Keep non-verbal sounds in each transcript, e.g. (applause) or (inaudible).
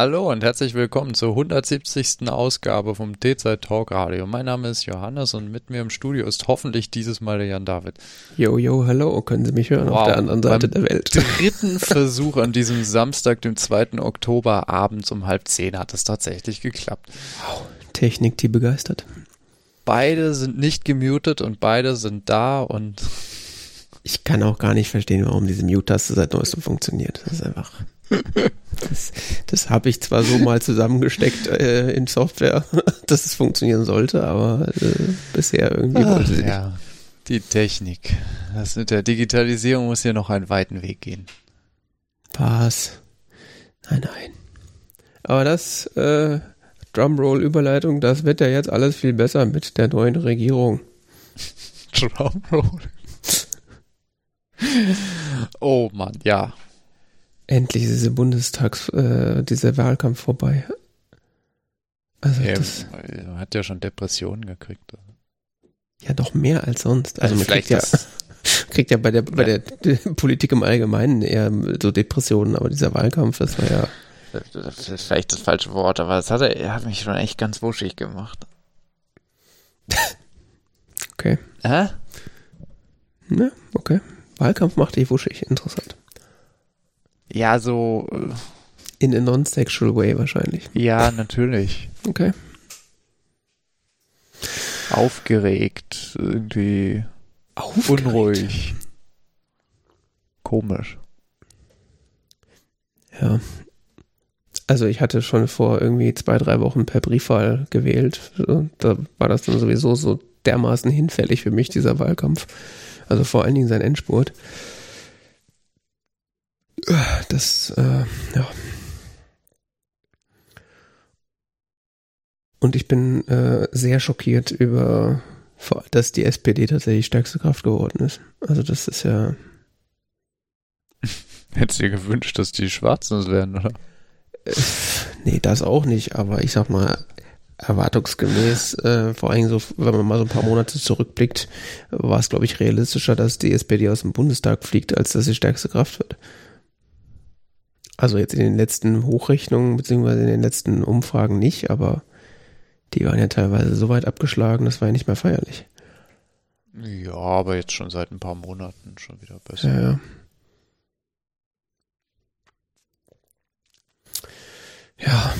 Hallo und herzlich willkommen zur 170. Ausgabe vom T-Zeit Talk Radio. Mein Name ist Johannes und mit mir im Studio ist hoffentlich dieses Mal der Jan David. Yo, yo, hallo, können Sie mich hören wow. auf der anderen Seite Beim der Welt? (laughs) dritten Versuch an diesem Samstag, dem 2. Oktober abends um halb zehn hat es tatsächlich geklappt. Wow, Technik, die begeistert. Beide sind nicht gemutet und beide sind da und ich kann auch gar nicht verstehen, warum diese Mute-Taste seit neuestem funktioniert. Das ist einfach das, das habe ich zwar so mal zusammengesteckt äh, in Software, (laughs) dass es funktionieren sollte, aber äh, bisher irgendwie Ach, wollte ja. nicht. Die Technik. Das mit der Digitalisierung muss hier noch einen weiten Weg gehen. Was? Nein, nein. Aber das äh, Drumroll-Überleitung, das wird ja jetzt alles viel besser mit der neuen Regierung. (laughs) Drumroll. oh Mann, ja. Endlich ist diese Bundestags, äh, dieser Wahlkampf vorbei. Also ja, das, man hat ja schon Depressionen gekriegt. Ja, doch mehr als sonst. Also, also man kriegt ja, (laughs) kriegt ja bei der, bei der, der, (laughs) Politik im Allgemeinen eher so Depressionen, aber dieser Wahlkampf, das war ja. Das ist vielleicht das falsche Wort, aber das hat, er hat mich schon echt ganz wuschig gemacht. (laughs) okay. Hä? Ne, okay. Wahlkampf macht dich wuschig, interessant. Ja, so. Äh, In a non-sexual way wahrscheinlich. Ja, natürlich. Okay. Aufgeregt, irgendwie Aufgeregt. unruhig. Komisch. Ja. Also ich hatte schon vor irgendwie zwei, drei Wochen per Briefwahl gewählt. Da war das dann sowieso so dermaßen hinfällig für mich, dieser Wahlkampf. Also vor allen Dingen sein Endspurt. Das, äh, ja. Und ich bin äh, sehr schockiert über, dass die SPD tatsächlich stärkste Kraft geworden ist. Also das ist ja. (laughs) Hättest du dir gewünscht, dass die Schwarzen es werden, oder? Äh, nee, das auch nicht, aber ich sag mal, erwartungsgemäß, äh, vor allem so, wenn man mal so ein paar Monate zurückblickt, war es, glaube ich, realistischer, dass die SPD aus dem Bundestag fliegt, als dass sie stärkste Kraft wird. Also jetzt in den letzten Hochrechnungen beziehungsweise in den letzten Umfragen nicht, aber die waren ja teilweise so weit abgeschlagen, das war ja nicht mehr feierlich. Ja, aber jetzt schon seit ein paar Monaten schon wieder besser. Ja, ja. Ja,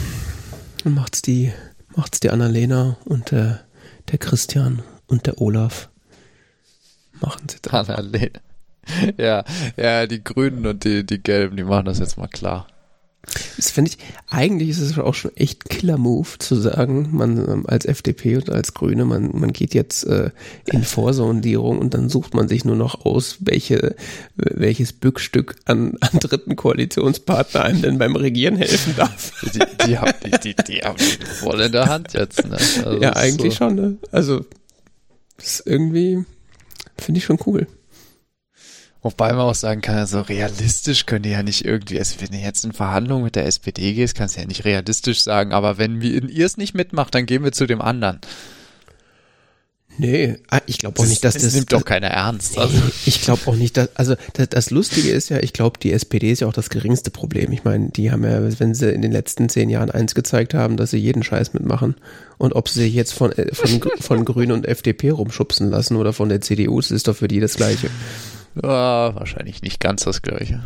dann macht's die, macht's die Annalena und der, der Christian und der Olaf. Machen sie das. Annalena. (laughs) ja, ja, die Grünen und die, die Gelben, die machen das jetzt mal klar. Das finde ich, eigentlich ist es auch schon echt Killer-Move zu sagen, man ähm, als FDP und als Grüne, man, man geht jetzt äh, in Vorsondierung und dann sucht man sich nur noch aus, welche, welches Bückstück an, an dritten Koalitionspartner einem denn beim Regieren helfen darf. Die, die, haben, die, die, die haben die voll in der Hand jetzt, ne? Also ja, eigentlich so. schon, ne? Also, das ist irgendwie, finde ich schon cool. Wobei man auch sagen kann, also realistisch könnt ihr ja nicht irgendwie, also wenn ihr jetzt in Verhandlungen mit der SPD gehst, kannst du ja nicht realistisch sagen, aber wenn ihr es nicht mitmacht, dann gehen wir zu dem anderen. Nee, ah, ich glaube auch nicht, dass (laughs) das. Das nimmt doch keiner ernst. Also. Ich glaube auch nicht, dass. Also das, das Lustige ist ja, ich glaube, die SPD ist ja auch das geringste Problem. Ich meine, die haben ja, wenn sie in den letzten zehn Jahren eins gezeigt haben, dass sie jeden Scheiß mitmachen. Und ob sie sich jetzt von, äh, von, von Grünen und FDP rumschubsen lassen oder von der CDU, das ist doch für die das Gleiche. Ja, wahrscheinlich nicht ganz das gleiche.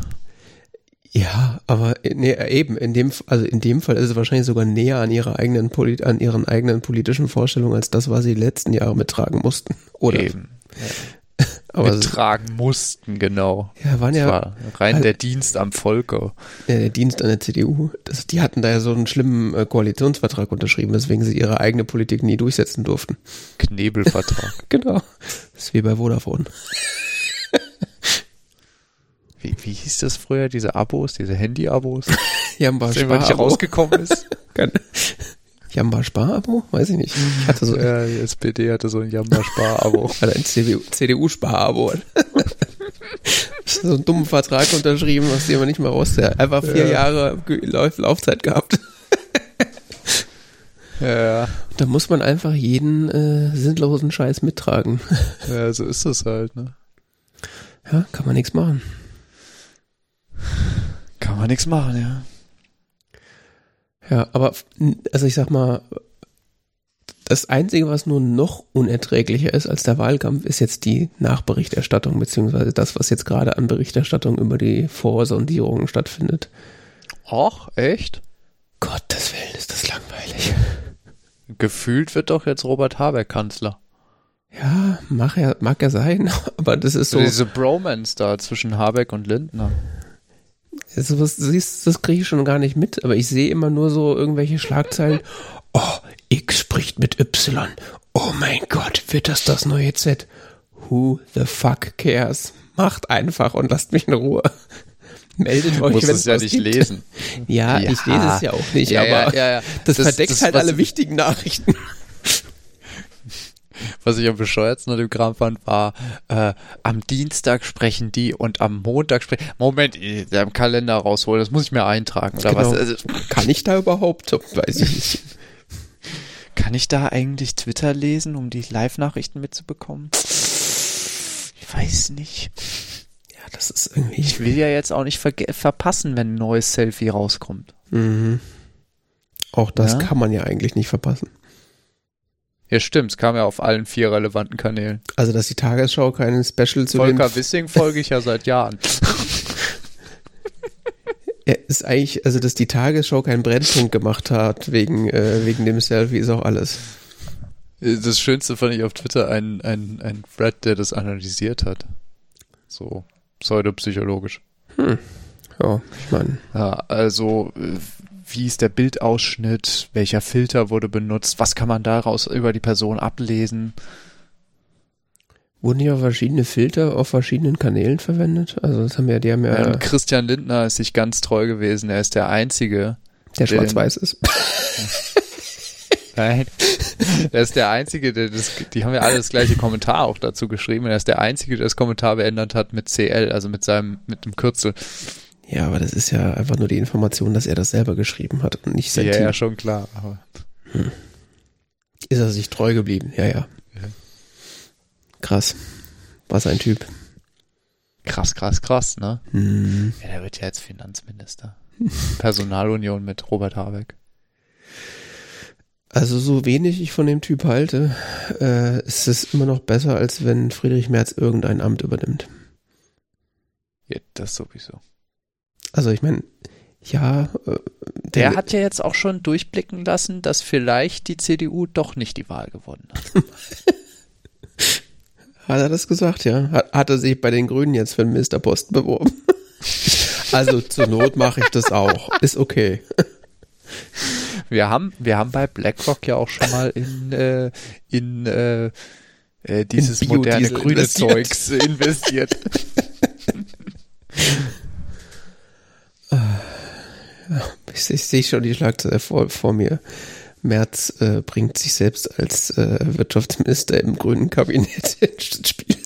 Ja, aber nee, eben in dem also in dem Fall ist es wahrscheinlich sogar näher an ihrer eigenen Polit an ihren eigenen politischen Vorstellungen als das, was sie die letzten Jahre mittragen mussten, oder? Eben. Ja. (laughs) aber mittragen mussten, genau. Ja, waren das ja war rein halt, der Dienst am Volke. Ja, der Dienst an der CDU. Das, die hatten da ja so einen schlimmen äh, Koalitionsvertrag unterschrieben, weswegen sie ihre eigene Politik nie durchsetzen durften. Knebelvertrag. (laughs) genau. Das ist wie bei Vodafone. Wie, wie hieß das früher, diese Abos, diese Handy-Abos? (laughs) Jamba Spar. nicht rausgekommen ist. (laughs) Jamba Spar-Abo? Weiß ich nicht. Ich hatte so. Ja, die SPD hatte so ein Jamba Spar-Abo. (laughs) Oder ein CDU-Spar-Abo. so einen dummen Vertrag unterschrieben, was die aber nicht mehr raus. Einfach vier ja. Jahre Lauf Laufzeit gehabt. Ja. Da muss man einfach jeden äh, sinnlosen Scheiß mittragen. Ja, so ist das halt, ne? Ja, kann man nichts machen. Kann man nichts machen, ja. Ja, aber also ich sag mal, das Einzige, was nur noch unerträglicher ist als der Wahlkampf, ist jetzt die Nachberichterstattung, beziehungsweise das, was jetzt gerade an Berichterstattung über die Vorsondierungen stattfindet. Och, echt? Gottes Willen, ist das langweilig. Gefühlt wird doch jetzt Robert Habeck Kanzler. Ja, mag er, mag er sein, (laughs) aber das ist so. Diese Bromance da zwischen Habeck und Lindner. Also was, siehst, das kriege ich schon gar nicht mit, aber ich sehe immer nur so irgendwelche Schlagzeilen. Oh, X spricht mit Y. Oh mein Gott, wird das das neue Z? Who the fuck cares? Macht einfach und lasst mich in Ruhe. (laughs) Meldet euch, wenn es ja nicht gibt. lesen. Ja, (laughs) ja, ich lese es ja auch nicht, ja, aber ja, das, das, verdeckt das, halt alle wichtigen Nachrichten. Was ich am bescheuertsten an dem Kram fand, war, äh, am Dienstag sprechen die und am Montag sprechen. Moment, der im Kalender rausholen, das muss ich mir eintragen, oder genau. was? Also, Kann ich da überhaupt? Weiß ich nicht. Kann ich da eigentlich Twitter lesen, um die Live-Nachrichten mitzubekommen? Ich weiß nicht. Ja, das ist irgendwie. Ich will ja jetzt auch nicht ver verpassen, wenn ein neues Selfie rauskommt. Mhm. Auch das ja? kann man ja eigentlich nicht verpassen. Ja, stimmt. Es kam ja auf allen vier relevanten Kanälen. Also, dass die Tagesschau keinen Special zu Volker Wissing folge ich ja seit Jahren. Ja, (laughs) ist eigentlich, also dass die Tagesschau keinen Brennpunkt gemacht hat wegen, äh, wegen dem Selfie, ist auch alles. Das Schönste fand ich auf Twitter ein, ein, ein Thread, der das analysiert hat. So pseudopsychologisch. Hm. Ja, ich meine. Ja, also äh, wie ist der Bildausschnitt, welcher Filter wurde benutzt, was kann man daraus über die Person ablesen. Wurden ja verschiedene Filter auf verschiedenen Kanälen verwendet? Also das haben ja, die haben ja. ja Christian Lindner ist sich ganz treu gewesen. Er ist der Einzige, der schwarz-weiß ist. (laughs) Nein, er ist der Einzige, der das, die haben ja alle das gleiche Kommentar auch dazu geschrieben. Er ist der Einzige, der das Kommentar beendet hat mit CL, also mit seinem, mit dem Kürzel. Ja, aber das ist ja einfach nur die Information, dass er das selber geschrieben hat und nicht sein ja, Team. Ja, schon klar. Aber hm. Ist er sich treu geblieben? Ja, ja. ja. Krass. Was ein Typ. Krass, krass, krass, ne? Hm. Ja, der wird ja jetzt Finanzminister. (laughs) Personalunion mit Robert Habeck. Also so wenig ich von dem Typ halte, äh, ist es immer noch besser, als wenn Friedrich Merz irgendein Amt übernimmt. Ja, das sowieso. Also ich meine, ja. Äh, der, der hat ja jetzt auch schon durchblicken lassen, dass vielleicht die CDU doch nicht die Wahl gewonnen hat. (laughs) hat er das gesagt, ja? Hat, hat er sich bei den Grünen jetzt für den Ministerposten beworben? (laughs) also zur Not mache ich das auch. Ist okay. Wir haben, wir haben bei BlackRock ja auch schon mal in, äh, in äh, äh dieses in moderne grüne. Zeugs investiert. (laughs) Ich, ich sehe schon die Schlagzeile vor, vor mir. Merz äh, bringt sich selbst als äh, Wirtschaftsminister im grünen Kabinett (laughs) ins Spiel.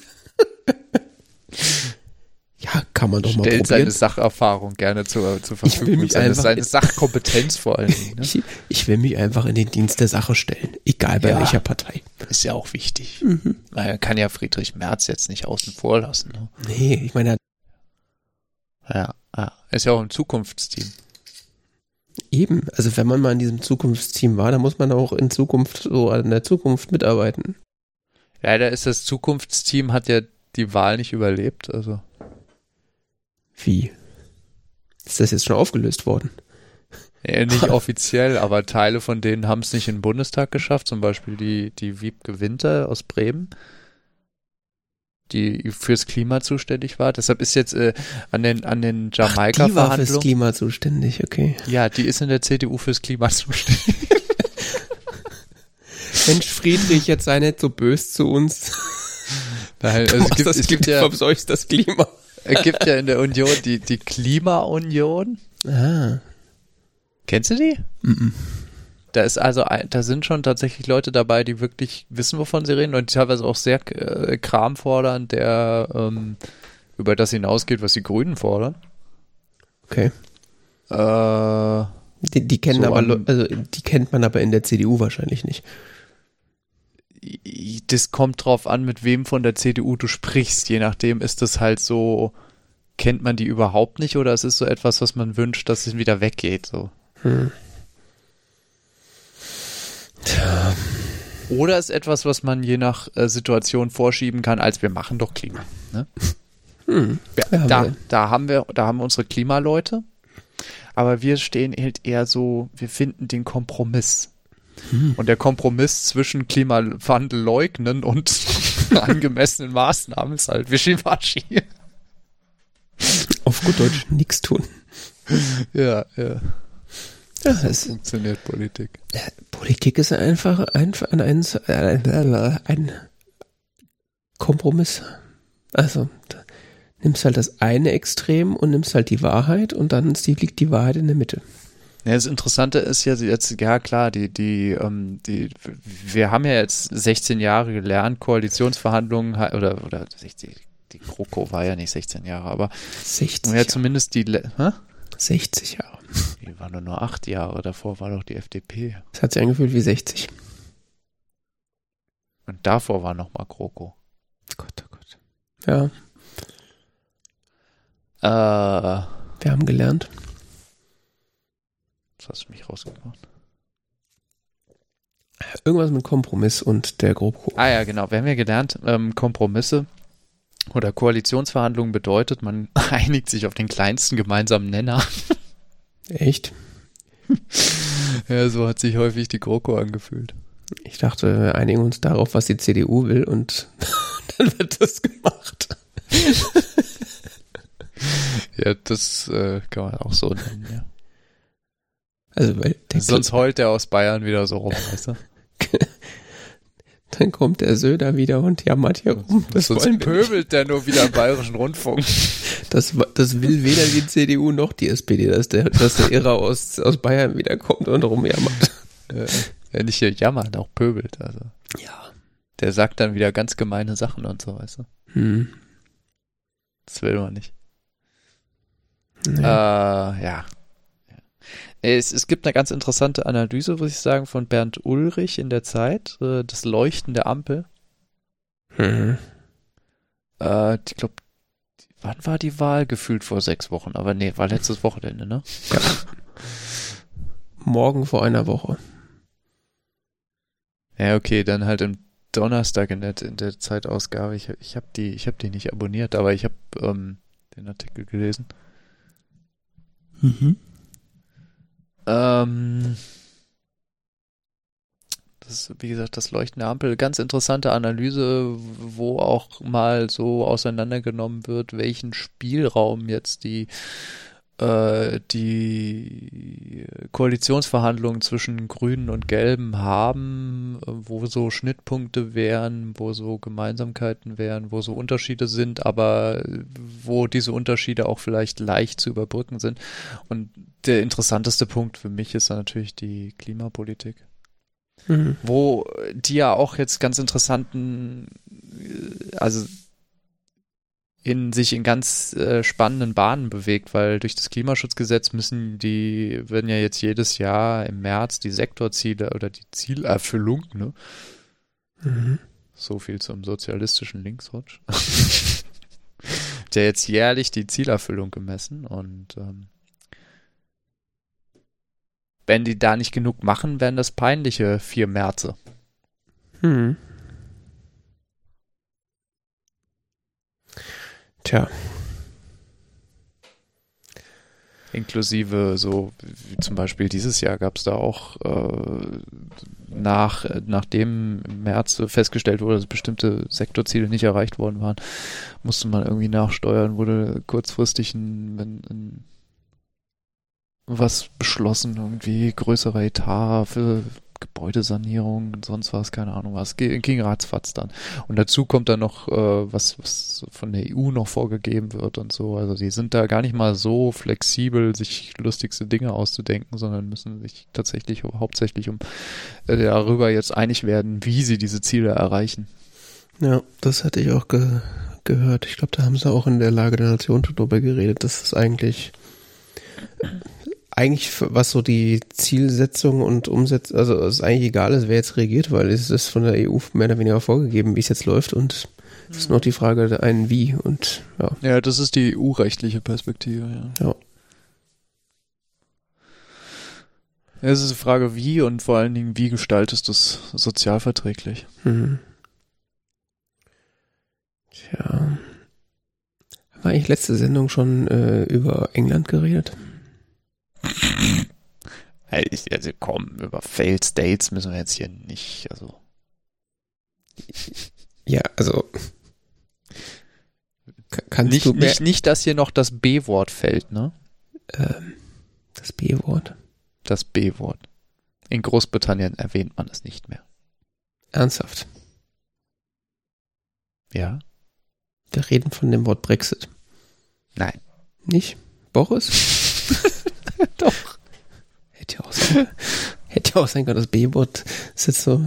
ja, kann man doch mal Stellt probieren. seine Sacherfahrung gerne zur, zur Verfügung. Ich will mich seine, einfach, seine Sachkompetenz vor allem. Ne? (laughs) Ich, ich, will mich einfach in den Dienst der Sache stellen, egal bei ja, welcher Partei. Ist ja auch wichtig. Mhm. Man kann ja Friedrich Merz jetzt nicht außen vor lassen. Ne? Nee, ich meine, ja, ja, ist ja auch ein Zukunftsteam. Eben, also wenn man mal in diesem Zukunftsteam war, dann muss man auch in Zukunft so an der Zukunft mitarbeiten. Leider ist das Zukunftsteam hat ja die Wahl nicht überlebt, also. Wie? Ist das jetzt schon aufgelöst worden? Ja, nicht (laughs) offiziell, aber Teile von denen haben es nicht in den Bundestag geschafft, zum Beispiel die, die Wiebke Winter aus Bremen die fürs Klima zuständig war. Deshalb ist jetzt äh, an den an den Jamaika Ach, die war fürs Klima zuständig, okay. Ja, die ist in der CDU fürs Klima (laughs) zuständig. Mensch, Friedrich, jetzt sei nicht so böse zu uns. Nein, also es gibt, das es gibt ja verseucht das Klima. Es gibt ja in der Union die die Klimaunion. Ah. Kennst du die? Mm, -mm. Da ist also, da sind schon tatsächlich Leute dabei, die wirklich wissen, wovon sie reden und teilweise auch sehr äh, Kram fordern, der ähm, über das hinausgeht, was die Grünen fordern. Okay. Äh, die, die kennen so aber, also die kennt man aber in der CDU wahrscheinlich nicht. Das kommt drauf an, mit wem von der CDU du sprichst. Je nachdem ist das halt so, kennt man die überhaupt nicht oder es ist so etwas, was man wünscht, dass es wieder weggeht. So. Hm. Tja. Oder ist etwas, was man je nach äh, Situation vorschieben kann, als wir machen doch Klima. Ne? Hm. Ja, da, da haben wir, da haben wir unsere Klimaleute. Aber wir stehen halt eher so, wir finden den Kompromiss. Und der Kompromiss zwischen Klimawandel leugnen und (laughs) angemessenen Maßnahmen ist halt Wischiwaschi. Auf gut Deutsch nichts tun. Ja, ja. Ja, es, Funktioniert Politik. Politik ist einfach ein, ein, ein, ein, Kompromiss. Also, nimmst halt das eine Extrem und nimmst halt die Wahrheit und dann liegt die Wahrheit in der Mitte. Ja, das Interessante ist ja jetzt, ja klar, die, die, ähm, die, wir haben ja jetzt 16 Jahre gelernt, Koalitionsverhandlungen, ha- oder, oder 16, die GroKo war ja nicht 16 Jahre, aber 60 ja Jahre. zumindest die, hä? 60 Jahre. Die waren nur acht Jahre, davor war doch die FDP. Das hat sich angefühlt wie 60. Und davor war noch mal GroKo. Gott, oh Gott. Ja, Äh, wir haben gelernt. was hast du mich rausgebracht? Irgendwas mit Kompromiss und der GroKo. Ah ja, genau. Wir haben ja gelernt, ähm, Kompromisse oder Koalitionsverhandlungen bedeutet, man (laughs) einigt sich auf den kleinsten gemeinsamen Nenner. Echt? (laughs) Ja, so hat sich häufig die GroKo angefühlt. Ich dachte, wir einigen uns darauf, was die CDU will und (laughs) dann wird das gemacht. (laughs) Ja, das äh, kann man auch so nennen, ja. Also, weil Sonst heult der aus Bayern wieder so rum, weißt du? Dann kommt der Söder wieder und jammert hier rum. Das, Sonst pöbelt der nur wieder im bayerischen Rundfunk. (laughs) Das, das will weder die CDU noch die SPD, dass der, dass der Irrer aus, aus Bayern wiederkommt und rumjammert. Äh, Wenn nicht hier jammert, auch pöbelt. Also. Ja. Der sagt dann wieder ganz gemeine Sachen und so, weißt du? Hm. Das will man nicht. Nee. Äh, ja. Es, es gibt eine ganz interessante Analyse, muss ich sagen, von Bernd Ulrich in der Zeit, äh, das Leuchten der Ampel. Mhm. Äh, ich glaube, wann war die Wahl? Gefühlt vor sechs Wochen, aber nee, war letztes Wochenende, ne? Morgen vor einer Woche. Ja, okay, dann halt im Donnerstag in der, in der Zeitausgabe. Ich, ich habe die, ich habe die nicht abonniert, aber ich habe ähm, den Artikel gelesen. Ähm, das ist, wie gesagt, das Leuchten der Ampel. Ganz interessante Analyse, wo auch mal so auseinandergenommen wird, welchen Spielraum jetzt die äh, die Koalitionsverhandlungen zwischen Grünen und Gelben haben, wo so Schnittpunkte wären, wo so Gemeinsamkeiten wären, wo so Unterschiede sind, aber wo diese Unterschiede auch vielleicht leicht zu überbrücken sind. Und der interessanteste Punkt für mich ist dann natürlich die Klimapolitik Mhm. wo die ja auch jetzt ganz interessanten, äh, also in sich in ganz äh, spannenden Bahnen bewegt, weil durch das Klimaschutzgesetz müssen die, werden ja jetzt jedes Jahr im März die Sektorziele oder die Zielerfüllung, ne? Mhm. So viel zum sozialistischen Linksrutsch. (laughs) Der jetzt jährlich die Zielerfüllung gemessen und ähm, wenn die da nicht genug machen, werden das peinliche vier Märze. Mhm. Tja, Inklusive so, wie zum Beispiel dieses Jahr gab es da auch, äh, nach, nachdem im März festgestellt wurde, dass bestimmte Sektorziele nicht erreicht worden waren, musste man irgendwie nachsteuern, wurde kurzfristig ein, ein, ein was beschlossen, irgendwie größerer Etat für Gebäudesanierung und sonst was, keine Ahnung was, ging ratzfatz dann. Und dazu kommt dann noch äh, was, was von der EU noch vorgegeben wird und so. Also die sind da gar nicht mal so flexibel, sich lustigste Dinge auszudenken, sondern müssen sich tatsächlich hauptsächlich um äh, darüber jetzt einig werden, wie sie diese Ziele erreichen. ja, das hatte ich auch ge gehört. Ich glaube, da haben sie auch in der Lage der Nation drüber geredet, dass es eigentlich eigentlich was so die Zielsetzung und Umsetzung, also es ist eigentlich egal ist, wer jetzt regiert, weil es ist von der EU mehr oder weniger vorgegeben, wie es jetzt läuft und es ist noch die Frage der einen wie und ja. Ja, das ist die EU-rechtliche Perspektive, ja. Ja. Es ist die Frage, wie und vor allen Dingen, wie gestaltest du es sozialverträglich? Mhm. Tja. War eigentlich letzte Sendung schon äh, über England geredet? Also komm, über Failed States müssen wir jetzt hier nicht, also. Ja, also. Kannst nicht, du nicht, nicht, dass hier noch das B-Wort fällt, ne? Ähm, das B-Wort? Das B-Wort. In Großbritannien erwähnt man es nicht mehr. Ernsthaft? Ja? Wir reden von dem Wort Brexit. Nein. Nicht? Boris? Doch. Hätte ja auch sein, (laughs) hätte ja auch sein können, das B-Wort ist jetzt so,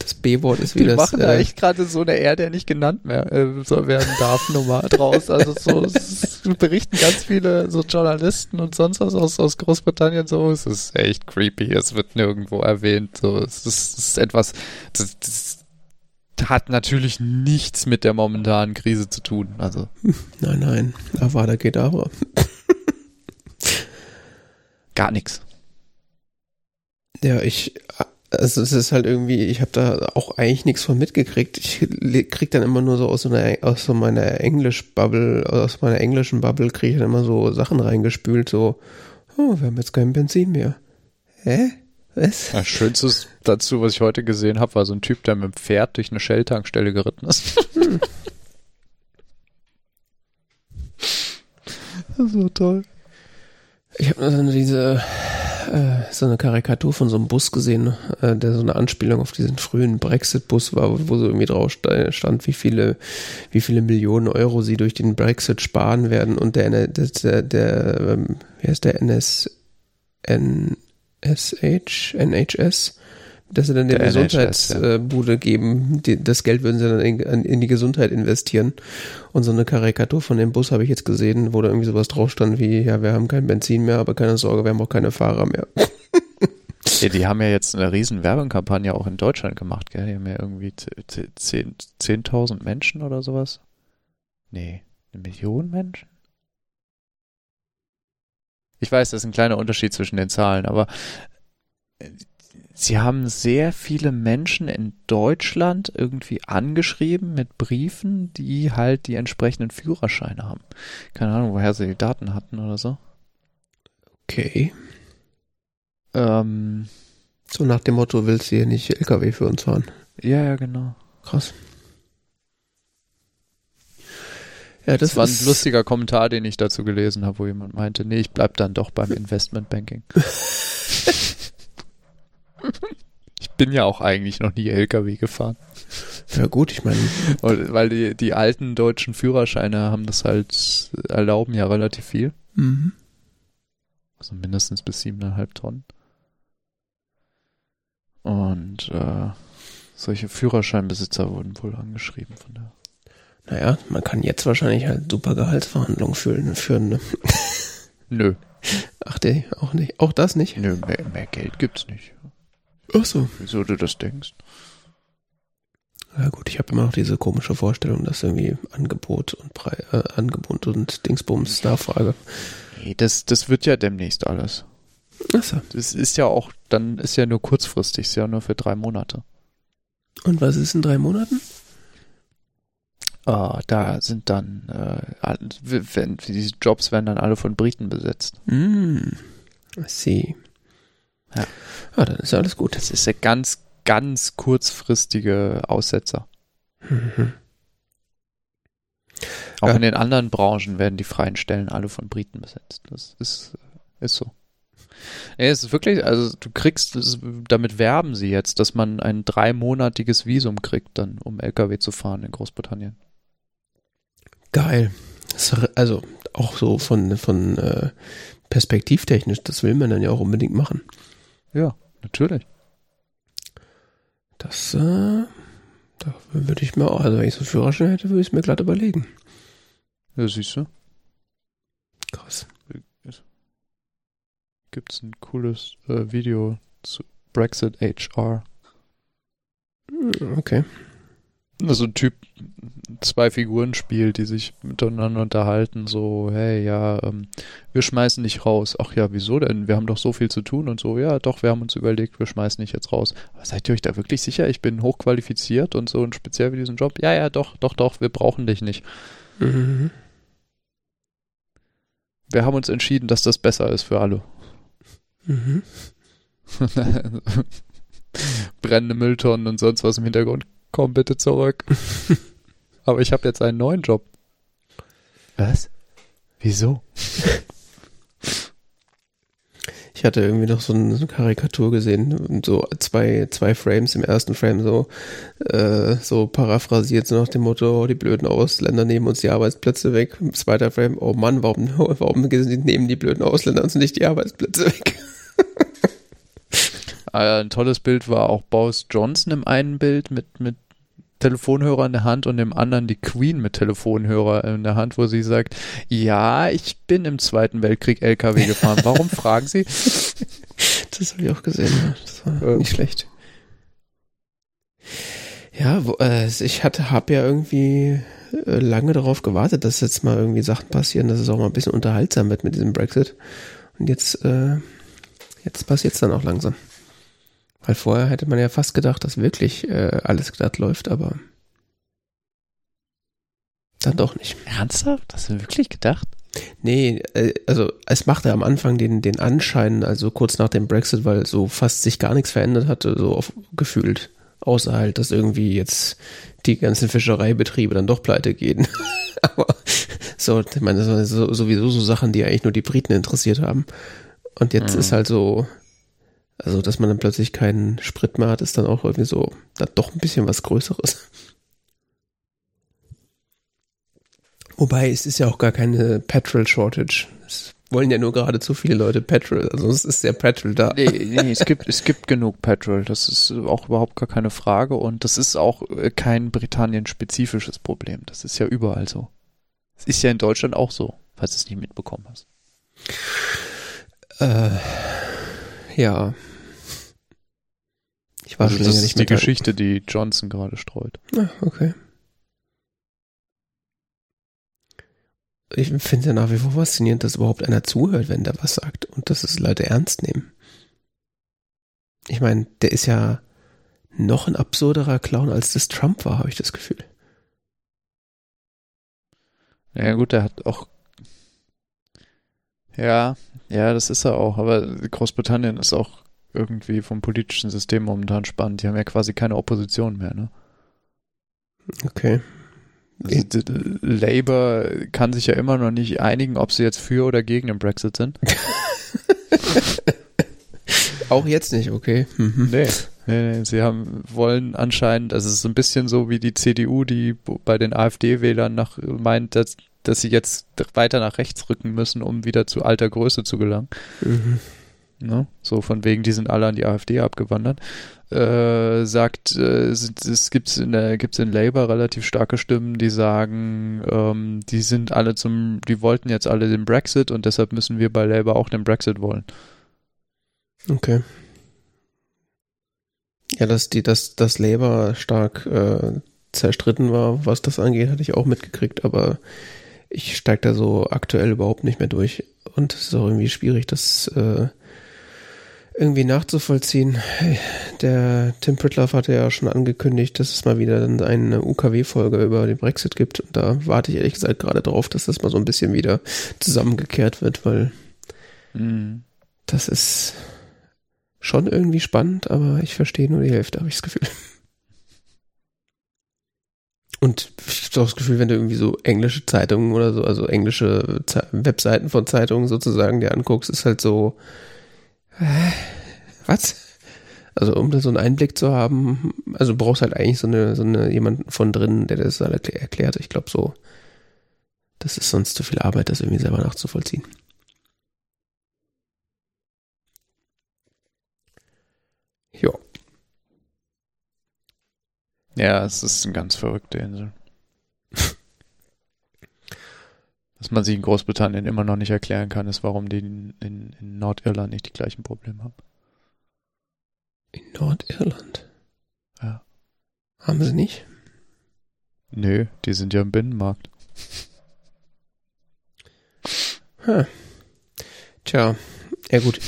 das B-Wort ist wie Die das. machen da äh, echt gerade so eine R, der nicht genannt mehr äh, soll werden darf, Nummer draus. Also so es berichten ganz viele so Journalisten und sonst was aus, aus Großbritannien so. Es ist echt creepy. Es wird nirgendwo erwähnt. So, es ist, es ist etwas, das, das hat natürlich nichts mit der momentanen Krise zu tun. Also Nein, nein. Avada Kedavra. Gar nichts. Ja, ich, also es ist halt irgendwie, ich habe da auch eigentlich nichts von mitgekriegt. Ich krieg dann immer nur so aus so einer, aus so meiner Englisch-Bubble, aus meiner englischen Bubble kriege ich dann immer so Sachen reingespült, so, oh, wir haben jetzt kein Benzin mehr. Hä? Was? Das Schönste dazu, was ich heute gesehen habe, war so ein Typ, der mit dem Pferd durch eine Shell-Tankstelle geritten ist. (laughs) das war toll. Ich habe so eine, diese, äh, so eine Karikatur von so einem Bus gesehen, äh, der so eine Anspielung auf diesen frühen Brexit-Bus war, wo so irgendwie drauf sta- stand, wie viele, wie viele Millionen Euro sie durch den Brexit sparen werden und der, der, der, der ähm, wie heißt der NS, NSH, NHS, dass sie dann der Der Gesundheitsbude geben, die, das Geld würden sie dann in, in die Gesundheit investieren. Und so eine Karikatur von dem Bus habe ich jetzt gesehen, wo da irgendwie sowas drauf stand wie, ja, wir haben kein Benzin mehr, aber keine Sorge, wir haben auch keine Fahrer mehr. (laughs) Ja, die haben ja jetzt eine riesen Werbekampagne auch in Deutschland gemacht, gell? Die haben ja irgendwie 10 10.000 Menschen oder sowas. Nee, eine Million Menschen? Ich weiß, das ist ein kleiner Unterschied zwischen den Zahlen, aber äh, sie haben sehr viele Menschen in Deutschland irgendwie angeschrieben mit Briefen, die halt die entsprechenden Führerscheine haben. Keine Ahnung, woher sie die Daten hatten oder so. Okay. Ähm, So nach dem Motto, willst du hier nicht LKW für uns fahren? ja, ja, genau. Krass. Ja, das, Das war ein lustiger Kommentar, den ich dazu gelesen habe, wo jemand meinte, nee, ich bleib dann doch beim (laughs) Investmentbanking. (laughs) ich bin ja auch eigentlich noch nie LKW gefahren. Ja gut, ich meine, Weil die, die alten deutschen Führerscheine haben das halt, erlauben ja relativ viel. mhm. Also mindestens bis siebeneinhalb Tonnen. Und äh, solche Führerscheinbesitzer wurden wohl angeschrieben von der. naja, man kann jetzt wahrscheinlich halt super Gehaltsverhandlungen führen. führen ne? Nö, Ach, nee, auch nicht. Auch das nicht. nö, mehr, mehr Geld gibt's nicht. Ach so. Wieso du das denkst? Ja gut, ich habe immer noch diese komische Vorstellung, dass irgendwie Angebot und Pre äh, Angebot und Dingsbums Nachfrage. Nee, das, das wird ja demnächst alles. Ach so. Das ist ja auch, dann ist ja nur kurzfristig, ist ja nur für drei Monate. Und was ist in drei Monaten? Ah, da sind dann, äh, wenn, diese Jobs werden dann alle von Briten besetzt. Mm. I see. Ja. Ah, dann ist ja alles gut. Das ist ja ganz, ganz kurzfristige Aussetzer. Mhm. Auch Ja. in den anderen Branchen werden die freien Stellen alle von Briten besetzt. Das ist, ist so. Ja, es ist wirklich, also du kriegst, damit werben sie jetzt, dass man ein dreimonatiges Visum kriegt, dann um LKW zu fahren in Großbritannien. Geil. Also auch so von, von äh, perspektivtechnisch, das will man dann ja auch unbedingt machen. Ja, natürlich. Das, äh, da würde ich mir auch, also wenn ich so einen Führerschein hätte, würde ich es mir glatt überlegen. Ja, siehst du. Krass. Gibt's ein cooles äh, Video zu Brexit HR. Hm, Okay. So ein Typ, zwei Figuren spielt, die sich miteinander unterhalten, so, hey, ja, ähm, wir schmeißen nicht raus. Ach ja, wieso denn? Wir haben doch so viel zu tun und so. Ja, doch, wir haben uns überlegt, wir schmeißen nicht jetzt raus. Aber seid ihr euch da wirklich sicher? Ich bin hochqualifiziert und so und speziell für diesen Job? Ja, ja, doch, doch, doch, wir brauchen dich nicht. Mhm. Wir haben uns entschieden, dass das besser ist für alle. Mhm. (laughs) Brennende Mülltonnen und sonst was im Hintergrund. Komm bitte zurück. (laughs) Aber ich habe jetzt einen neuen Job. Was? Wieso? Ich hatte irgendwie noch so, ein, so eine Karikatur gesehen, so zwei, zwei Frames im ersten Frame so, äh, so paraphrasiert, so nach dem Motto, oh, die blöden Ausländer nehmen uns die Arbeitsplätze weg. Im zweiten Frame, oh Mann, warum, (laughs) warum nehmen die blöden Ausländer uns nicht die Arbeitsplätze weg? (laughs) Ah, Ein tolles Bild war auch Boris Johnson im einen Bild mit, mit Telefonhörer in der Hand und im anderen die Queen mit Telefonhörer in der Hand, wo sie sagt, ja, ich bin im Zweiten Weltkrieg LKW gefahren. Warum (laughs) fragen Sie? Das habe ich auch gesehen, ja. das war Ja. nicht schlecht. Ja, wo, äh, ich hatte, habe ja irgendwie äh, lange darauf gewartet, dass jetzt mal irgendwie Sachen passieren, dass es auch mal ein bisschen unterhaltsam wird mit diesem Brexit. Und jetzt, äh, jetzt passiert es dann auch langsam. Weil vorher hätte man ja fast gedacht, dass wirklich äh, alles glatt läuft, aber dann doch nicht. Ernsthaft? Hast du wirklich gedacht? Nee, äh, also es machte am Anfang den, den Anschein, also kurz nach dem Brexit, weil so fast sich gar nichts verändert hatte, so auf, gefühlt. Außer halt, dass irgendwie jetzt die ganzen Fischereibetriebe dann doch pleite gehen. (laughs) Aber so, ich meine, das waren so, sowieso so Sachen, die eigentlich nur die Briten interessiert haben. Und jetzt Mhm. ist halt so, also dass man dann plötzlich keinen Sprit mehr hat, ist dann auch irgendwie so, dann doch ein bisschen was Größeres. Wobei, es ist ja auch gar keine Petrol Shortage. Es wollen ja nur gerade zu viele Leute Petrol. Also es ist ja Petrol da. Nee, nee, es gibt, es gibt genug Petrol. Das ist auch überhaupt gar keine Frage. Und das ist auch äh, kein Britannien-spezifisches Problem. Das ist ja überall so. Es ist ja in Deutschland auch so, falls du es nicht mitbekommen hast. Äh, ja. Ich war Also schon das länger ist nicht die mehr da. Geschichte, die Johnson gerade streut. Ah, okay. Ich finde ja nach wie vor faszinierend, dass überhaupt einer zuhört, wenn der was sagt und dass es Leute ernst nehmen. Ich meine, der ist ja noch ein absurderer Clown, als das Trump war, habe ich das Gefühl. Ja gut, der hat auch. Ja, ja, das ist er auch. Aber Großbritannien ist auch irgendwie vom politischen System momentan spannend. Die haben ja quasi keine Opposition mehr, ne? Okay. Also, Labour kann sich ja immer noch nicht einigen, ob sie jetzt für oder gegen den Brexit sind. (laughs) Auch jetzt nicht, okay. Mhm. Nee. Nee, nee, sie haben, wollen anscheinend, also es ist ein bisschen so wie die CDU, die bei den AfD-Wählern nach, meint, dass, dass sie jetzt weiter nach rechts rücken müssen, um wieder zu alter Größe zu gelangen. Mhm. Ne? So von wegen, die sind alle an die AfD abgewandert. Äh, sagt, äh, es, es gibt's in der, gibt's in Labour relativ starke Stimmen, die sagen, ähm, die sind alle zum, die wollten jetzt alle den Brexit und deshalb müssen wir bei Labour auch den Brexit wollen. Okay. Ja, dass die, dass das Labour stark äh, zerstritten war, was das angeht, hatte ich auch mitgekriegt, aber ich steige da so aktuell überhaupt nicht mehr durch. Und es ist auch irgendwie schwierig, das äh, irgendwie nachzuvollziehen. Der Tim Pritloff hatte ja schon angekündigt, dass es mal wieder dann eine UKW-Folge über den Brexit gibt. Und da warte ich ehrlich gesagt gerade drauf, dass das mal so ein bisschen wieder zusammengekehrt wird, weil Mhm. das ist schon irgendwie spannend, aber ich verstehe nur die Hälfte, habe ich das Gefühl. Und ich habe das Gefühl, wenn du irgendwie so englische Zeitungen oder so, also englische Ze Webseiten von Zeitungen sozusagen dir anguckst, ist halt so, äh, was? Also um da so einen Einblick zu haben, also brauchst halt eigentlich so eine, so eine jemanden von drinnen, der das halt erkl- erklärt. Ich glaube so, das ist sonst zu viel Arbeit, das irgendwie selber nachzuvollziehen. Ja. Ja, es ist eine ganz verrückte Insel. (laughs) Was man sich in Großbritannien immer noch nicht erklären kann, ist, warum die in, in, in Nordirland nicht die gleichen Probleme haben. In Nordirland. Ja. Haben sie nicht? Nö, die sind ja im Binnenmarkt. Hm. Tja, ja gut,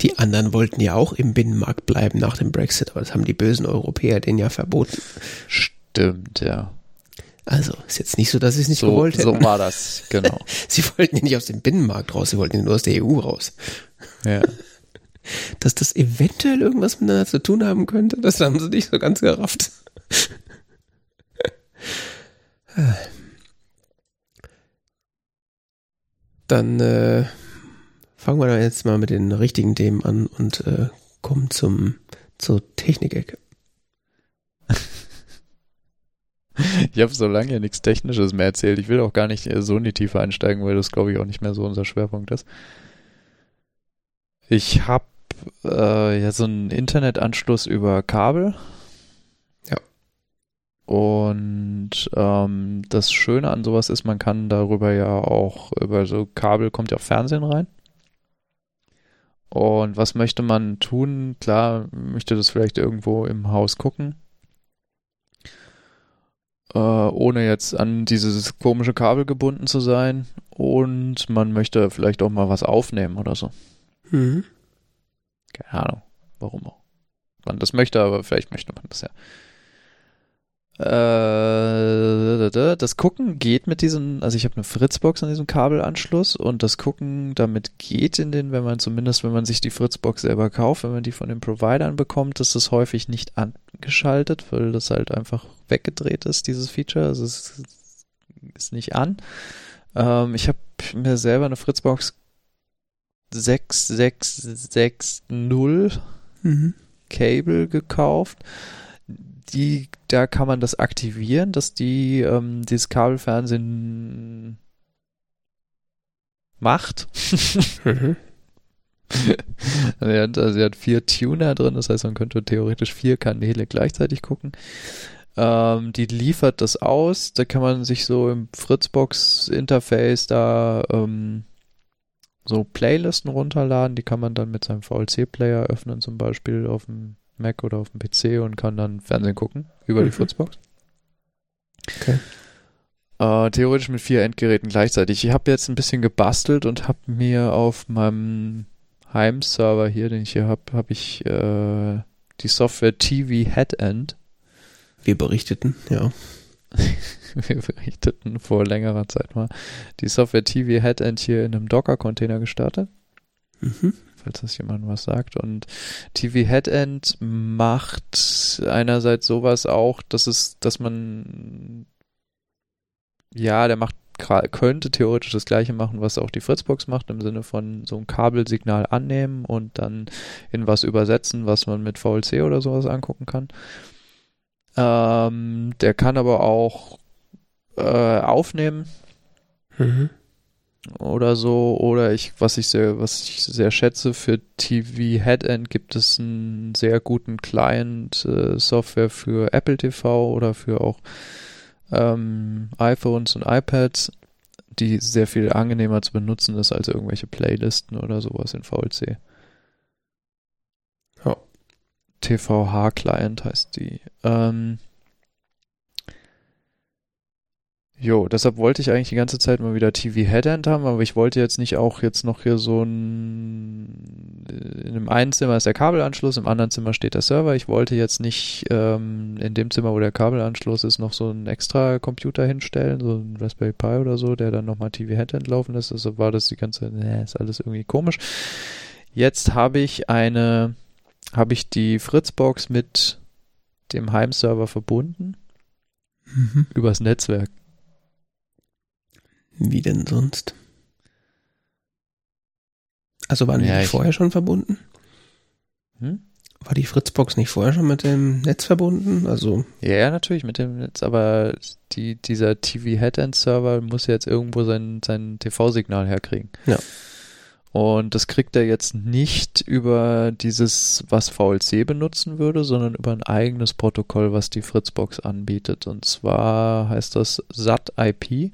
die anderen wollten ja auch im Binnenmarkt bleiben nach dem Brexit, aber das haben die bösen Europäer denen ja verboten. Stimmt, ja. Also, ist jetzt nicht so, dass sie es nicht so, gewollt hätten. So war das, genau. (laughs) sie wollten ja nicht aus dem Binnenmarkt raus, sie wollten ja nur aus der EU raus. Ja. (laughs) Dass das eventuell irgendwas miteinander zu tun haben könnte, das haben sie nicht so ganz gerafft. (laughs) Dann äh, fangen wir jetzt mal mit den richtigen Themen an und äh, kommen zum zur Technikecke. (laughs) Ich habe so lange ja nichts Technisches mehr erzählt. Ich will auch gar nicht so in die Tiefe einsteigen, weil das glaube ich auch nicht mehr so unser Schwerpunkt ist. Ich habe äh, ja so einen Internetanschluss über Kabel. Ja. Und ähm, das Schöne an sowas ist, man kann darüber ja auch, über so Kabel kommt ja auch Fernsehen rein. Und was möchte man tun? Klar, möchte das vielleicht irgendwo im Haus gucken äh, ohne jetzt an dieses komische Kabel gebunden zu sein. Und man möchte vielleicht auch mal was aufnehmen oder so. Mhm. Keine Ahnung, warum auch. Man das möchte, aber vielleicht möchte man das ja. Äh, das Gucken geht mit diesem, also ich habe eine Fritzbox an diesem Kabelanschluss und das Gucken damit geht in den, wenn man zumindest, wenn man sich die Fritzbox selber kauft, wenn man die von den Providern bekommt, ist das häufig nicht angeschaltet, weil das halt einfach weggedreht ist, dieses Feature. Also es ist nicht an. Ähm, ich habe mir selber eine Fritzbox 6660 mhm. Cable gekauft die, da kann man das aktivieren, dass die ähm, dieses Kabelfernsehen macht. mhm. (laughs) hat, also sie hat vier Tuner drin, das heißt, man könnte theoretisch vier Kanäle gleichzeitig gucken. Ähm, die liefert das aus, da kann man sich so im Fritzbox-Interface da ähm, so Playlisten runterladen, die kann man dann mit seinem VLC-Player öffnen, zum Beispiel auf dem Mac oder auf dem PC und kann dann Fernsehen gucken über mhm. die Fritzbox. Okay. Äh, theoretisch mit vier Endgeräten gleichzeitig. Ich habe jetzt ein bisschen gebastelt und habe mir auf meinem Heimserver hier, den ich hier habe, habe ich äh, die Software TV Headend. Wir berichteten, ja. (laughs) Wir berichteten vor längerer Zeit mal die Software TV Headend hier in einem Docker-Container gestartet. Mhm falls das jemand was sagt. Und TV Headend macht einerseits sowas auch, dass es, dass man ja, der macht könnte theoretisch das gleiche machen, was auch die Fritzbox macht, im Sinne von so ein Kabelsignal annehmen und dann in was übersetzen, was man mit VLC oder sowas angucken kann. Ähm, der kann aber auch äh, aufnehmen. Mhm oder so. Oder ich, was ich sehr, was ich sehr schätze, für TV Headend gibt es einen sehr guten Client-Software äh, für Apple TV oder für auch ähm, iPhones und iPads, die sehr viel angenehmer zu benutzen ist als irgendwelche Playlisten oder sowas in VLC. Ja. TVH-Client heißt die. Ähm, Jo, deshalb wollte ich eigentlich die ganze Zeit mal wieder TV Headend haben, aber ich wollte jetzt nicht auch jetzt noch hier so ein, in dem einen Zimmer ist der Kabelanschluss, im anderen Zimmer steht der Server. Ich wollte jetzt nicht ähm, in dem Zimmer, wo der Kabelanschluss ist, noch so einen extra Computer hinstellen, so ein Raspberry Pi oder so, der dann nochmal TV Headend laufen lässt. Deshalb war das die ganze, ne, ist alles irgendwie komisch. Jetzt habe ich eine, habe ich die Fritzbox mit dem Heimserver verbunden. Mhm. Übers Netzwerk. Wie denn sonst? Also waren ja, die vorher schon verbunden? Hm? War die Fritzbox nicht vorher schon mit dem Netz verbunden? Also ja, natürlich mit dem Netz, aber die, dieser TV Headend Server muss jetzt irgendwo sein, sein TV-Signal herkriegen. Ja. Und das kriegt er jetzt nicht über dieses, was VLC benutzen würde, sondern über ein eigenes Protokoll, was die Fritzbox anbietet. Und zwar heißt das SAT-IP.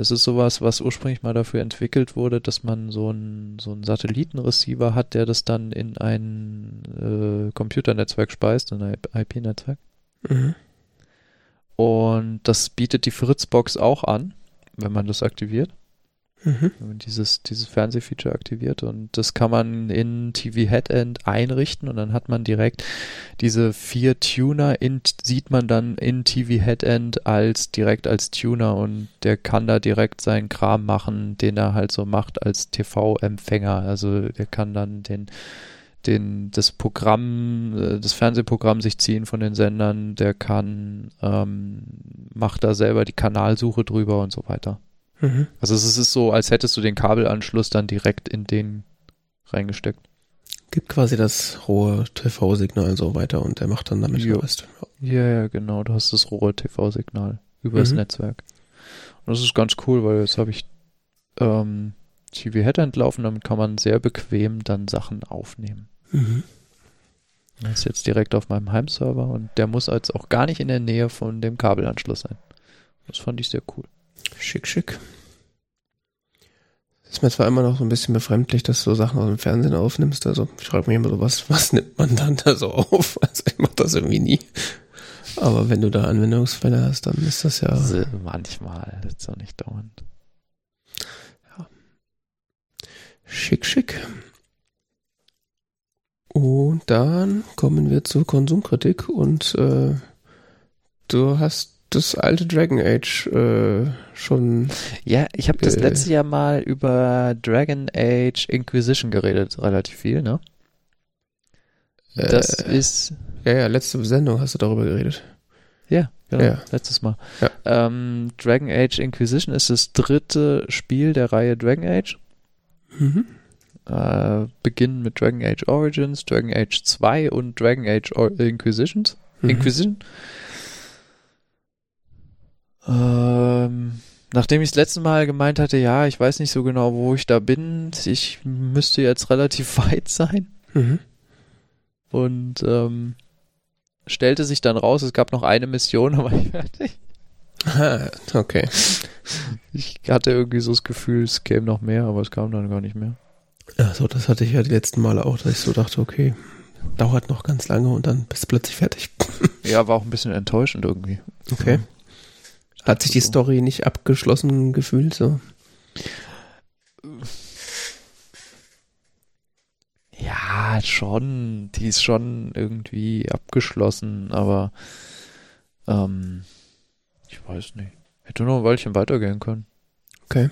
Das ist sowas, was ursprünglich mal dafür entwickelt wurde, dass man so einen so einen Satellitenreceiver hat, der das dann in ein äh, Computernetzwerk speist, in ein IP-Netzwerk. Mhm. Und das bietet die Fritzbox auch an, wenn man das aktiviert. Mhm. wenn man dieses, dieses Fernsehfeature aktiviert und das kann man in TV Headend einrichten und dann hat man direkt diese vier Tuner in, sieht man dann in TV Headend als direkt als Tuner und der kann da direkt seinen Kram machen, den er halt so macht als TV-Empfänger. Also der kann dann den den, das Programm, äh, das Fernsehprogramm sich ziehen von den Sendern, der kann, ähm, macht da selber die Kanalsuche drüber und so weiter. Mhm. Also es ist so, als hättest du den Kabelanschluss dann direkt in den reingesteckt. Gibt quasi das rohe TV-Signal so weiter und der macht dann damit den Rest. Ja, ja, genau. Du hast das rohe TV-Signal über das Mhm. Netzwerk. Und das ist ganz cool, weil jetzt habe ich ähm, TV Headend laufen, damit kann man sehr bequem dann Sachen aufnehmen. Mhm. Das ist jetzt direkt auf meinem Heimserver und der muss jetzt auch gar nicht in der Nähe von dem Kabelanschluss sein. Das fand ich sehr cool. Schick, schick. Ist mir zwar immer noch so ein bisschen befremdlich, dass du Sachen aus dem Fernsehen aufnimmst. Also ich frage mich immer so, was, was nimmt man dann da so auf? (laughs) Also ich mach das irgendwie nie. Aber wenn du da Anwendungsfälle hast, dann ist das ja. Also manchmal, jetzt auch nicht dauernd. Schick, schick. Und dann kommen wir zur Konsumkritik und äh, du hast das alte Dragon Age äh, schon. Ja, ich habe das letzte Jahr mal über Dragon Age Inquisition geredet, relativ viel, ne? Das äh, ist, ja, ja, letzte Sendung hast du darüber geredet. ja, genau, Ja. letztes Mal. Ja. Ähm, Dragon Age Inquisition ist das dritte Spiel der Reihe Dragon Age. Mhm. Äh, beginnen mit Dragon Age Origins, Dragon Age 2 und Dragon Age Or Inquisitions. Mhm. Inquisition. Ähm, nachdem ich das letzte Mal gemeint hatte, ja, ich weiß nicht so genau, wo ich da bin, ich müsste jetzt relativ (laughs) weit sein. Mhm. Und ähm, stellte sich dann raus, es gab noch eine Mission, (laughs) aber ich fertig. (laughs) Ah, okay. Ich hatte irgendwie so das Gefühl, es käme noch mehr, aber es kam dann gar nicht mehr. Ja, so, das hatte ich ja die letzten Male auch, dass ich so dachte, okay, dauert noch ganz lange und dann bist du plötzlich fertig. Ja, war auch ein bisschen enttäuschend irgendwie. Okay. Hat sich die. Story nicht abgeschlossen gefühlt, so? Ja, schon. Die ist schon irgendwie abgeschlossen, aber ähm, ich weiß nicht. Hätte noch ein Weilchen weitergehen können. Okay.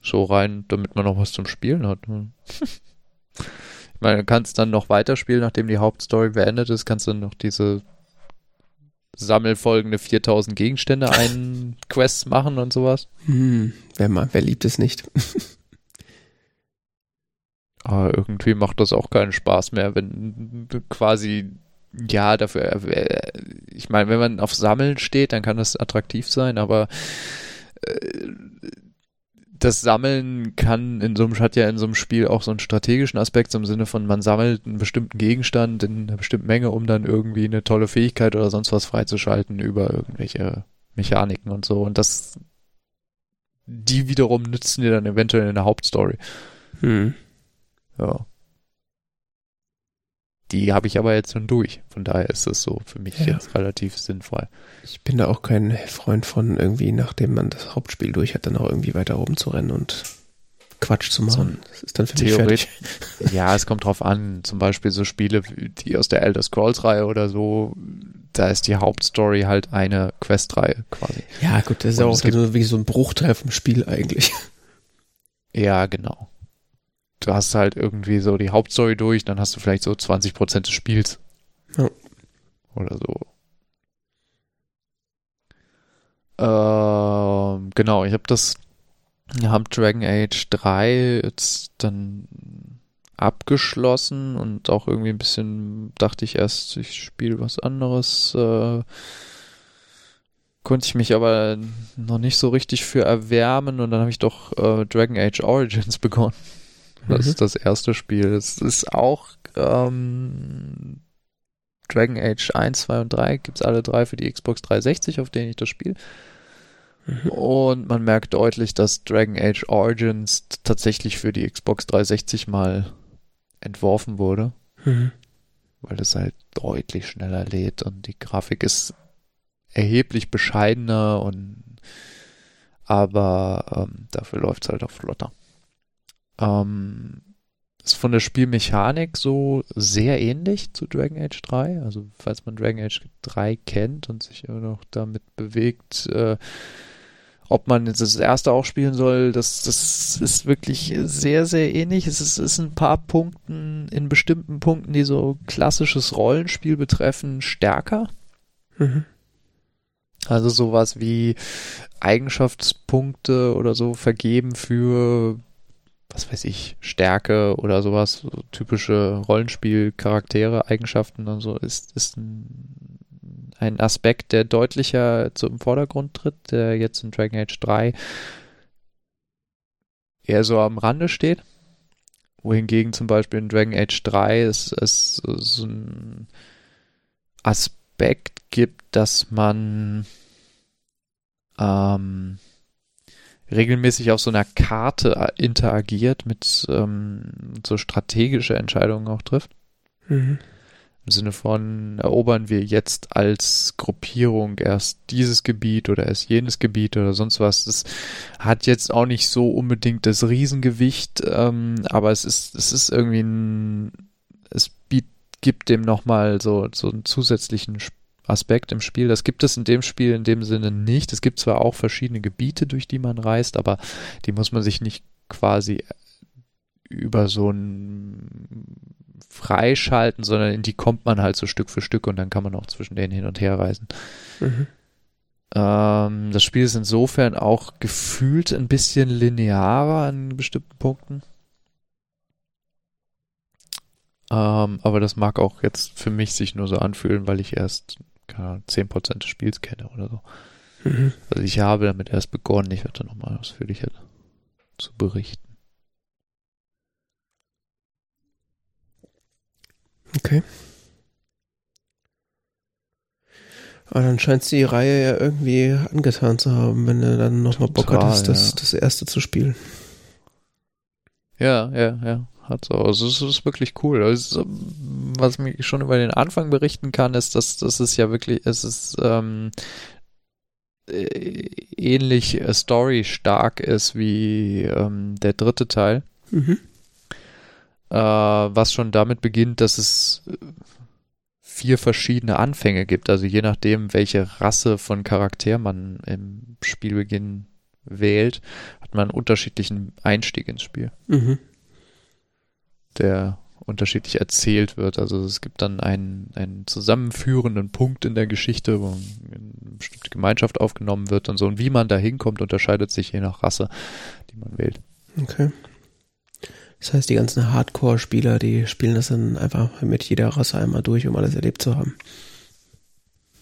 So rein, damit man noch was zum Spielen hat. Ne? (laughs) ich meine, du kannst dann noch weiterspielen, nachdem die Hauptstory beendet ist, kannst du noch diese sammelfolgende 4000 Gegenstände einen (laughs) Quests machen und sowas. Hm, wer, ma- wer liebt es nicht? Aber (laughs) irgendwie macht das auch keinen Spaß mehr, wenn quasi, ja, dafür, äh, ich meine, wenn man auf Sammeln steht, dann kann das attraktiv sein, aber äh, das Sammeln kann in so einem, hat ja in so einem Spiel auch so einen strategischen Aspekt, so im Sinne von, man sammelt einen bestimmten Gegenstand in einer bestimmten Menge, um dann irgendwie eine tolle Fähigkeit oder sonst was freizuschalten über irgendwelche Mechaniken und so. Und das, die wiederum nützen dir dann eventuell in der Hauptstory. Hm. Ja. Die habe ich aber jetzt schon durch. Von daher ist das so für mich Ja. jetzt relativ sinnvoll. Ich bin da auch kein Freund von irgendwie, nachdem man das Hauptspiel durch hat, dann auch irgendwie weiter rumzurennen und Quatsch zu So machen. ein das ist dann für mich fertig. (laughs) Ja, es kommt drauf an. Zum Beispiel so Spiele, wie die aus der Elder Scrolls-Reihe oder so, da ist die Hauptstory halt eine Questreihe quasi. Ja, gut, das ist Und auch nur wie so ein Bruchteil vom Spiel eigentlich. Ja, genau. Du hast halt irgendwie so die Hauptstory durch, dann hast du vielleicht so 20% des Spiels. Ja. Oder so. Ähm, genau, ich habe das, hab Dragon Age 3 jetzt dann abgeschlossen und auch irgendwie ein bisschen dachte ich erst, ich spiele was anderes. Äh, konnte ich mich aber noch nicht so richtig für erwärmen und dann habe ich doch äh, Dragon Age Origins (laughs) begonnen. Das Mhm. ist das erste Spiel. Es ist auch ähm, Dragon Age 1, 2 und 3 gibt's alle drei für die Xbox 360, auf denen ich das spiele. Mhm. Und man merkt deutlich, dass Dragon Age Origins tatsächlich für die Xbox 360 mal entworfen wurde, Mhm. weil es halt deutlich schneller lädt und die Grafik ist erheblich bescheidener und aber ähm, dafür läuft es halt auch flotter. Ähm, ist von der Spielmechanik so sehr ähnlich zu Dragon Age 3. Also falls man Dragon Age 3 kennt und sich immer noch damit bewegt, äh, ob man jetzt das erste auch spielen soll, das, das ist wirklich sehr, sehr ähnlich. Es ist, ist ein paar Punkten, in bestimmten Punkten, die so klassisches Rollenspiel betreffen, stärker. Mhm. Also sowas wie Eigenschaftspunkte oder so vergeben für was weiß ich, Stärke oder sowas, so typische Rollenspiel-Charaktere, Eigenschaften und so, ist, ist ein, ein Aspekt, der deutlicher zum Vordergrund tritt, der jetzt in Dragon Age 3 eher so am Rande steht. Wohingegen zum Beispiel in Dragon Age 3 es, es so ein Aspekt gibt, dass man ähm, regelmäßig auf so einer Karte äh, interagiert, mit ähm, so strategische Entscheidungen auch trifft. Mhm. Im Sinne von, erobern wir jetzt als Gruppierung erst dieses Gebiet oder erst jenes Gebiet oder sonst was. Das hat jetzt auch nicht so unbedingt das Riesengewicht, ähm, aber es ist, es ist irgendwie ein, es biet, gibt dem nochmal so, so einen zusätzlichen Spiel Aspekt im Spiel. Das gibt es in dem Spiel in dem Sinne nicht. Es gibt zwar auch verschiedene Gebiete, durch die man reist, aber die muss man sich nicht quasi über so ein freischalten, sondern in die kommt man halt so Stück für Stück und dann kann man auch zwischen denen hin und her reisen. Mhm. Ähm, das Spiel ist insofern auch gefühlt ein bisschen linearer an bestimmten Punkten. Ähm, aber das mag auch jetzt für mich sich nur so anfühlen, weil ich erst keine Ahnung, 10% des Spiels kenne oder so. Mhm. Also ich habe damit erst begonnen, ich werde nochmal ausführlicher zu berichten. Okay. Aber dann scheint die Reihe ja irgendwie angetan zu haben, wenn er dann nochmal Bock hat, das, ja. das erste zu spielen. Ja, ja, ja hat. So. Also es ist wirklich cool. Also, was ich schon über den Anfang berichten kann, ist, dass das ist ja wirklich, es ist ähm, äh, ähnlich äh, Story stark ist wie ähm, der dritte Teil. Mhm. Äh, was schon damit beginnt, dass es vier verschiedene Anfänge gibt. Also je nachdem, welche Rasse von Charakter man im Spielbeginn wählt, hat man einen unterschiedlichen Einstieg ins Spiel. Mhm der unterschiedlich erzählt wird. Also es gibt dann einen, einen zusammenführenden Punkt in der Geschichte, wo eine bestimmte Gemeinschaft aufgenommen wird und so. Und wie man da hinkommt, unterscheidet sich je nach Rasse, die man wählt. Okay. Das heißt, die ganzen Hardcore-Spieler, die spielen das dann einfach mit jeder Rasse einmal durch, um alles erlebt zu haben.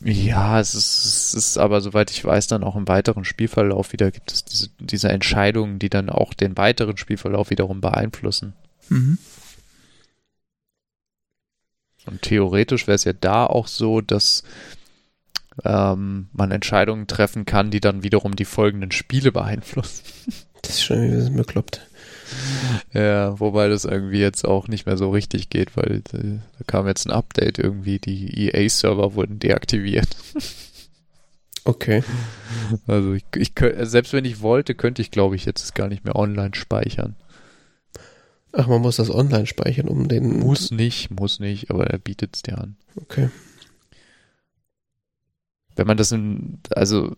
Ja, es ist, es ist aber, soweit ich weiß, dann auch im weiteren Spielverlauf wieder gibt es diese, diese Entscheidungen, die dann auch den weiteren Spielverlauf wiederum beeinflussen. Mhm. Und theoretisch wäre es ja da auch so, dass ähm, man Entscheidungen treffen kann, die dann wiederum die folgenden Spiele beeinflussen. (laughs) Das ist schon ein bekloppt. Ja, wobei das irgendwie jetzt auch nicht mehr so richtig geht, weil äh, da kam jetzt ein Update irgendwie, die EA-Server wurden deaktiviert. (laughs) Okay. Also ich, ich selbst wenn ich wollte, könnte ich glaube ich jetzt gar nicht mehr online speichern. Ach, man muss das online speichern, um den. Muss nicht, muss nicht, aber er bietet es dir an. Okay. Wenn man das in, also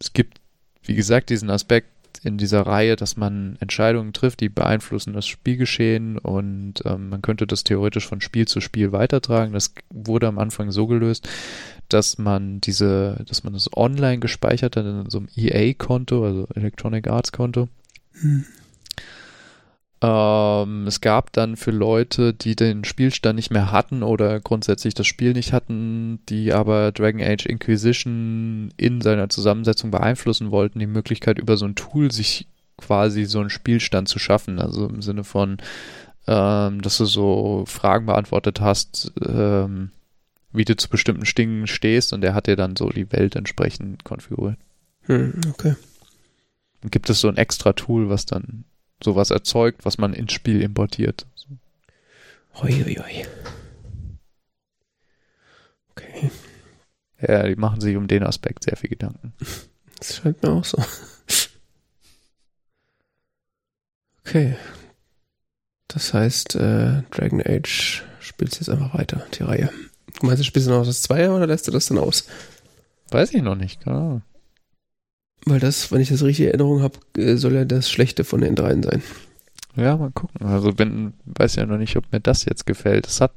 es gibt, wie gesagt, diesen Aspekt in dieser Reihe, dass man Entscheidungen trifft, die beeinflussen das Spielgeschehen und ähm, man könnte das theoretisch von Spiel zu Spiel weitertragen. Das wurde am Anfang so gelöst, dass man diese, dass man das online gespeichert hat in so einem EA-Konto, also Electronic Arts Konto. Hm. Ähm, es gab dann für Leute, die den Spielstand nicht mehr hatten oder grundsätzlich das Spiel nicht hatten, die aber Dragon Age Inquisition in seiner Zusammensetzung beeinflussen wollten, die Möglichkeit über so ein Tool sich quasi so einen Spielstand zu schaffen. Also im Sinne von, ähm, dass du so Fragen beantwortet hast, ähm, wie du zu bestimmten Stingen stehst und der hat dir dann so die Welt entsprechend konfiguriert. Hm, okay. Gibt es so ein extra Tool, was dann sowas erzeugt, was man ins Spiel importiert. Hoi. Okay. Ja, die machen sich um den Aspekt sehr viel Gedanken. Das scheint mir auch so. Okay. Das heißt, äh, Dragon Age spielt jetzt einfach weiter, die Reihe. Du meinst, du spielst du noch das Zweier oder lässt du das dann aus? Weiß ich noch nicht, keine Ahnung. Weil das, wenn ich das richtig in Erinnerung habe, äh, soll ja das Schlechte von den dreien sein. Ja, mal gucken. Also bin, weiß ja noch nicht, ob mir das jetzt gefällt. Es hat,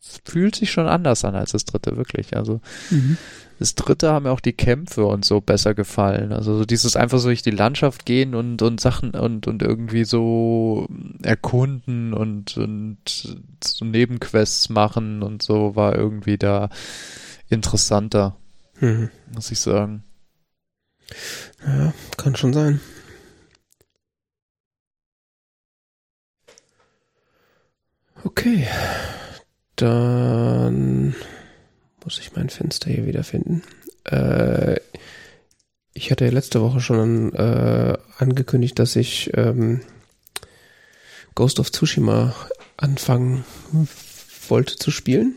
es fühlt sich schon anders an als das dritte, wirklich. Also Mhm. das dritte haben mir auch die Kämpfe und so besser gefallen. Also so dieses einfach so durch die Landschaft gehen und, und Sachen und, und irgendwie so erkunden und, und so Nebenquests machen und so war irgendwie da interessanter, Mhm. muss ich sagen. Ja, kann schon sein. Okay. Dann muss ich mein Fenster hier wiederfinden. Äh, ich hatte letzte Woche schon äh, angekündigt, dass ich ähm, Ghost of Tsushima anfangen wollte zu spielen.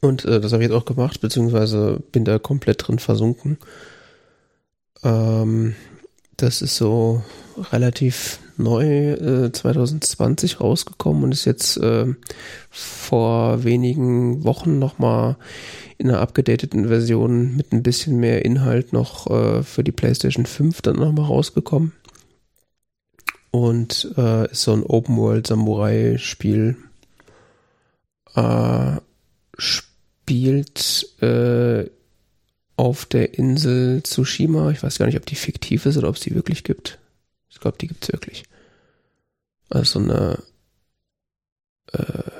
Und äh, das habe ich jetzt auch gemacht, beziehungsweise bin da komplett drin versunken. Ähm, das ist so relativ neu äh, 2020 rausgekommen und ist jetzt äh, vor wenigen Wochen nochmal in einer abgedateten Version mit ein bisschen mehr Inhalt noch äh, für die PlayStation 5 dann nochmal rausgekommen. Und äh, ist so ein Open World Samurai Spiel. Äh, spielt äh, auf der Insel Tsushima. Ich weiß gar nicht, ob die fiktiv ist oder ob es die wirklich gibt. Ich glaube, die gibt es wirklich. Also eine äh,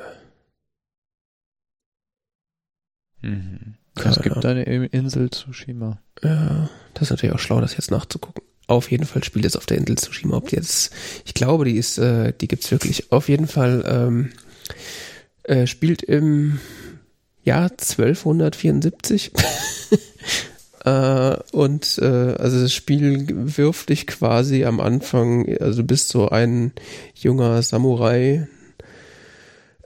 Mhm. Es gibt eine Insel Tsushima. Ja, das ist natürlich auch schlau, das jetzt nachzugucken. Auf jeden Fall spielt es auf der Insel Tsushima. Ob die jetzt, ich glaube, die ist, äh, die gibt's wirklich. Auf jeden Fall ähm, äh, spielt im Jahr 1274. (laughs) äh, und äh, also das Spiel wirft dich quasi am Anfang, also bist so ein junger Samurai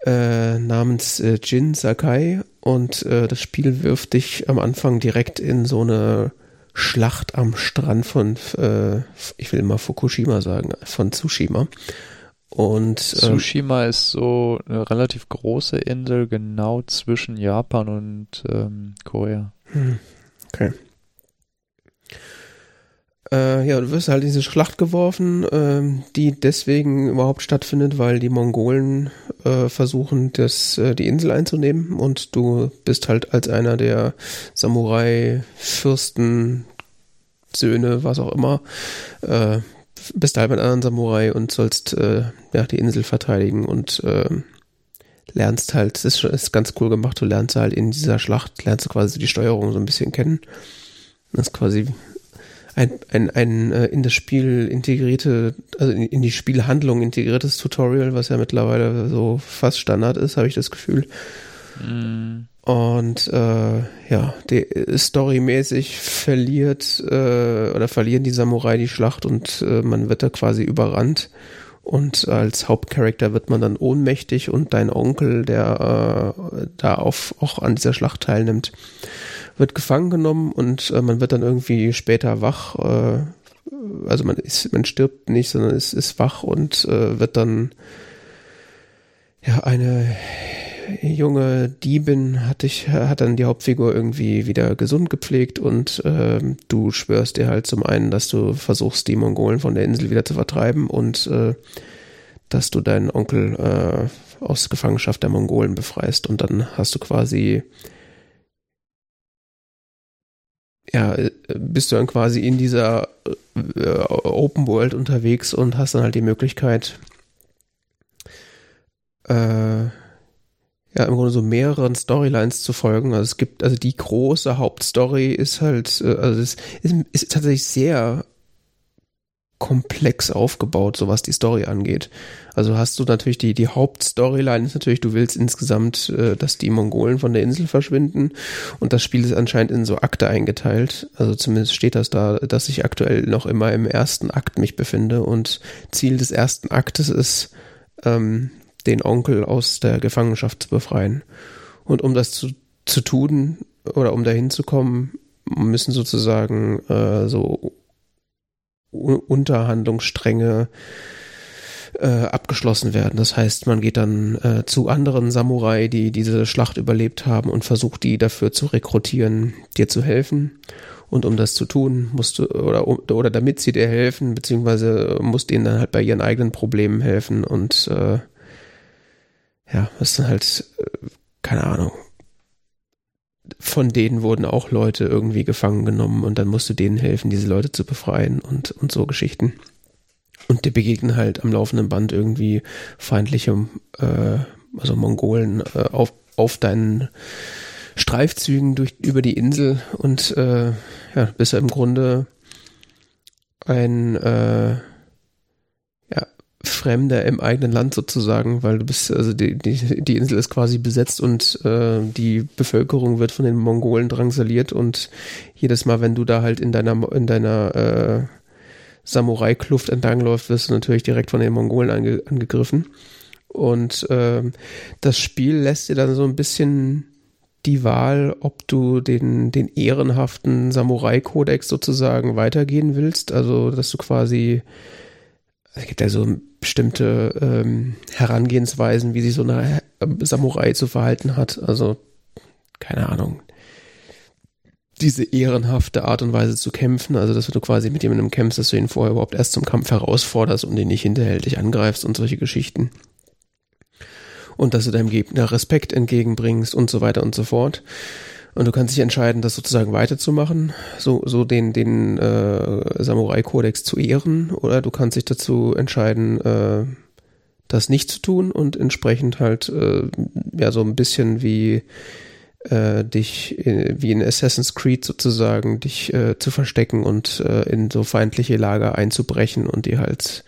äh, namens äh, Jin Sakai und äh, das Spiel wirft dich am Anfang direkt in so eine Schlacht am Strand von, äh, ich will immer Fukushima sagen, von Tsushima. Und ähm, Tsushima ist so eine relativ große Insel genau zwischen Japan und ähm, Korea. Hm, Okay. Äh, ja, du wirst halt in diese Schlacht geworfen, ähm, die deswegen überhaupt stattfindet, weil die Mongolen äh, versuchen, das, äh, die Insel einzunehmen und du bist halt als einer der Samurai, Fürsten, Söhne, was auch immer, äh, bist halt mit anderen Samurai und sollst äh, ja, die Insel verteidigen und äh, lernst halt, es ist, ist ganz cool gemacht, du lernst halt in dieser Schlacht, lernst du quasi die Steuerung so ein bisschen kennen. Das ist quasi ein, ein, ein äh, in das Spiel integrierte, also in, in die Spielhandlung integriertes Tutorial, was ja mittlerweile so fast Standard ist, habe ich das Gefühl. Mhm. Und äh, ja, die, storymäßig verliert äh, oder verlieren die Samurai die Schlacht und äh, man wird da quasi überrannt. Und als Hauptcharakter wird man dann ohnmächtig und dein Onkel, der äh, da auf, auch an dieser Schlacht teilnimmt, wird gefangen genommen und äh, man wird dann irgendwie später wach. Äh, also man ist, man stirbt nicht, sondern ist, ist wach und äh, wird dann ja eine junge Diebin hat dich, hat dann die Hauptfigur irgendwie wieder gesund gepflegt und ähm, du schwörst dir halt zum einen, dass du versuchst, die Mongolen von der Insel wieder zu vertreiben und äh, dass du deinen Onkel äh, aus Gefangenschaft der Mongolen befreist und dann hast du quasi ja, äh, bist du dann quasi in dieser äh, Open World unterwegs und hast dann halt die Möglichkeit, äh, ja, im Grunde so mehreren Storylines zu folgen. Also es gibt, also die große Hauptstory ist halt, äh, also es ist, ist tatsächlich sehr komplex aufgebaut, so was die Story angeht. Also hast du natürlich die, die Hauptstoryline ist natürlich, du willst insgesamt, äh, dass die Mongolen von der Insel verschwinden und das Spiel ist anscheinend in so Akte eingeteilt. Also zumindest steht das da, dass ich aktuell noch immer im ersten Akt mich befinde und Ziel des ersten Aktes ist, ähm, den Onkel aus der Gefangenschaft zu befreien. Und um das zu, zu tun, oder um dahin zu kommen, müssen sozusagen äh, so Unterhandlungsstränge äh, abgeschlossen werden. Das heißt, man geht dann äh, zu anderen Samurai, die diese Schlacht überlebt haben und versucht, die dafür zu rekrutieren, dir zu helfen. Und um das zu tun, musst du, oder, oder damit sie dir helfen, beziehungsweise musst ihnen dann halt bei ihren eigenen Problemen helfen und äh, ja, das dann halt, äh, keine Ahnung. Von denen wurden auch Leute irgendwie gefangen genommen und dann musst du denen helfen, diese Leute zu befreien und, und so Geschichten. Und dir begegnen halt am laufenden Band irgendwie feindliche, äh, also Mongolen äh, auf, auf deinen Streifzügen durch, über die Insel und äh, ja, bist ja im Grunde ein äh, Fremder im eigenen Land sozusagen, weil du bist, also die, die, die Insel ist quasi besetzt und äh, die Bevölkerung wird von den Mongolen drangsaliert und jedes Mal, wenn du da halt in deiner, in deiner äh, Samurai-Kluft entlangläuft, wirst du natürlich direkt von den Mongolen ange angegriffen. Und äh, das Spiel lässt dir dann so ein bisschen die Wahl, ob du den, den ehrenhaften Samurai-Kodex sozusagen weitergehen willst. Also, dass du quasi, es gibt ja so bestimmte ähm, Herangehensweisen, wie sich so eine Samurai zu verhalten hat. Also, keine Ahnung, diese ehrenhafte Art und Weise zu kämpfen, also dass du quasi mit jemandem kämpfst, dass du ihn vorher überhaupt erst zum Kampf herausforderst und ihn nicht hinterhältig angreifst und solche Geschichten. Und dass du deinem Gegner Respekt entgegenbringst und so weiter und so fort. Und du kannst dich entscheiden, das sozusagen weiterzumachen, so, so den, den äh, Samurai-Kodex zu ehren, oder du kannst dich dazu entscheiden, äh, das nicht zu tun und entsprechend halt äh, ja so ein bisschen wie äh, dich äh, wie in Assassin's Creed sozusagen dich äh, zu verstecken und äh, in so feindliche Lager einzubrechen und die halt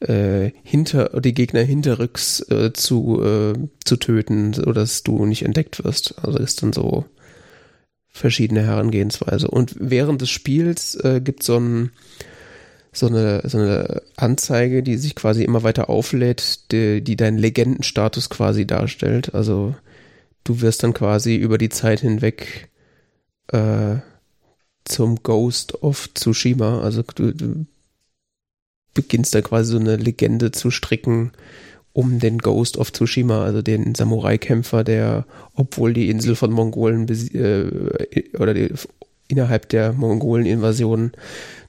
äh, hinter die Gegner hinterrücks äh, zu äh, zu töten, so dass du nicht entdeckt wirst. Also ist dann so verschiedene Herangehensweise. Und während des Spiels äh, gibt so ein so eine, so eine Anzeige, die sich quasi immer weiter auflädt, die, die deinen Legendenstatus quasi darstellt. Also du wirst dann quasi über die Zeit hinweg äh, zum Ghost of Tsushima. Also du, du beginnst da quasi so eine Legende zu stricken um den Ghost of Tsushima, also den Samurai-Kämpfer, der, obwohl die Insel von Mongolen äh, oder die, innerhalb der Mongolen-Invasion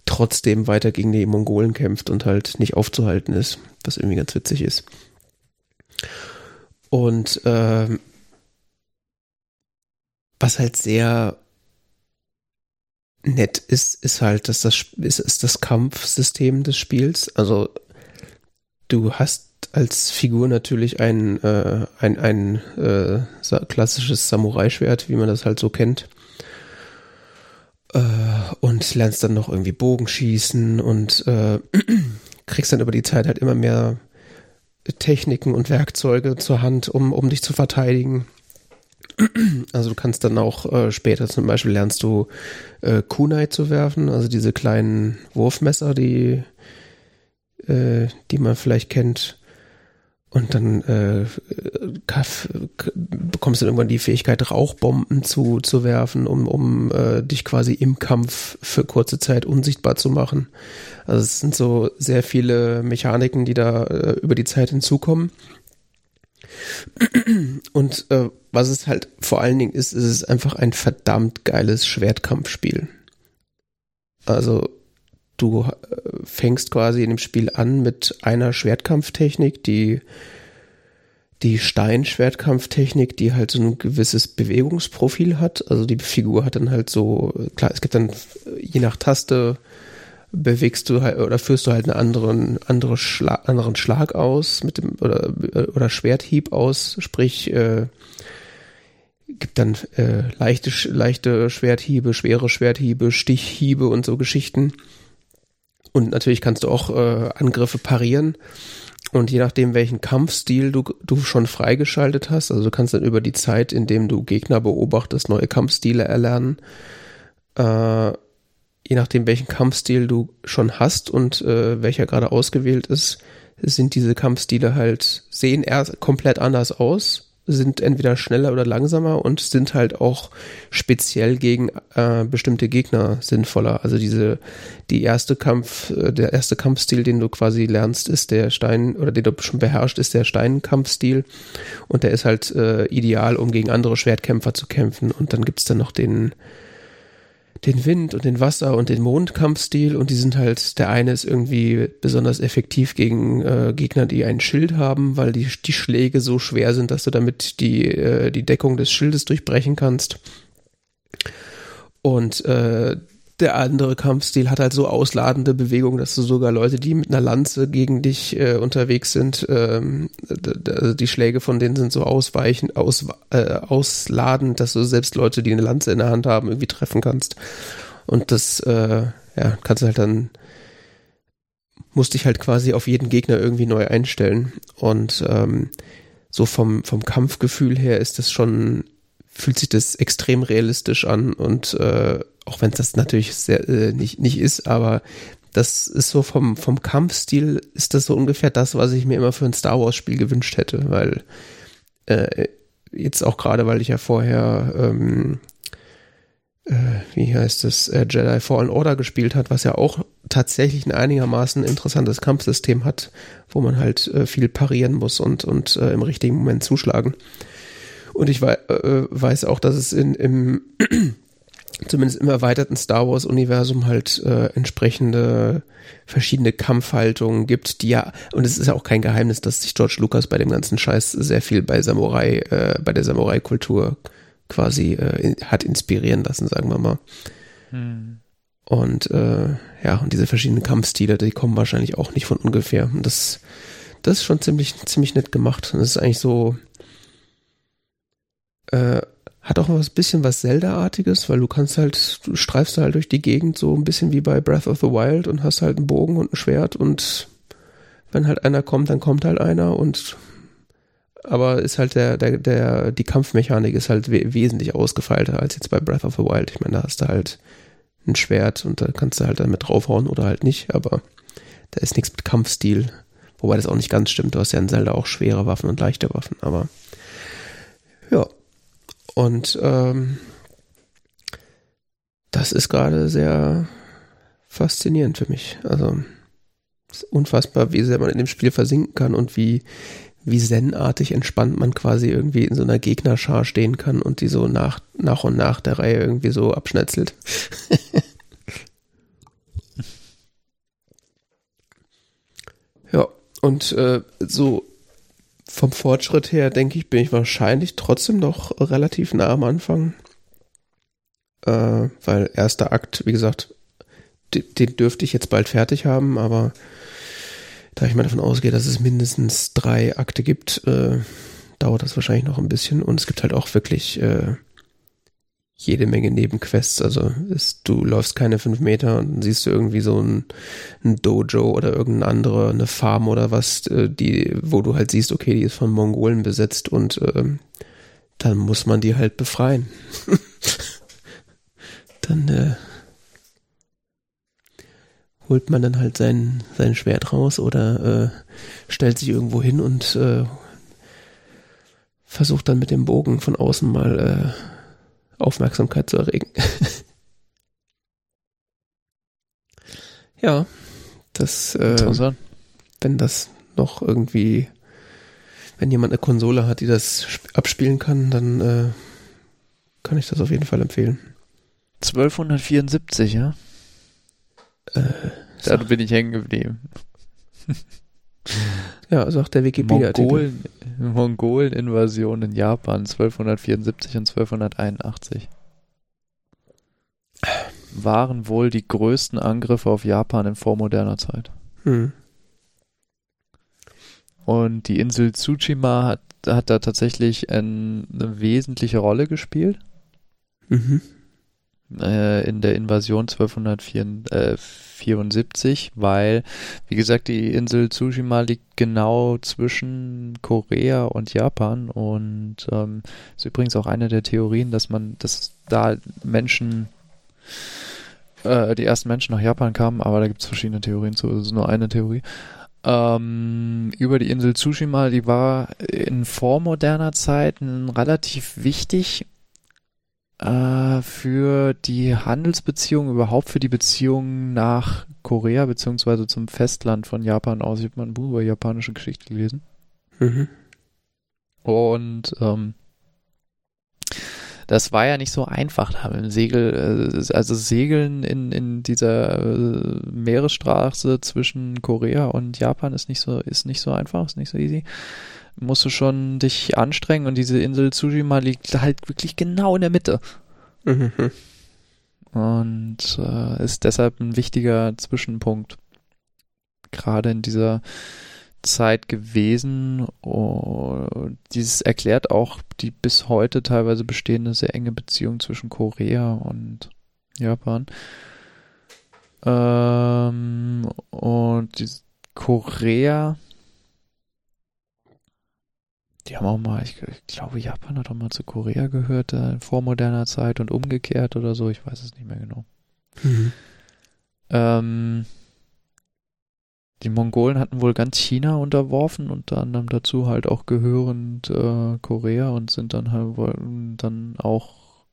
trotzdem weiter gegen die Mongolen kämpft und halt nicht aufzuhalten ist, was irgendwie ganz witzig ist. Und äh, was halt sehr nett ist, ist halt, dass das ist, ist das Kampfsystem des Spiels. Also du hast als Figur natürlich ein, äh, ein, ein äh, klassisches Samurai-Schwert, wie man das halt so kennt. Äh, und lernst dann noch irgendwie Bogenschießen und äh, (clears throat) kriegst dann über die Zeit halt immer mehr Techniken und Werkzeuge zur Hand, um, um dich zu verteidigen. (clears throat) Also du kannst dann auch äh, später zum Beispiel lernst du äh, Kunai zu werfen, also diese kleinen Wurfmesser, die, die man vielleicht kennt. Und dann äh, kaff, bekommst du irgendwann die Fähigkeit, Rauchbomben zu, zu werfen, um, um äh, dich quasi im Kampf für kurze Zeit unsichtbar zu machen. Also es sind so sehr viele Mechaniken, die da äh, über die Zeit hinzukommen. Und äh, was es halt vor allen Dingen ist, ist es einfach ein verdammt geiles Schwertkampfspiel. Also du äh, fängst quasi in dem Spiel an mit einer Schwertkampftechnik, die die Stein-Schwertkampftechnik, die halt so ein gewisses Bewegungsprofil hat. Also die Figur hat dann halt so, klar, es gibt dann je nach Taste bewegst du halt oder führst du halt einen anderen, andere Schla anderen Schlag aus mit dem oder, oder Schwerthieb aus, sprich äh, gibt dann äh, leichte, leichte Schwerthiebe, schwere Schwerthiebe, Stichhiebe und so Geschichten. Und natürlich kannst du auch äh, Angriffe parieren. Und je nachdem, welchen Kampfstil du, du schon freigeschaltet hast, also du kannst dann über die Zeit, indem du Gegner beobachtest, neue Kampfstile erlernen. Äh, je nachdem, welchen Kampfstil du schon hast und äh, welcher gerade ausgewählt ist, sind diese Kampfstile halt, sehen erst komplett anders aus, sind entweder schneller oder langsamer und sind halt auch speziell gegen äh, bestimmte Gegner sinnvoller. Also diese, die erste Kampf, äh, der erste Kampfstil, den du quasi lernst, ist der Stein, oder den du schon beherrscht, ist der Steinkampfstil. Und der ist halt äh, ideal, um gegen andere Schwertkämpfer zu kämpfen. Und dann gibt's dann noch den, den Wind und den Wasser und den Mondkampfstil und die sind halt, der eine ist irgendwie besonders effektiv gegen äh, Gegner, die ein Schild haben, weil die, die Schläge so schwer sind, dass du damit die, äh, die Deckung des Schildes durchbrechen kannst. Und äh, der andere Kampfstil hat halt so ausladende Bewegungen, dass du sogar Leute, die mit einer Lanze gegen dich äh, unterwegs sind, ähm, also die Schläge von denen sind so ausweichend, aus, äh, ausladend, dass du selbst Leute, die eine Lanze in der Hand haben, irgendwie treffen kannst. Und das, äh, ja, kannst du halt dann, musst dich halt quasi auf jeden Gegner irgendwie neu einstellen. Und ähm, so vom, vom Kampfgefühl her ist das schon, fühlt sich das extrem realistisch an und äh, auch wenn das natürlich sehr, äh, nicht, nicht ist, aber das ist so vom, vom Kampfstil ist das so ungefähr das, was ich mir immer für ein Star Wars Spiel gewünscht hätte, weil äh, jetzt auch gerade, weil ich ja vorher ähm, äh, wie heißt es, äh, Jedi Fallen Order gespielt hat, was ja auch tatsächlich ein einigermaßen interessantes Kampfsystem hat, wo man halt äh, viel parieren muss und, und äh, im richtigen Moment zuschlagen. Und ich wei äh, weiß auch, dass es in, im zumindest im erweiterten Star Wars Universum halt äh, entsprechende verschiedene Kampfhaltungen gibt, die ja, und es ist ja auch kein Geheimnis, dass sich George Lucas bei dem ganzen Scheiß sehr viel bei Samurai, äh, bei der Samurai-Kultur quasi äh, hat inspirieren lassen, sagen wir mal. Hm. Und äh, ja, und diese verschiedenen Kampfstile, die kommen wahrscheinlich auch nicht von ungefähr. Und das, das ist schon ziemlich, ziemlich nett gemacht. Und das ist eigentlich so, äh, hat auch was bisschen was Zelda-artiges, weil du kannst halt, du streifst halt durch die Gegend so ein bisschen wie bei Breath of the Wild und hast halt einen Bogen und ein Schwert und wenn halt einer kommt, dann kommt halt einer und aber ist halt der, der, der, die Kampfmechanik ist halt we wesentlich ausgefeilter als jetzt bei Breath of the Wild. Ich meine, da hast du halt ein Schwert und da kannst du halt damit draufhauen oder halt nicht, aber da ist nichts mit Kampfstil. Wobei das auch nicht ganz stimmt. Du hast ja in Zelda auch schwere Waffen und leichte Waffen, aber ja, und ähm, das ist gerade sehr faszinierend für mich. Also es ist unfassbar, wie sehr man in dem Spiel versinken kann und wie, wie zen-artig entspannt man quasi irgendwie in so einer Gegnerschar stehen kann und die so nach, nach und nach der Reihe irgendwie so abschnetzelt. (laughs) ja, und äh, so vom Fortschritt her, denke ich, bin ich wahrscheinlich trotzdem noch relativ nah am Anfang. Äh, weil erster Akt, wie gesagt, den dürfte ich jetzt bald fertig haben, aber da ich mal davon ausgehe, dass es mindestens drei Akte gibt, äh, dauert das wahrscheinlich noch ein bisschen. Und es gibt halt auch wirklich äh, jede Menge Nebenquests. Also ist, du läufst keine fünf Meter und dann siehst du irgendwie so ein, ein Dojo oder irgendeine andere, eine Farm oder was, äh, die, wo du halt siehst, okay, die ist von Mongolen besetzt und äh, dann muss man die halt befreien. (laughs) dann äh, holt man dann halt sein, sein Schwert raus oder äh, stellt sich irgendwo hin und äh, versucht dann mit dem Bogen von außen mal äh, Aufmerksamkeit zu erregen. (laughs) ja, das, äh, wenn das noch irgendwie, wenn jemand eine Konsole hat, die das abspielen kann, dann äh, kann ich das auf jeden Fall empfehlen. 1274, ja? Äh, da bin ich hängen geblieben. (laughs) (laughs) Ja, sagt der Wikipedia-Artikel. Mongolen-Invasion in Japan 1274 und 1281 waren wohl die größten Angriffe auf Japan in vormoderner Zeit. Hm. Und die Insel Tsushima hat, hat da tatsächlich ein, eine wesentliche Rolle gespielt. Mhm äh, in der Invasion 1274, weil, wie gesagt, die Insel Tsushima liegt genau zwischen Korea und Japan und ähm, ist übrigens auch eine der Theorien, dass man, dass da Menschen äh, die ersten Menschen nach Japan kamen, aber da gibt es verschiedene Theorien zu, das ist nur eine Theorie. ähm, über die Insel Tsushima, die war in vormoderner Zeit relativ wichtig äh, für die Handelsbeziehungen, überhaupt für die Beziehungen nach Korea beziehungsweise zum Festland von Japan aus. Ich habe mal ein Buch über japanische Geschichte gelesen. Mhm. Und ähm, das war ja nicht so einfach da mit dem Segel, äh, also Segeln in, in dieser äh, Meeresstraße zwischen Korea und Japan ist nicht so, ist nicht so einfach, ist nicht so easy. Musst du schon dich anstrengen und diese Insel Tsushima liegt halt wirklich genau in der Mitte. Mhm. Und äh, ist deshalb ein wichtiger Zwischenpunkt. Gerade in dieser Zeit gewesen. Und dieses erklärt auch die bis heute teilweise bestehende sehr enge Beziehung zwischen Korea und Japan. Ähm, und Korea, die haben auch mal, ich, ich, glaube, Japan hat auch mal zu Korea gehört, äh, in vormoderner Zeit und umgekehrt oder so, ich weiß es nicht mehr genau. Mhm. Ähm, die Mongolen hatten wohl ganz China unterworfen, unter anderem dazu halt auch gehörend äh, Korea und sind dann halt wollten dann auch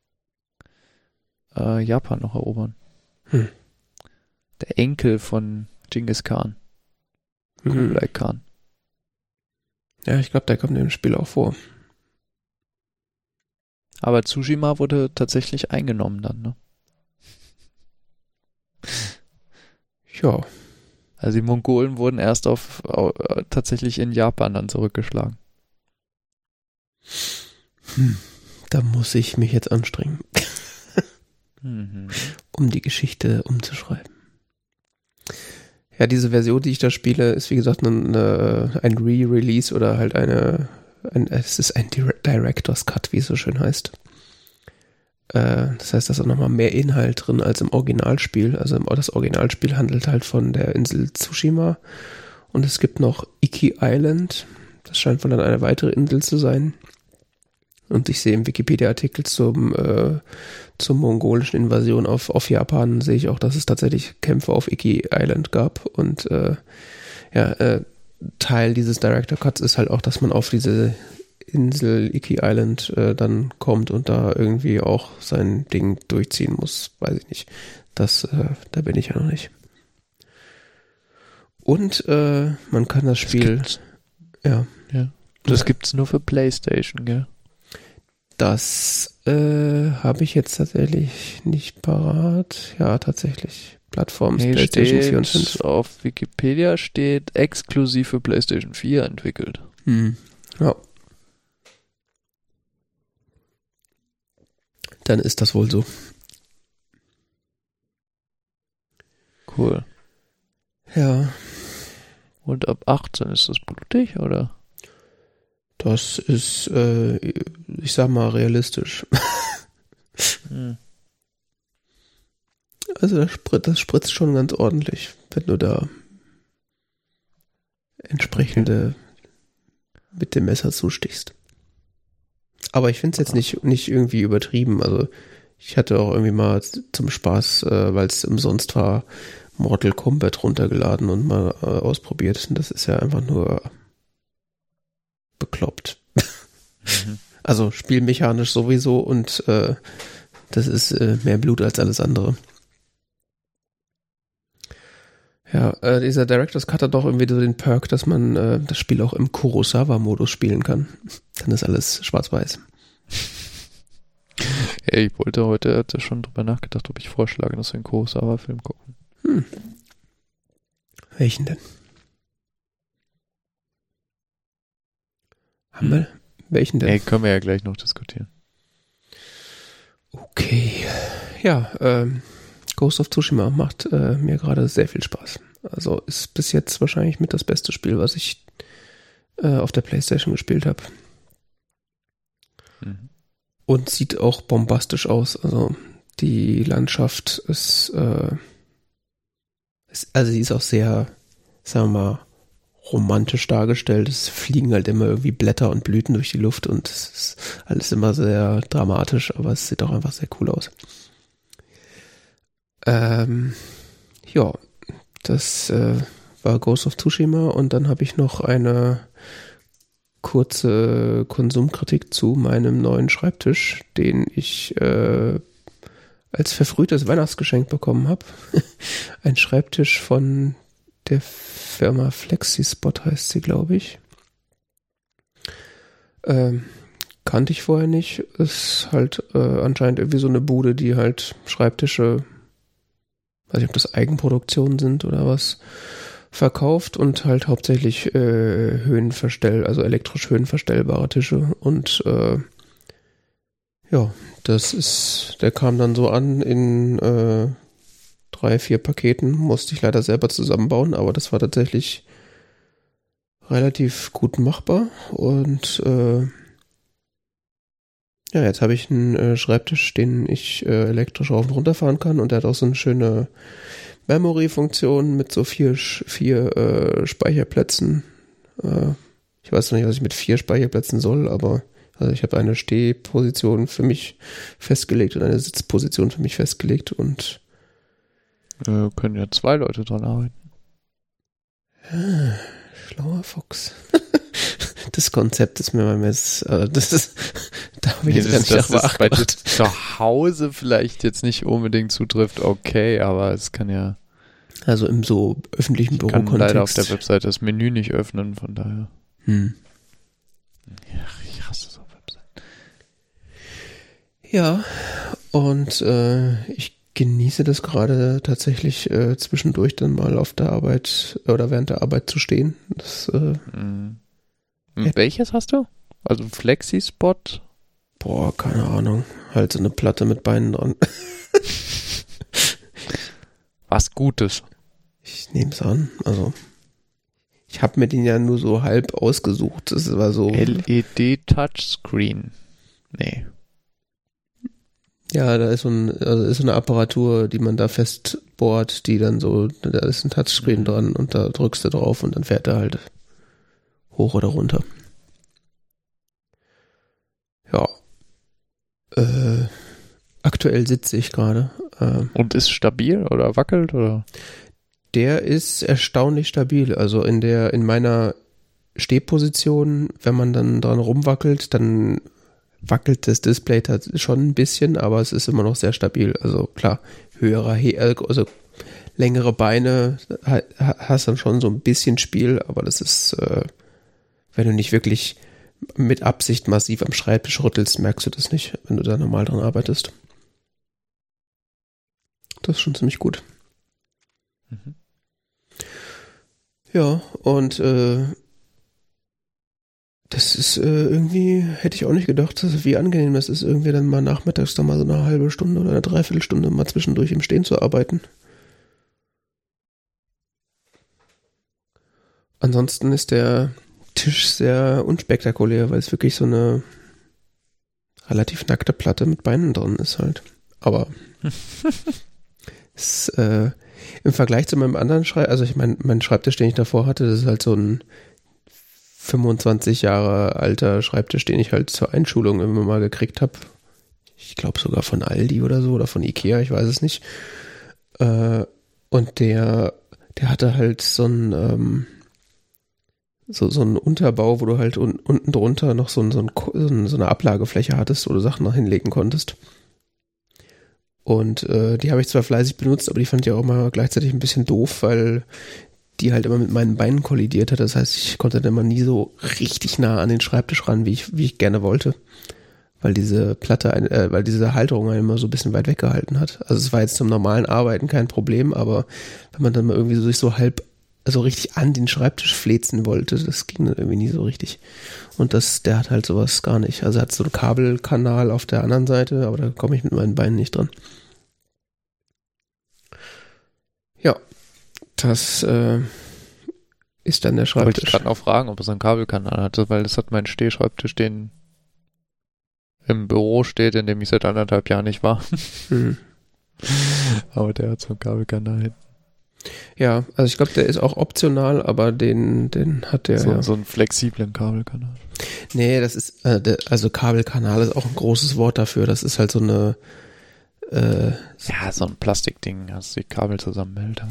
äh, Japan noch erobern. Hm. Der Enkel von Genghis Khan. Hm. Kublai Khan. Ja, ich glaube, der kommt im Spiel auch vor. Aber Tsushima wurde tatsächlich eingenommen dann, ne? Ja. Also die Mongolen wurden erst auf, auf tatsächlich in Japan dann zurückgeschlagen. Hm, da muss ich mich jetzt anstrengen, mhm. (laughs) um die Geschichte umzuschreiben. Ja, diese Version, die ich da spiele, ist wie gesagt eine, ein Re-Release oder halt eine, ein, es ist ein Director's Cut, wie es so schön heißt. Äh, das heißt, da ist auch nochmal mehr Inhalt drin als im Originalspiel. Also das Originalspiel handelt halt von der Insel Tsushima. Und es gibt noch Iki Island. Das scheint wohl dann eine weitere Insel zu sein. Und ich sehe im Wikipedia-Artikel zum, äh, zur mongolischen Invasion auf, auf Japan, sehe ich auch, dass es tatsächlich Kämpfe auf Iki Island gab. Und äh, ja, äh, Teil dieses Director Cuts ist halt auch, dass man auf diese Insel Iki Island äh, dann kommt und da irgendwie auch sein Ding durchziehen muss, weiß ich nicht. Das, äh, da bin ich ja noch nicht. Und äh, man kann das Spiel. Das ja. ja. Das gibt's nur für PlayStation, gell? Das äh, habe ich jetzt tatsächlich nicht parat. Ja, tatsächlich. Plattforms nee, PlayStation 4 und 5. Auf Wikipedia steht exklusiv für PlayStation 4 entwickelt. Hm. Ja. dann ist das wohl so. Cool. Ja. Und ab 18 ist das blutig, oder? Das ist, äh, ich sag mal, realistisch. hm. Also das, spritzt, das spritzt schon ganz ordentlich, wenn du da entsprechende mit dem Messer zustichst. Aber ich finde es jetzt nicht, nicht irgendwie übertrieben. Also ich hatte auch irgendwie mal zum Spaß, äh, weil es umsonst war, Mortal Kombat runtergeladen und mal äh, ausprobiert. Und das ist ja einfach nur bekloppt. Mhm. (laughs) Also spielmechanisch sowieso und äh, das ist äh, mehr Blut als alles andere. Ja, äh, dieser Director's Cut hat doch irgendwie so den Perk, dass man äh, das Spiel auch im Kurosawa-Modus spielen kann. Dann ist alles schwarz-weiß. Ey, ich wollte heute, hatte schon drüber nachgedacht, ob ich vorschlage, dass wir einen Kurosawa-Film gucken. Hm. Welchen denn? Haben wir? Welchen denn? Ey, können wir ja gleich noch diskutieren. Okay. Ja, ähm, Ghost of Tsushima macht äh, mir gerade sehr viel Spaß. Also ist bis jetzt wahrscheinlich mit das beste Spiel, was ich äh, auf der Playstation gespielt habe. Mhm. Und sieht auch bombastisch aus. Also die Landschaft ist, äh, ist also sie ist auch sehr, sagen wir mal, romantisch dargestellt. Es fliegen halt immer irgendwie Blätter und Blüten durch die Luft und es ist alles immer sehr dramatisch, aber es sieht auch einfach sehr cool aus. Ähm, ja, das äh, war Ghost of Tsushima und dann habe ich noch eine kurze Konsumkritik zu meinem neuen Schreibtisch, den ich äh, als verfrühtes Weihnachtsgeschenk bekommen habe. (laughs) Ein Schreibtisch von der Firma Flexispot heißt sie, glaube ich. Ähm, kannte ich vorher nicht. Ist halt äh, anscheinend irgendwie so eine Bude, die halt Schreibtische, weiß nicht, ob das Eigenproduktionen sind oder was, verkauft und halt hauptsächlich äh, Höhenverstell, also elektrisch höhenverstellbare Tische und äh, ja, das ist, der kam dann so an in äh, drei, vier Paketen, musste ich leider selber zusammenbauen, aber das war tatsächlich relativ gut machbar und äh, ja, jetzt habe ich einen äh, Schreibtisch, den ich äh, elektrisch rauf und runter fahren kann und der hat auch so eine schöne Memory-Funktion mit so vier, vier äh, Speicherplätzen. Äh, ich weiß noch nicht, was ich mit vier Speicherplätzen soll, aber also ich habe eine Stehposition für mich festgelegt und eine Sitzposition für mich festgelegt und äh, können ja zwei Leute dran arbeiten. Ah, (sighs) schlauer Fuchs. (laughs) das Konzept ist mir mal jetzt, äh, das ist, (laughs) da habe ich nee, jetzt das, ganz das ist bei zu Hause vielleicht jetzt nicht unbedingt zutrifft, okay, aber es kann ja. Also im so öffentlichen Büro. Ich kann leider auf der Webseite das Menü nicht öffnen, von daher. Hm. Ja, ich hasse so Webseiten. Ja, und äh, ich genieße das gerade tatsächlich äh, zwischendurch dann mal auf der Arbeit oder während der Arbeit zu stehen. Das, äh, mhm. Welches hast du? Also Flexi-Spot? Boah, keine Ahnung. Halt so eine Platte mit Beinen dran. (laughs) Was Gutes. Ich nehme es an. Also, ich habe mir den ja nur so halb ausgesucht. Das war so. LED Touchscreen. Nee. Ja, da ist so, ein, also ist so eine Apparatur, die man da festbohrt, die dann so, da ist ein Touchscreen mhm. dran und da drückst du drauf und dann fährt er halt hoch oder runter. Ja. Äh, aktuell sitze ich gerade. Äh, und ist stabil oder wackelt oder? Der ist erstaunlich stabil. Also in der, in meiner Stehposition, wenn man dann dran rumwackelt, dann wackelt das Display schon ein bisschen, aber es ist immer noch sehr stabil. Also klar, höherer, He also längere Beine hast dann schon so ein bisschen Spiel, aber das ist äh, wenn du nicht wirklich mit Absicht massiv am Schreibtisch rüttelst, merkst du das nicht, wenn du da normal dran arbeitest. Das ist schon ziemlich gut. Mhm. Ja, und äh, das ist äh, irgendwie, hätte ich auch nicht gedacht, wie angenehm das ist, irgendwie dann mal nachmittags da mal so eine halbe Stunde oder eine Dreiviertelstunde mal zwischendurch im Stehen zu arbeiten. Ansonsten ist der Tisch sehr unspektakulär, weil es wirklich so eine relativ nackte Platte mit Beinen drin ist halt. Aber (laughs) es, äh, im Vergleich zu meinem anderen Schreibtisch, also ich meine, mein Schreibtisch, den ich davor hatte, das ist halt so ein 25 Jahre alter Schreibtisch, den ich halt zur Einschulung immer mal gekriegt habe. Ich glaube sogar von Aldi oder so oder von Ikea, ich weiß es nicht. Äh, und der, der hatte halt so ein, ähm, so, so ein Unterbau, wo du halt un, unten drunter noch so, so, ein, so eine Ablagefläche hattest, wo du Sachen noch hinlegen konntest. Und äh, die habe ich zwar fleißig benutzt, aber die fand ich auch immer gleichzeitig ein bisschen doof, weil die halt immer mit meinen Beinen kollidiert hat. Das heißt, ich konnte dann immer nie so richtig nah an den Schreibtisch ran, wie ich, wie ich gerne wollte. Weil diese Platte, äh, weil diese Halterung einen immer so ein bisschen weit weggehalten hat. Also es war jetzt zum normalen Arbeiten kein Problem, aber wenn man dann mal irgendwie so sich so halb so richtig an den Schreibtisch flezen wollte. Das ging dann irgendwie nie so richtig. Und das, der hat halt sowas gar nicht. Also er hat so einen Kabelkanal auf der anderen Seite, aber da komme ich mit meinen Beinen nicht dran. Das äh, ist dann der Schreibtisch. Ich wollte gerade noch fragen, ob es einen Kabelkanal hatte, weil das hat mein Stehschreibtisch, den im Büro steht, in dem ich seit anderthalb Jahren nicht war. Mhm. (laughs) Aber der hat so einen Kabelkanal hinten. Ja, also ich glaube, der ist auch optional, aber den, den hat der. So, ja. so einen flexiblen Kabelkanal. Nee, das ist, äh, der, also Kabelkanal ist auch ein großes Wort dafür. Das ist halt so eine. Äh, ja, so ein Plastikding, das die Kabel zusammenhält.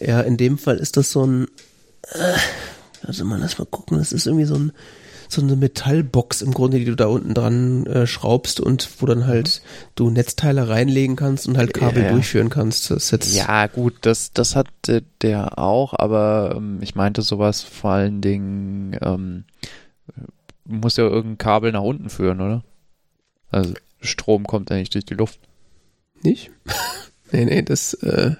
Ja, in dem Fall ist das so ein, äh, also mal lass mal gucken, das ist irgendwie so ein, so eine Metallbox im Grunde, die du da unten dran äh, schraubst und wo dann halt du Netzteile reinlegen kannst und halt Kabel ja. durchführen kannst. Das jetzt ja, gut, das, das hat der auch, aber ähm, ich meinte sowas vor allen Dingen, ähm, muss ja irgendein Kabel nach unten führen, oder? Also Strom kommt ja nicht durch die Luft. Nicht? (laughs) nee, nee, das, äh,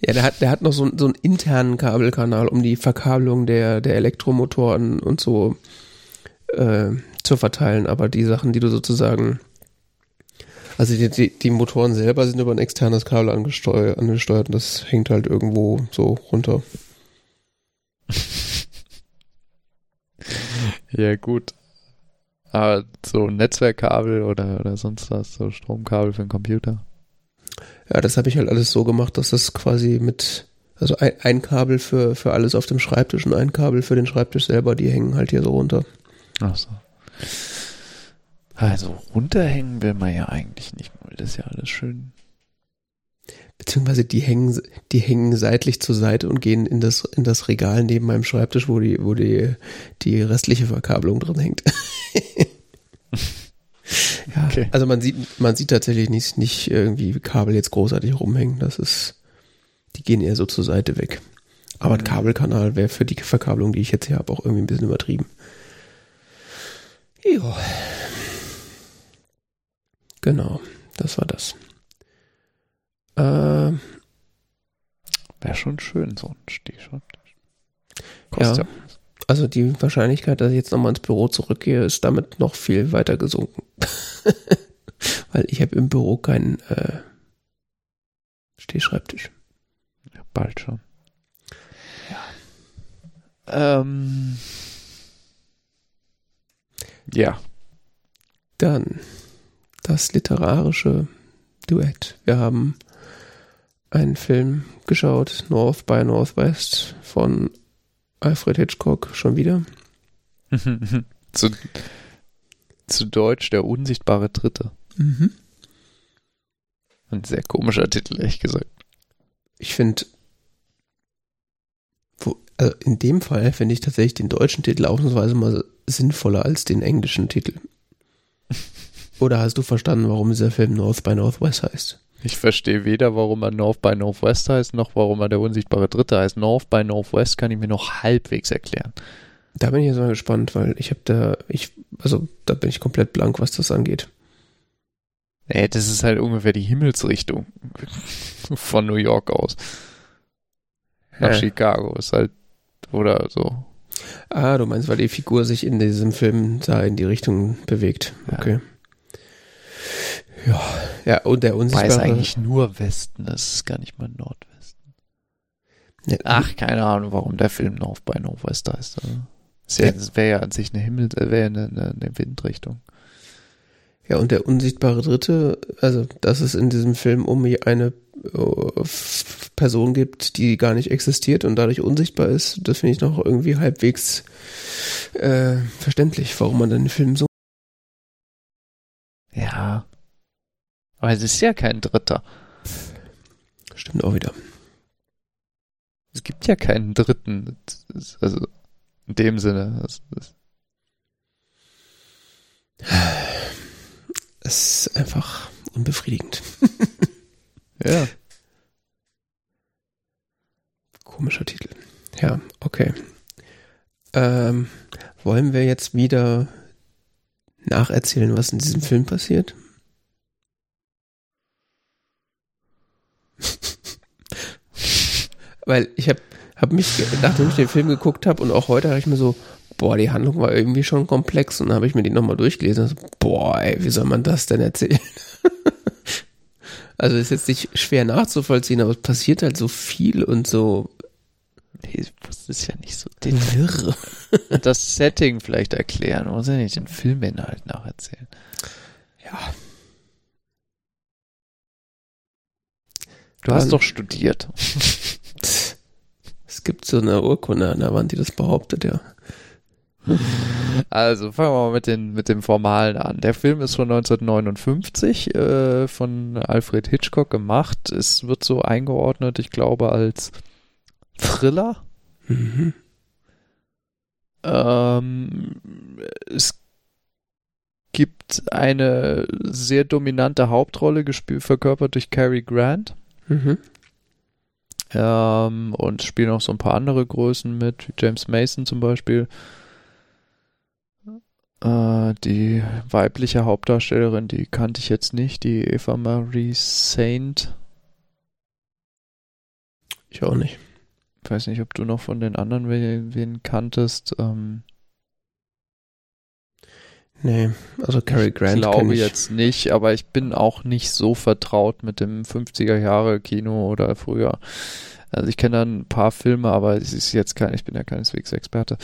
ja, der hat, der hat noch so, so einen internen Kabelkanal, um die Verkabelung der, der Elektromotoren und so äh, zu verteilen, aber die Sachen, die du sozusagen, also die, die, die Motoren selber sind über ein externes Kabel angesteuert, angesteuert und das hängt halt irgendwo so runter. (laughs) ja, gut. Aber so Netzwerkkabel oder, oder sonst was, so Stromkabel für den Computer. Ja, das habe ich halt alles so gemacht, dass das quasi mit, also ein, ein Kabel für, für alles auf dem Schreibtisch und ein Kabel für den Schreibtisch selber, die hängen halt hier so runter. Ach so. Also runterhängen will man ja eigentlich nicht, weil das ist ja alles schön. Beziehungsweise die hängen, die hängen seitlich zur Seite und gehen in das, in das Regal neben meinem Schreibtisch, wo die, wo die, die restliche Verkabelung drin hängt. (laughs) ja, okay. also man sieht, man sieht tatsächlich nicht, nicht irgendwie Kabel jetzt großartig rumhängen. Das ist, die gehen eher so zur Seite weg. Aber ein mhm. Kabelkanal wäre für die Verkabelung, die ich jetzt hier habe, auch irgendwie ein bisschen übertrieben. Ja. Genau, das war das. Äh, Wäre schon schön, so ein Stehschreibtisch. Ja, ja. Also die Wahrscheinlichkeit, dass ich jetzt nochmal ins Büro zurückgehe, ist damit noch viel weiter gesunken. (laughs) Weil ich habe im Büro keinen äh, Stehschreibtisch. Ja, bald schon. Ja. Ähm, ja. Dann das literarische Duett. Wir haben einen Film geschaut, North by Northwest von Alfred Hitchcock schon wieder. (laughs) zu, zu Deutsch der unsichtbare Dritte. Mhm. Ein sehr komischer Titel, ehrlich gesagt. Ich finde, also in dem Fall finde ich tatsächlich den deutschen Titel ausnahmsweise mal sinnvoller als den englischen Titel. (laughs) Oder hast du verstanden, warum dieser Film North by Northwest heißt? Ich verstehe weder, warum er North by Northwest heißt, noch warum er der unsichtbare Dritte heißt. North by Northwest kann ich mir noch halbwegs erklären. Da bin ich jetzt mal gespannt, weil ich habe da, ich, also da bin ich komplett blank, was das angeht. Nee, das ist halt ungefähr die Himmelsrichtung von New York aus. Nach ja. Chicago ist halt, oder so. Ah, du meinst, weil die Figur sich in diesem Film da in die Richtung bewegt. Okay. Ja. Ja, ja und der unsichtbare... Weiß eigentlich nur Westen, das ist gar nicht mal Nordwesten. Ja, Ach, keine Ahnung, warum der Film North by Northwest heißt. Ja. Das wäre ja an sich eine Himmel, äh, wäre eine, eine, eine Windrichtung. Ja, und der unsichtbare Dritte, also dass es in diesem Film um eine uh, Person gibt, die gar nicht existiert und dadurch unsichtbar ist, das finde ich noch irgendwie halbwegs äh, verständlich, warum man den Film so. Ja, aber es ist ja kein Dritter. Stimmt auch wieder. Es gibt ja keinen Dritten. Also in dem Sinne. Es, ist einfach unbefriedigend. (laughs) ja. Komischer Titel. Ja, okay. Ähm, wollen wir jetzt wieder nacherzählen, was in diesem Film passiert? Weil ich habe hab mich, nachdem ich den Film geguckt habe und auch heute habe ich mir so, boah, die Handlung war irgendwie schon komplex und dann habe ich mir die nochmal durchgelesen und so, boah, ey, wie soll man das denn erzählen? (laughs) also ist jetzt nicht schwer nachzuvollziehen, aber es passiert halt so viel und so. Nee, das ist ja nicht so wirr. (laughs) das Setting vielleicht erklären, man muss ja nicht den Filminhalt nacherzählen. Ja. Du hast doch studiert. (laughs) es gibt so eine Urkunde an der Wand, die das behauptet, ja. Also fangen wir mal mit, den, mit dem Formalen an. Der Film ist von 1959 äh, von Alfred Hitchcock gemacht. Es wird so eingeordnet, ich glaube, als Thriller. Mhm. Ähm, es gibt eine sehr dominante Hauptrolle, gespielt, verkörpert durch Cary Grant. Mhm. Ähm, und spielen auch so ein paar andere Größen mit, wie James Mason zum Beispiel. Äh, die weibliche Hauptdarstellerin, die kannte ich jetzt nicht, die Eva Marie Saint. Ich auch nicht. Ich weiß nicht, ob du noch von den anderen wen, wen kanntest. Ähm, Nee, also Cary Grant ich glaube ich. jetzt nicht, aber ich bin auch nicht so vertraut mit dem 50er Jahre Kino oder früher. Also ich kenne da ein paar Filme, aber es ist jetzt kein, ich bin ja keineswegs Experte.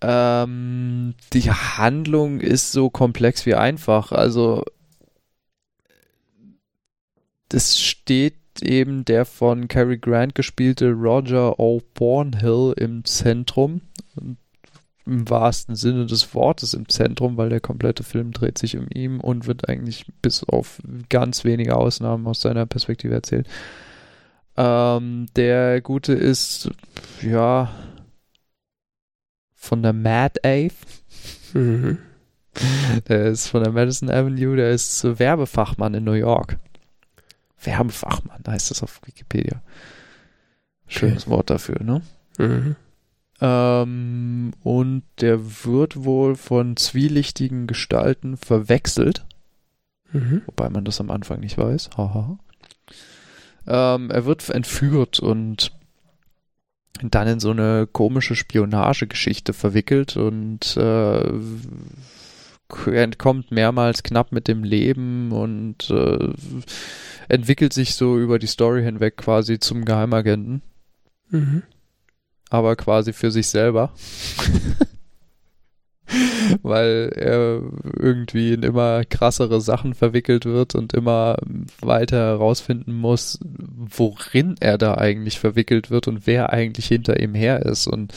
Ähm, die Handlung ist so komplex wie einfach. Also es steht eben der von Cary Grant gespielte Roger O'Bornhill im Zentrum. Und im wahrsten Sinne des Wortes im Zentrum, weil der komplette Film dreht sich um ihn und wird eigentlich bis auf ganz wenige Ausnahmen aus seiner Perspektive erzählt. Ähm, der Gute ist, ja, von der Mad Ave. Mhm. Der ist von der Madison Avenue, der ist Werbefachmann in New York. Werbefachmann, heißt das auf Wikipedia. Schönes Wort dafür, ne? Mhm. Ähm, und der wird wohl von zwielichtigen Gestalten verwechselt, Mhm. wobei man das am Anfang nicht weiß. Haha. Ähm, er wird entführt und dann in so eine komische Spionagegeschichte verwickelt und äh, entkommt mehrmals knapp mit dem Leben und äh, entwickelt sich so über die Story hinweg quasi zum Geheimagenten Mhm. Aber quasi für sich selber. (laughs) Weil er irgendwie in immer krassere Sachen verwickelt wird und immer weiter herausfinden muss, worin er da eigentlich verwickelt wird und wer eigentlich hinter ihm her ist. Und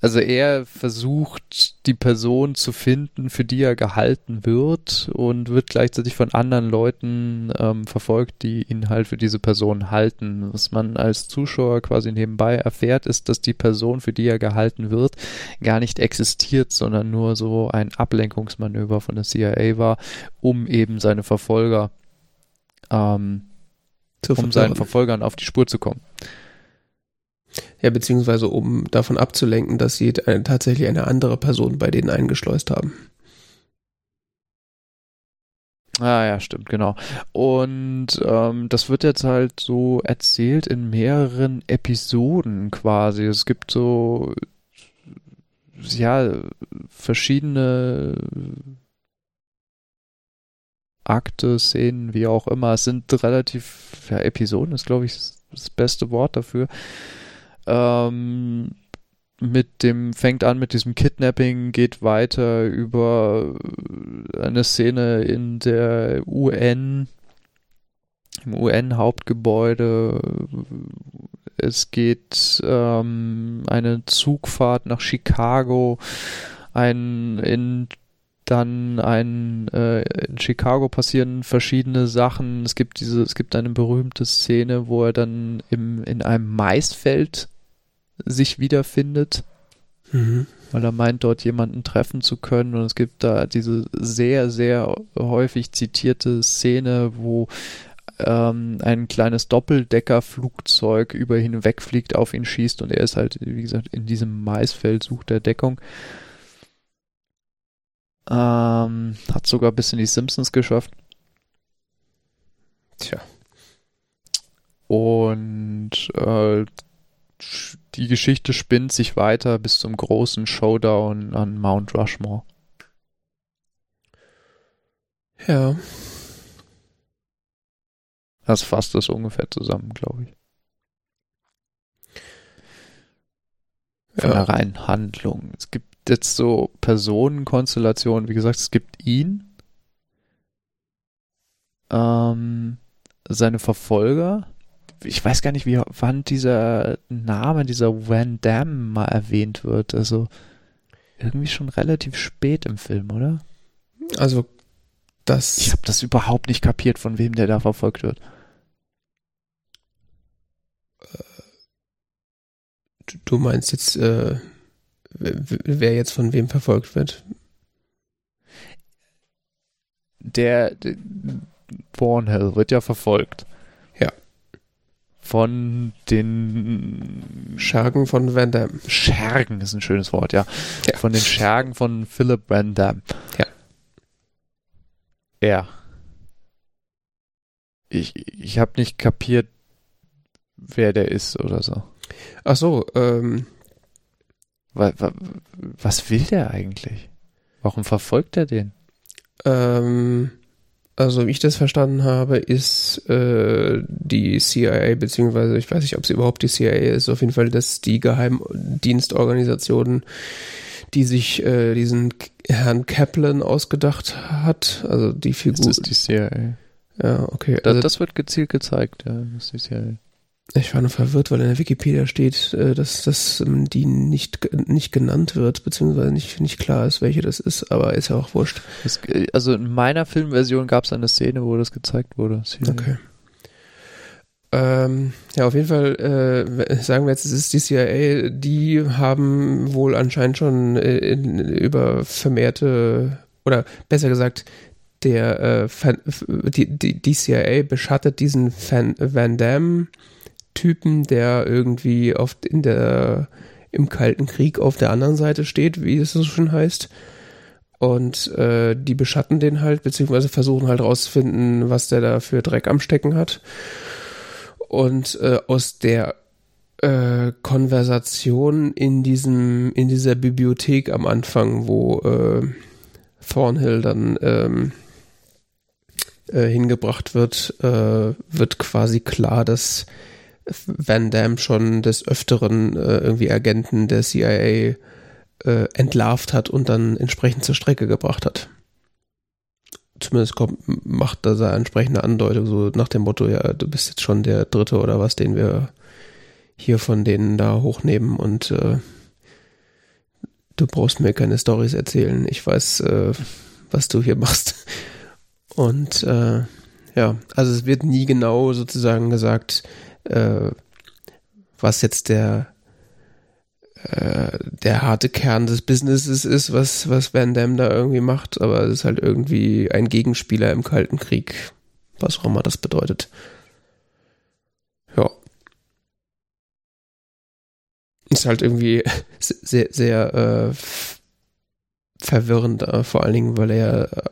also er versucht, die Person zu finden, für die er gehalten wird und wird gleichzeitig von anderen Leuten ähm, verfolgt, die ihn halt für diese Person halten. Was man als Zuschauer quasi nebenbei erfährt, ist, dass die Person, für die er gehalten wird, gar nicht existiert, sondern nur so ein Ablenkungsmanöver von der CIA war, um eben seine Verfolger, ähm, um seinen. Verfolgern auf die Spur zu kommen. Ja, beziehungsweise um davon abzulenken, dass sie äh, tatsächlich eine andere Person bei denen eingeschleust haben. Ah ja, stimmt, genau. Und ähm, das wird jetzt halt so erzählt in mehreren Episoden quasi. Es gibt so ja verschiedene Akte, Szenen, wie auch immer. Es sind relativ, ja, Episoden ist, glaube ich, das beste Wort dafür. Ähm, mit dem, fängt an mit diesem Kidnapping, geht weiter über eine Szene in der UN, im UN-Hauptgebäude. Es geht ähm, eine Zugfahrt nach Chicago, ein in dann ein äh, in Chicago passieren verschiedene Sachen. Es gibt diese, es gibt eine berühmte Szene, wo er dann im, in einem Maisfeld sich wiederfindet, Mhm. weil er meint, dort jemanden treffen zu können. Und es gibt da diese sehr, sehr häufig zitierte Szene, wo ähm, ein kleines Doppeldeckerflugzeug über ihn wegfliegt, auf ihn schießt und er ist halt, wie gesagt, in diesem Maisfeld sucht er Deckung. Ähm, hat sogar bis in die Simpsons geschafft. Tja. Und äh, die Geschichte spinnt sich weiter bis zum großen Showdown an Mount Rushmore. Ja. Das fasst das ungefähr zusammen, glaube ich. Von Ja. der reinen Handlung. Es gibt jetzt so Personenkonstellationen, wie gesagt, es gibt ihn, ähm, seine Verfolger. Ich weiß gar nicht, wie wann dieser Name, dieser Van Damme mal erwähnt wird. Also irgendwie schon relativ spät im Film, oder? Also, das. Ich habe das überhaupt nicht kapiert, von wem der da verfolgt wird. du meinst jetzt, äh, wer jetzt von wem verfolgt wird? Der, der Thornhill wird ja verfolgt. Ja. Von den Schergen von Van Damme. Schergen ist ein schönes Wort, ja. Ja. Von den Schergen von Philip Van Damme. Ja. Er. Ich, ich habe nicht kapiert, wer der ist oder so. Ach so, ähm, Wa- wa- Was will der eigentlich? Warum verfolgt er den? ähm, also wie ich das verstanden habe, ist äh, die CIA, beziehungsweise ich weiß nicht, ob sie überhaupt die CIA ist, auf jeden Fall das die Geheimdienstorganisation, die sich äh, diesen Herrn Kaplan ausgedacht hat, also die Das Figur. ist die CIA. ja, okay. Das, Also, das wird gezielt gezeigt, ja. Das ist die CIA. Ich war nur verwirrt, weil in der Wikipedia steht, äh, dass, dass ähm, die nicht, nicht genannt wird, beziehungsweise nicht, nicht klar ist, welche das ist, aber ist ja auch wurscht. Das, also in meiner Filmversion gab es eine Szene, wo das gezeigt wurde. CIA. Okay. Ähm, ja, auf jeden Fall, äh, sagen wir jetzt, es ist die CIA, die haben wohl anscheinend schon äh, in, über vermehrte, oder besser gesagt, der äh, Fan, die, die, die CIA beschattet diesen Van, Van Damme-Typen, der irgendwie oft in der im Kalten Krieg auf der anderen Seite steht, wie es so schön heißt. Und äh, die beschatten den halt, beziehungsweise versuchen halt rauszufinden, was der da für Dreck am Stecken hat. Und äh, aus der äh, Konversation in diesem, in dieser Bibliothek am Anfang, wo äh, Thornhill dann ähm, äh, hingebracht wird, äh, wird quasi klar, dass Van Damme schon des Öfteren äh, irgendwie Agenten der CIA äh, entlarvt hat und dann entsprechend zur Strecke gebracht hat. Zumindest kommt, macht da seine entsprechende Andeutung, so nach dem Motto, ja, du bist jetzt schon der Dritte oder was, den wir hier von denen da hochnehmen und äh, du brauchst mir keine Stories erzählen. Ich weiß, äh, was du hier machst. Und äh, ja, also es wird nie genau sozusagen gesagt, äh, was jetzt der äh, der harte Kern des Businesses ist, was, was Van Damme da irgendwie macht, aber es ist halt irgendwie ein Gegenspieler im Kalten Krieg, was auch immer das bedeutet. Ja. Ist halt irgendwie (laughs) sehr, sehr äh, verwirrend, äh, vor allen Dingen, weil er äh,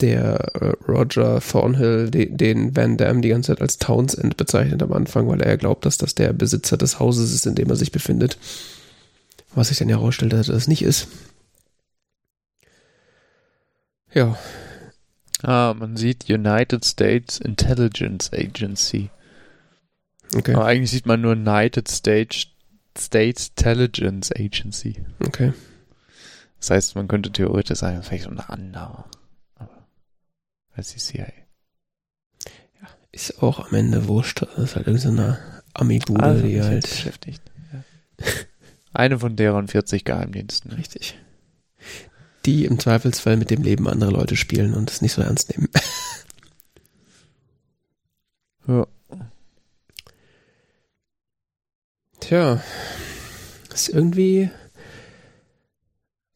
der äh, Roger Thornhill de, den Van Damme die ganze Zeit als Townsend bezeichnet am Anfang, weil er glaubt, dass das der Besitzer des Hauses ist, in dem er sich befindet. Was sich dann ja herausstellt, dass das nicht ist. Ja, Ah, man sieht United States Intelligence Agency. okay, Aber eigentlich sieht man nur United States, States Intelligence Agency. okay. Das heißt, man könnte theoretisch sagen, vielleicht so eine andere. Als die CIA. Ist auch am Ende wurscht. Das ist halt irgendeine Ami-Bude, Also, die halt. jetzt beschäftigt. Ja. (laughs) Eine von deren 40 Geheimdiensten. Richtig. Die im Zweifelsfall mit dem Leben anderer Leute spielen und es nicht so ernst nehmen. (laughs) Ja. Tja, ist irgendwie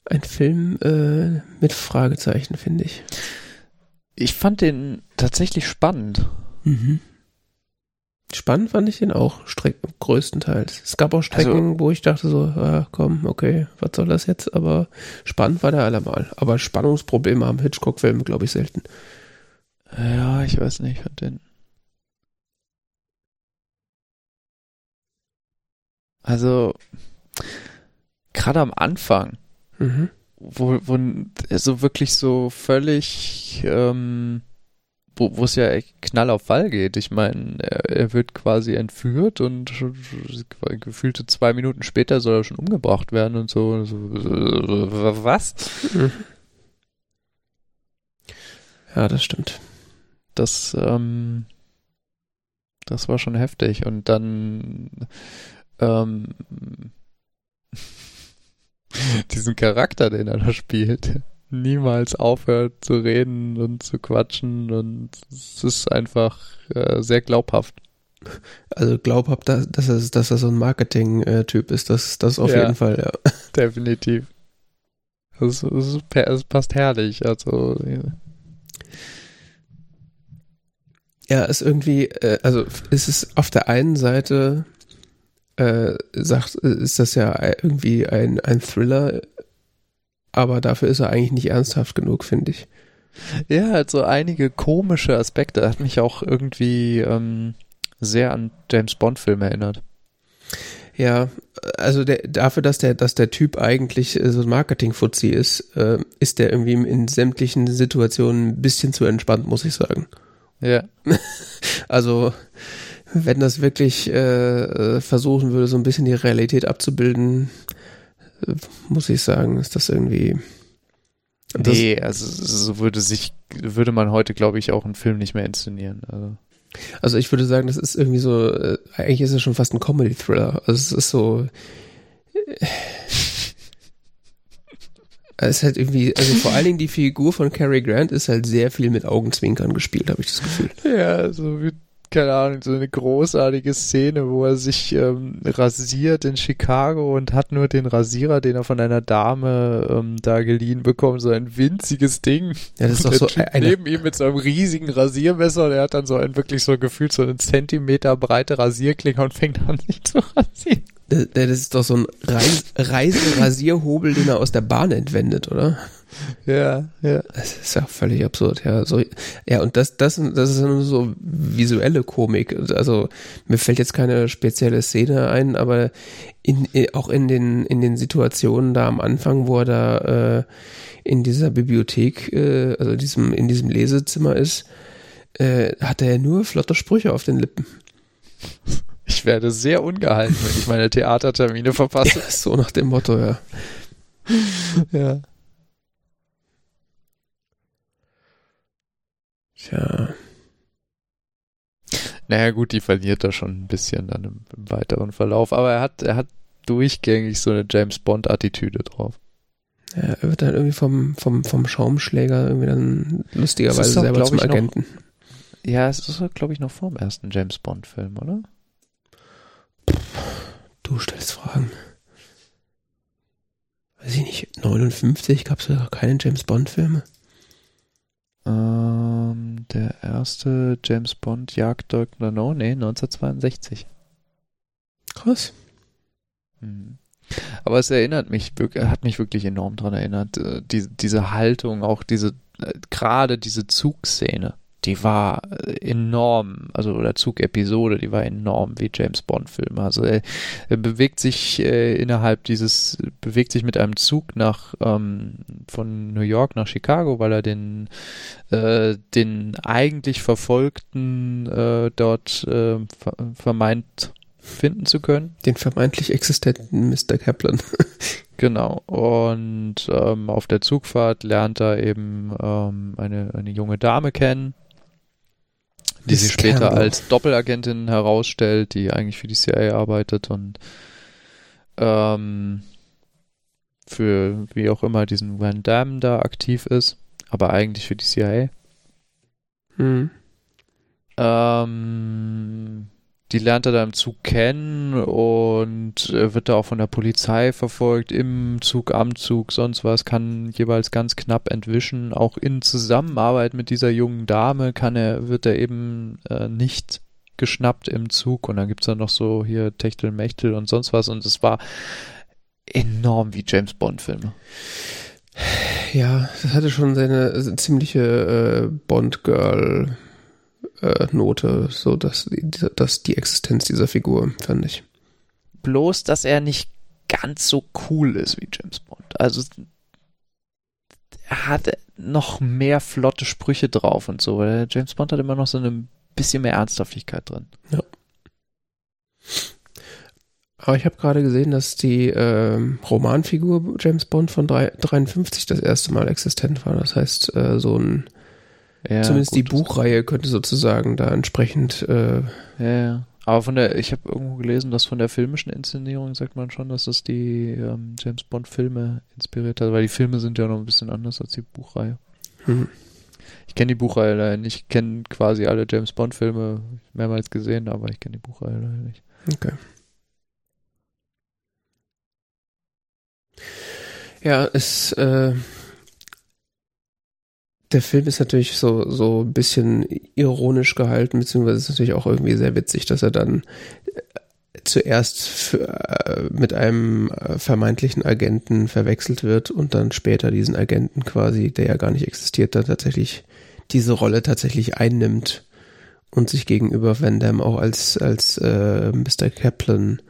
ein Film äh, mit Fragezeichen, finde ich. Ich fand den tatsächlich spannend. Mhm. Spannend fand ich den auch, Streck größtenteils. Es gab auch Strecken, wo ich dachte so, ah, komm, okay, was soll das jetzt? Aber spannend war der allemal. Aber Spannungsprobleme haben Hitchcock-Filme, glaube ich, selten. Ja, ich weiß nicht, fand den. Also, gerade am Anfang, Mhm. Wo, wo so wirklich so völlig, ähm, wo wo es ja echt knall auf Fall geht. Ich meine, er, er wird quasi entführt und gefühlte zwei Minuten später soll er schon umgebracht werden und so. so äh, was? Mhm. Ja, das stimmt. Das, ähm, das war schon heftig. Und dann, ähm, (laughs) diesen Charakter, den er da spielt, niemals aufhört zu reden und zu quatschen und es ist einfach äh, sehr glaubhaft. Also glaubhaft, dass, dass, er, dass er so ein Marketing-Typ ist, das, das auf Ja. jeden Fall, ja. (laughs) Definitiv. Das, das, das passt herrlich. Also, Ja, ist irgendwie, äh, also ist es auf der einen Seite, äh, sagt, ist das ja irgendwie ein, ein Thriller, aber dafür ist er eigentlich nicht ernsthaft genug, finde ich. ja, halt so einige komische Aspekte. Hat mich auch irgendwie ähm, sehr an James Bond-Film erinnert. Ja, also der, dafür, dass der, dass der Typ eigentlich äh, so ein Marketing-Fuzzi ist, äh, ist der irgendwie in sämtlichen Situationen ein bisschen zu entspannt, muss ich sagen. Ja. (laughs) Also, wenn das wirklich äh, äh, versuchen würde, so ein bisschen die Realität abzubilden, äh, muss ich sagen, ist das irgendwie. Das, Nee, also so würde sich, würde man heute, glaube ich, auch einen Film nicht mehr inszenieren. Also. Also ich würde sagen, das ist irgendwie so, äh, eigentlich ist es schon fast ein Comedy-Thriller. Also es ist so. Äh, es ist halt irgendwie, also vor allen Dingen die Figur von Cary Grant ist halt sehr viel mit Augenzwinkern gespielt, habe ich das Gefühl. Ja, so wie, keine Ahnung, so eine großartige Szene, wo er sich ähm, rasiert in Chicago und hat nur den Rasierer, den er von einer Dame ähm, da geliehen bekommt, so ein winziges Ding. Ja, das ist doch so eine, neben ihm mit so einem riesigen Rasiermesser und er hat dann so ein wirklich so gefühlt so einen Zentimeter breite Rasierklinge und fängt an, sich zu rasieren. das das ist doch so ein Reis, Reisenrasierhobel, den er aus der Bahn entwendet, oder? Ja, ja. Das ist ja völlig absurd, ja. So, ja, und das, das, das ist nur so visuelle Komik. Also mir fällt jetzt keine spezielle Szene ein, aber in, auch in den, in den Situationen da am Anfang, wo er da äh, in dieser Bibliothek, äh, also diesem, in diesem Lesezimmer ist, äh, hat er ja nur flotte Sprüche auf den Lippen. Ich werde sehr ungehalten, wenn ich meine Theatertermine verpasse. Ja, so nach dem Motto, ja. Ja. Tja. Naja, gut, die verliert er schon ein bisschen dann im, im weiteren Verlauf, aber er hat, er hat durchgängig so eine James Bond-Attitüde drauf. Ja, er wird dann irgendwie vom, vom, vom Schaumschläger irgendwie dann lustigerweise selber glaub zum ich, noch- Agenten. Ja, es ist, glaube ich, noch vor dem ersten James Bond-Film, oder? Du stellst Fragen. Weiß ich nicht, 59 gab es ja keine James Bond-Filme. Ähm, der erste James Bond jagt Dr. No, nee, 1962. Krass. Mhm. Aber es erinnert mich, hat mich wirklich enorm dran erinnert, äh, die, diese Haltung, auch diese, äh, gerade diese Zugszene, die war äh, enorm, also oder Zugepisode, die war enorm wie James Bond Filme. Also er, er bewegt sich äh, innerhalb dieses, bewegt sich mit einem Zug nach ähm, von New York nach Chicago, weil er den äh, den eigentlich Verfolgten äh, dort äh, ver vermeint finden zu können. Den vermeintlich existenten Mr. Kaplan. (laughs) Genau. Und ähm, auf der Zugfahrt lernt er eben ähm, eine, eine junge Dame kennen, die sich später Campbell. als Doppelagentin herausstellt, die eigentlich für die CIA arbeitet und ähm, für wie auch immer diesen Van Damme da aktiv ist, aber eigentlich für die CIA. Hm. Ähm, die lernt er da im Zug kennen und äh, wird da auch von der Polizei verfolgt, im Zug, am Zug, sonst was, kann jeweils ganz knapp entwischen. Auch in Zusammenarbeit mit dieser jungen Dame kann er, wird er eben äh, nicht geschnappt im Zug und dann gibt's dann noch so hier Techtelmechtel und sonst was und es war enorm wie James Bond Filme. Ja, das hatte schon seine äh, ziemliche äh, Bond-Girl äh, Note, so dass die, dass die Existenz dieser Figur, fand ich. bloß, dass er nicht ganz so cool ist wie James Bond. Also er hat noch mehr flotte Sprüche drauf und so. weil James Bond hat immer noch so ein bisschen mehr Ernsthaftigkeit drin. Aber ich habe gerade gesehen, dass die ähm, Romanfigur James Bond von drei- 53 das erste Mal existent war. Das heißt, äh, so ein Ja, zumindest gut, die Buchreihe könnte sozusagen da entsprechend äh, Ja, ja. Aber von der, ich habe irgendwo gelesen, dass von der filmischen Inszenierung sagt man schon, dass das die ähm, James Bond Filme inspiriert hat, weil die Filme sind ja noch ein bisschen anders als die Buchreihe. hm. Ich kenne die Buchreihe leider nicht. Ich kenne quasi alle James Bond-Filme mehrmals gesehen, aber ich kenne die Buchreihe leider nicht. Okay. Ja, es, äh, der Film ist natürlich so, so ein bisschen ironisch gehalten, beziehungsweise ist natürlich auch irgendwie sehr witzig, dass er dann äh, zuerst für, äh, mit einem äh, vermeintlichen Agenten verwechselt wird und dann später diesen Agenten quasi, der ja gar nicht existiert, dann tatsächlich diese Rolle tatsächlich einnimmt und sich gegenüber Van Damme auch als, als äh, Mr. Kaplan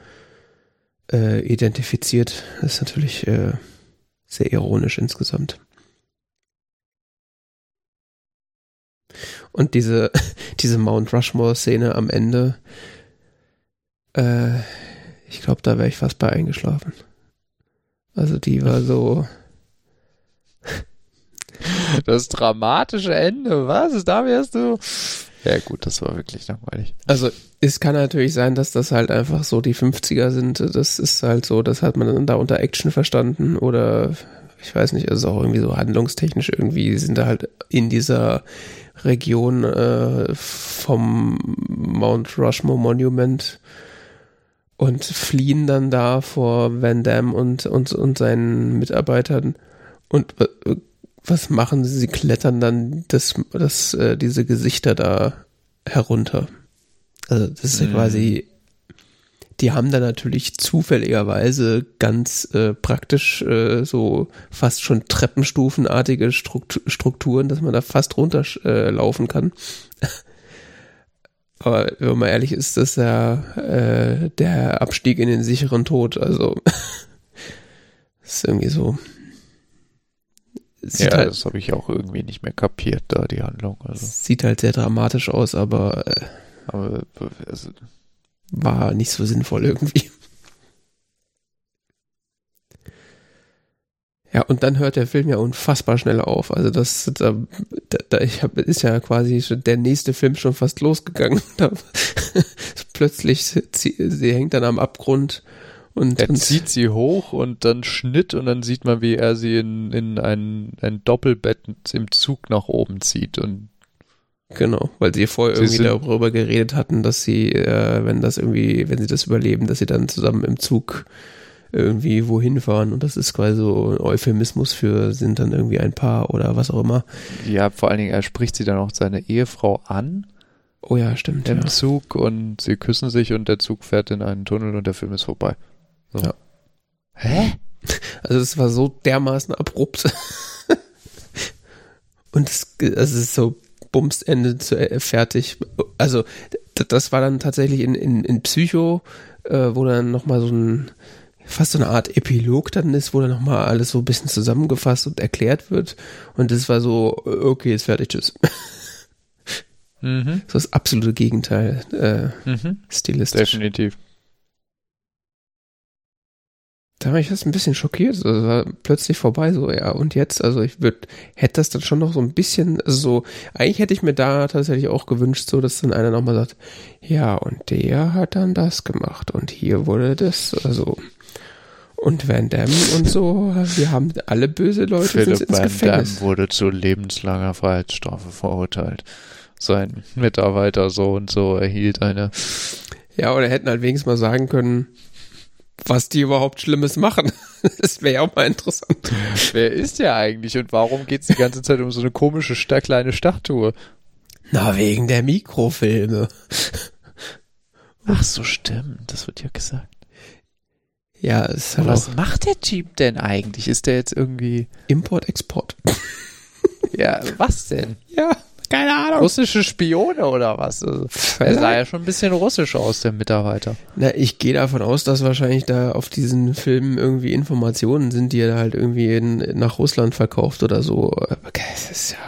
äh, identifiziert. Das ist natürlich äh, sehr ironisch insgesamt. Und diese, (laughs) diese Mount Rushmore-Szene am Ende, äh, ich glaube, da wäre ich fast bei eingeschlafen. Also die war so. (laughs) Das dramatische Ende, was? Da wärst du. Ja, gut, das war wirklich langweilig. Also, es kann natürlich sein, dass das halt einfach so die 50er sind. Das ist halt so, das hat man dann da unter Action verstanden oder ich weiß nicht, also auch irgendwie so handlungstechnisch irgendwie sind da halt in dieser Region äh, vom Mount Rushmore Monument und fliehen dann da vor Van Damme und, und, und seinen Mitarbeitern. Und äh, was machen sie? Sie klettern dann das, das, äh, diese Gesichter da herunter. Also das ist ja mhm. quasi, die haben da natürlich zufälligerweise ganz äh, praktisch äh, so fast schon treppenstufenartige Strukturen, dass man da fast runterlaufen äh, kann. (laughs) Aber wenn man ehrlich ist, das ja äh, der Abstieg in den sicheren Tod. Also (laughs) ist irgendwie so. Sieht ja, halt, das habe ich auch irgendwie nicht mehr kapiert, da die Handlung. Also. Sieht halt sehr dramatisch aus, aber, äh, aber also, war nicht so sinnvoll irgendwie. Ja, und dann hört der Film ja unfassbar schnell auf. Also das, da, da ich hab, ist ja quasi der nächste Film schon fast losgegangen. (laughs) Da, plötzlich, sie, sie hängt dann am Abgrund und, er und zieht sie hoch und dann Schnitt und dann sieht man, wie er sie in, in ein, ein Doppelbett im Zug nach oben zieht und Genau, weil sie vorher sie irgendwie darüber geredet hatten, dass sie, äh, wenn das irgendwie, wenn sie das überleben, dass sie dann zusammen im Zug irgendwie wohin fahren und das ist quasi so ein Euphemismus für sind dann irgendwie ein Paar oder was auch immer. Ja, vor allen Dingen, er spricht sie dann auch seine Ehefrau an. Oh ja, stimmt. Im ja. Zug und sie küssen sich und der Zug fährt in einen Tunnel und der Film ist vorbei. So. Ja. Hä? Also es war so dermaßen abrupt. (laughs) und es, es ist so Bums Ende zu, äh, fertig. Also das war dann tatsächlich in, in, in Psycho, äh, wo dann nochmal so ein fast so eine Art Epilog dann ist, wo dann nochmal alles so ein bisschen zusammengefasst und erklärt wird. Und das war so, okay, ist fertig, tschüss. Mhm. So das absolute Gegenteil äh, mhm. stilistisch. Definitiv. Da war ich fast ein bisschen schockiert. Also war plötzlich vorbei, so, ja, und jetzt? Also ich würde, hätte das dann schon noch so ein bisschen, so, eigentlich hätte ich mir da tatsächlich auch gewünscht, so, dass dann einer nochmal sagt, ja, und der hat dann das gemacht und hier wurde das, also, und Van Damme und so, wir haben alle böse Leute Philipp ins Van Gefängnis. Damme wurde zu lebenslanger Freiheitsstrafe verurteilt. Sein Mitarbeiter so und so erhielt eine. Ja, oder hätten halt wenigstens mal sagen können, was die überhaupt Schlimmes machen. (laughs) Das wäre ja auch mal interessant. Wer ist der eigentlich und warum geht es die ganze Zeit um so eine komische kleine Statue? Na, wegen der Mikrofilme. Ach so, stimmt. Das wird ja gesagt. Ja, ist halt Was macht der Typ denn eigentlich? Ist der jetzt irgendwie. Import, Export. ja, was denn? Ja. Keine Ahnung. Russische Spione oder was? Also, er sah ja schon ein bisschen russisch aus, der Mitarbeiter. Na, ich gehe davon aus, dass wahrscheinlich da auf diesen Filmen irgendwie Informationen sind, die er halt irgendwie in, nach Russland verkauft oder so. Das ist ja.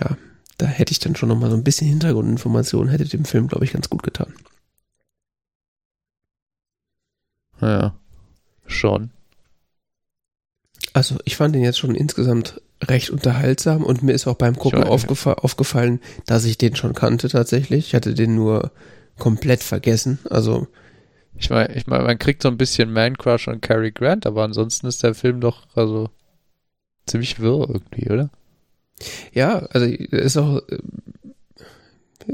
Ja, da hätte ich dann schon nochmal so ein bisschen Hintergrundinformationen, hätte dem Film, glaube ich, ganz gut getan. Ja, schon. Also ich fand den jetzt schon insgesamt recht unterhaltsam und mir ist auch beim Gucken aufgefa aufgefallen, dass ich den schon kannte tatsächlich. Ich hatte den nur komplett vergessen. Also ich meine, ich meine, man kriegt so ein bisschen Man Crush und Cary Grant, aber ansonsten ist der Film doch also ziemlich wirr irgendwie, oder? Ja, also er ist auch, äh,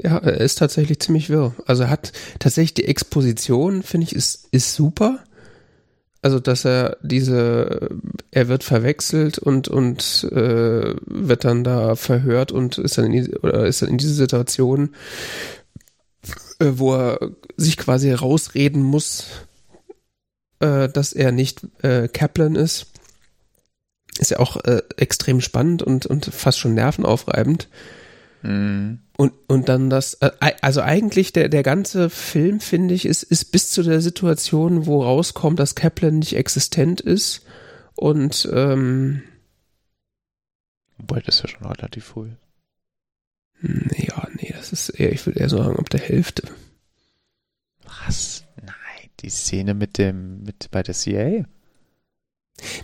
ja, ist tatsächlich ziemlich wirr. Also er hat tatsächlich die Exposition, finde ich, ist, ist super. Also, dass er diese, er wird verwechselt und, und äh, wird dann da verhört und ist dann in, oder ist dann in diese Situation, äh, wo er sich quasi herausreden muss, äh, dass er nicht äh, Kaplan ist. Ist ja auch äh, extrem spannend und, und fast schon nervenaufreibend. Mhm. Und, und dann das, äh, also eigentlich der, der ganze Film, finde ich, ist, ist bis zu der Situation, wo rauskommt, dass Kaplan nicht existent ist. Und ähm, Wobei das ja schon relativ früh. hm, ja, nee, das ist eher, ich würde eher sagen, ab der Hälfte. Was? Nein, die Szene mit dem, mit bei der CIA?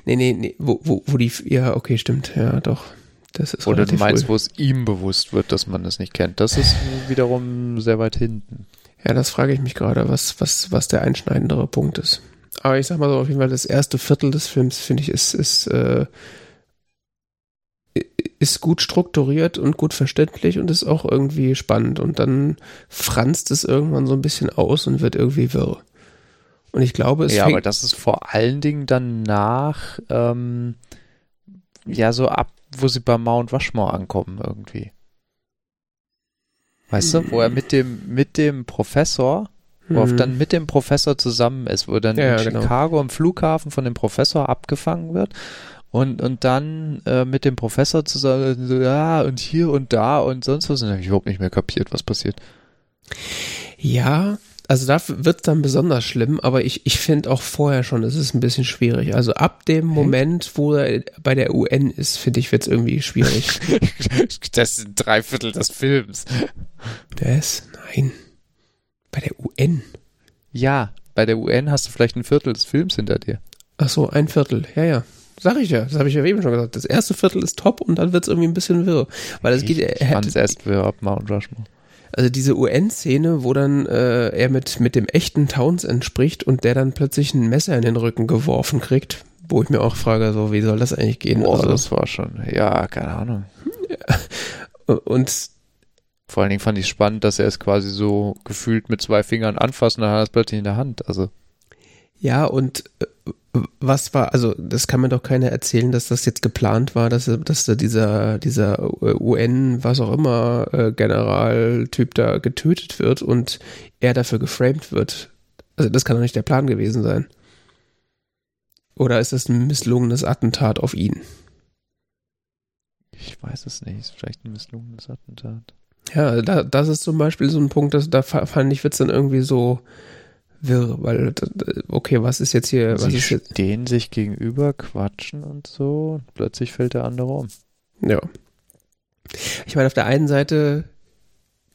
Nee, nee, nee, wo, wo, wo die, ja, okay, stimmt, ja, doch. Das ist Oder du meinst, wo es ihm bewusst wird, dass man es nicht kennt. Das ist wiederum sehr weit hinten. Ja, das frage ich mich gerade, was, was, was der einschneidendere Punkt ist. Aber ich sag mal so, auf jeden Fall das erste Viertel des Films, finde ich, ist, ist, äh, ist gut strukturiert und gut verständlich und ist auch irgendwie spannend. Und dann franzt es irgendwann so ein bisschen aus und wird irgendwie wirr. Und ich glaube, es ja, aber das ist vor allen Dingen dann nach, ähm, ja, so ab, wo sie bei Mount Rushmore ankommen irgendwie. Weißt du, wo er mit dem, mit dem Professor, wo er Hm. dann mit dem Professor zusammen ist, wo er dann Ja, in genau. Chicago am Flughafen von dem Professor abgefangen wird und, und dann äh, mit dem Professor zusammen, so, ja, und hier und da und sonst was. Und dann habe ich überhaupt nicht mehr kapiert, was passiert. Ja, also da wird dann besonders schlimm, aber ich, ich finde auch vorher schon, es ist ein bisschen schwierig. Also ab dem Moment, wo er bei der UN ist, finde ich, wird es irgendwie schwierig. (laughs) das sind drei Viertel des Films. Das? Nein. Bei der UN. Ja, bei der UN hast du vielleicht ein Viertel des Films hinter dir. Ach so, ein Viertel. Ja, ja. Sag ich ja. Das habe ich ja eben schon gesagt. Das erste Viertel ist top und dann wird es irgendwie ein bisschen wirr. Weil es geht, ich er fand es erst wirr ab Mount Rushmore. Also diese UN-Szene, wo dann äh, er mit, mit dem echten Townsend spricht und der dann plötzlich ein Messer in den Rücken geworfen kriegt, wo ich mir auch frage, so, wie soll das eigentlich gehen? Boah, also, das war schon, ja, keine Ahnung. (laughs) und Vor allen Dingen fand ich spannend, dass er es quasi so gefühlt mit zwei Fingern anfasst und dann hat er es plötzlich in der Hand. Also, Ja, und äh, was war, also das kann mir doch keiner erzählen, dass das jetzt geplant war, dass, dass da dieser, dieser UN, was auch immer, äh, Generaltyp da getötet wird und er dafür geframed wird. Also das kann doch nicht der Plan gewesen sein. Oder ist das ein misslungenes Attentat auf ihn? ich weiß es nicht, ist vielleicht ein misslungenes Attentat. Ja, da, das ist zum Beispiel so ein Punkt, dass, da fa- fand ich, wird's dann irgendwie so wirr, weil, okay, was ist jetzt hier, was Sie ist jetzt, stehen sich gegenüber, quatschen und so, und plötzlich fällt der andere um. Ja. Ich meine, auf der einen Seite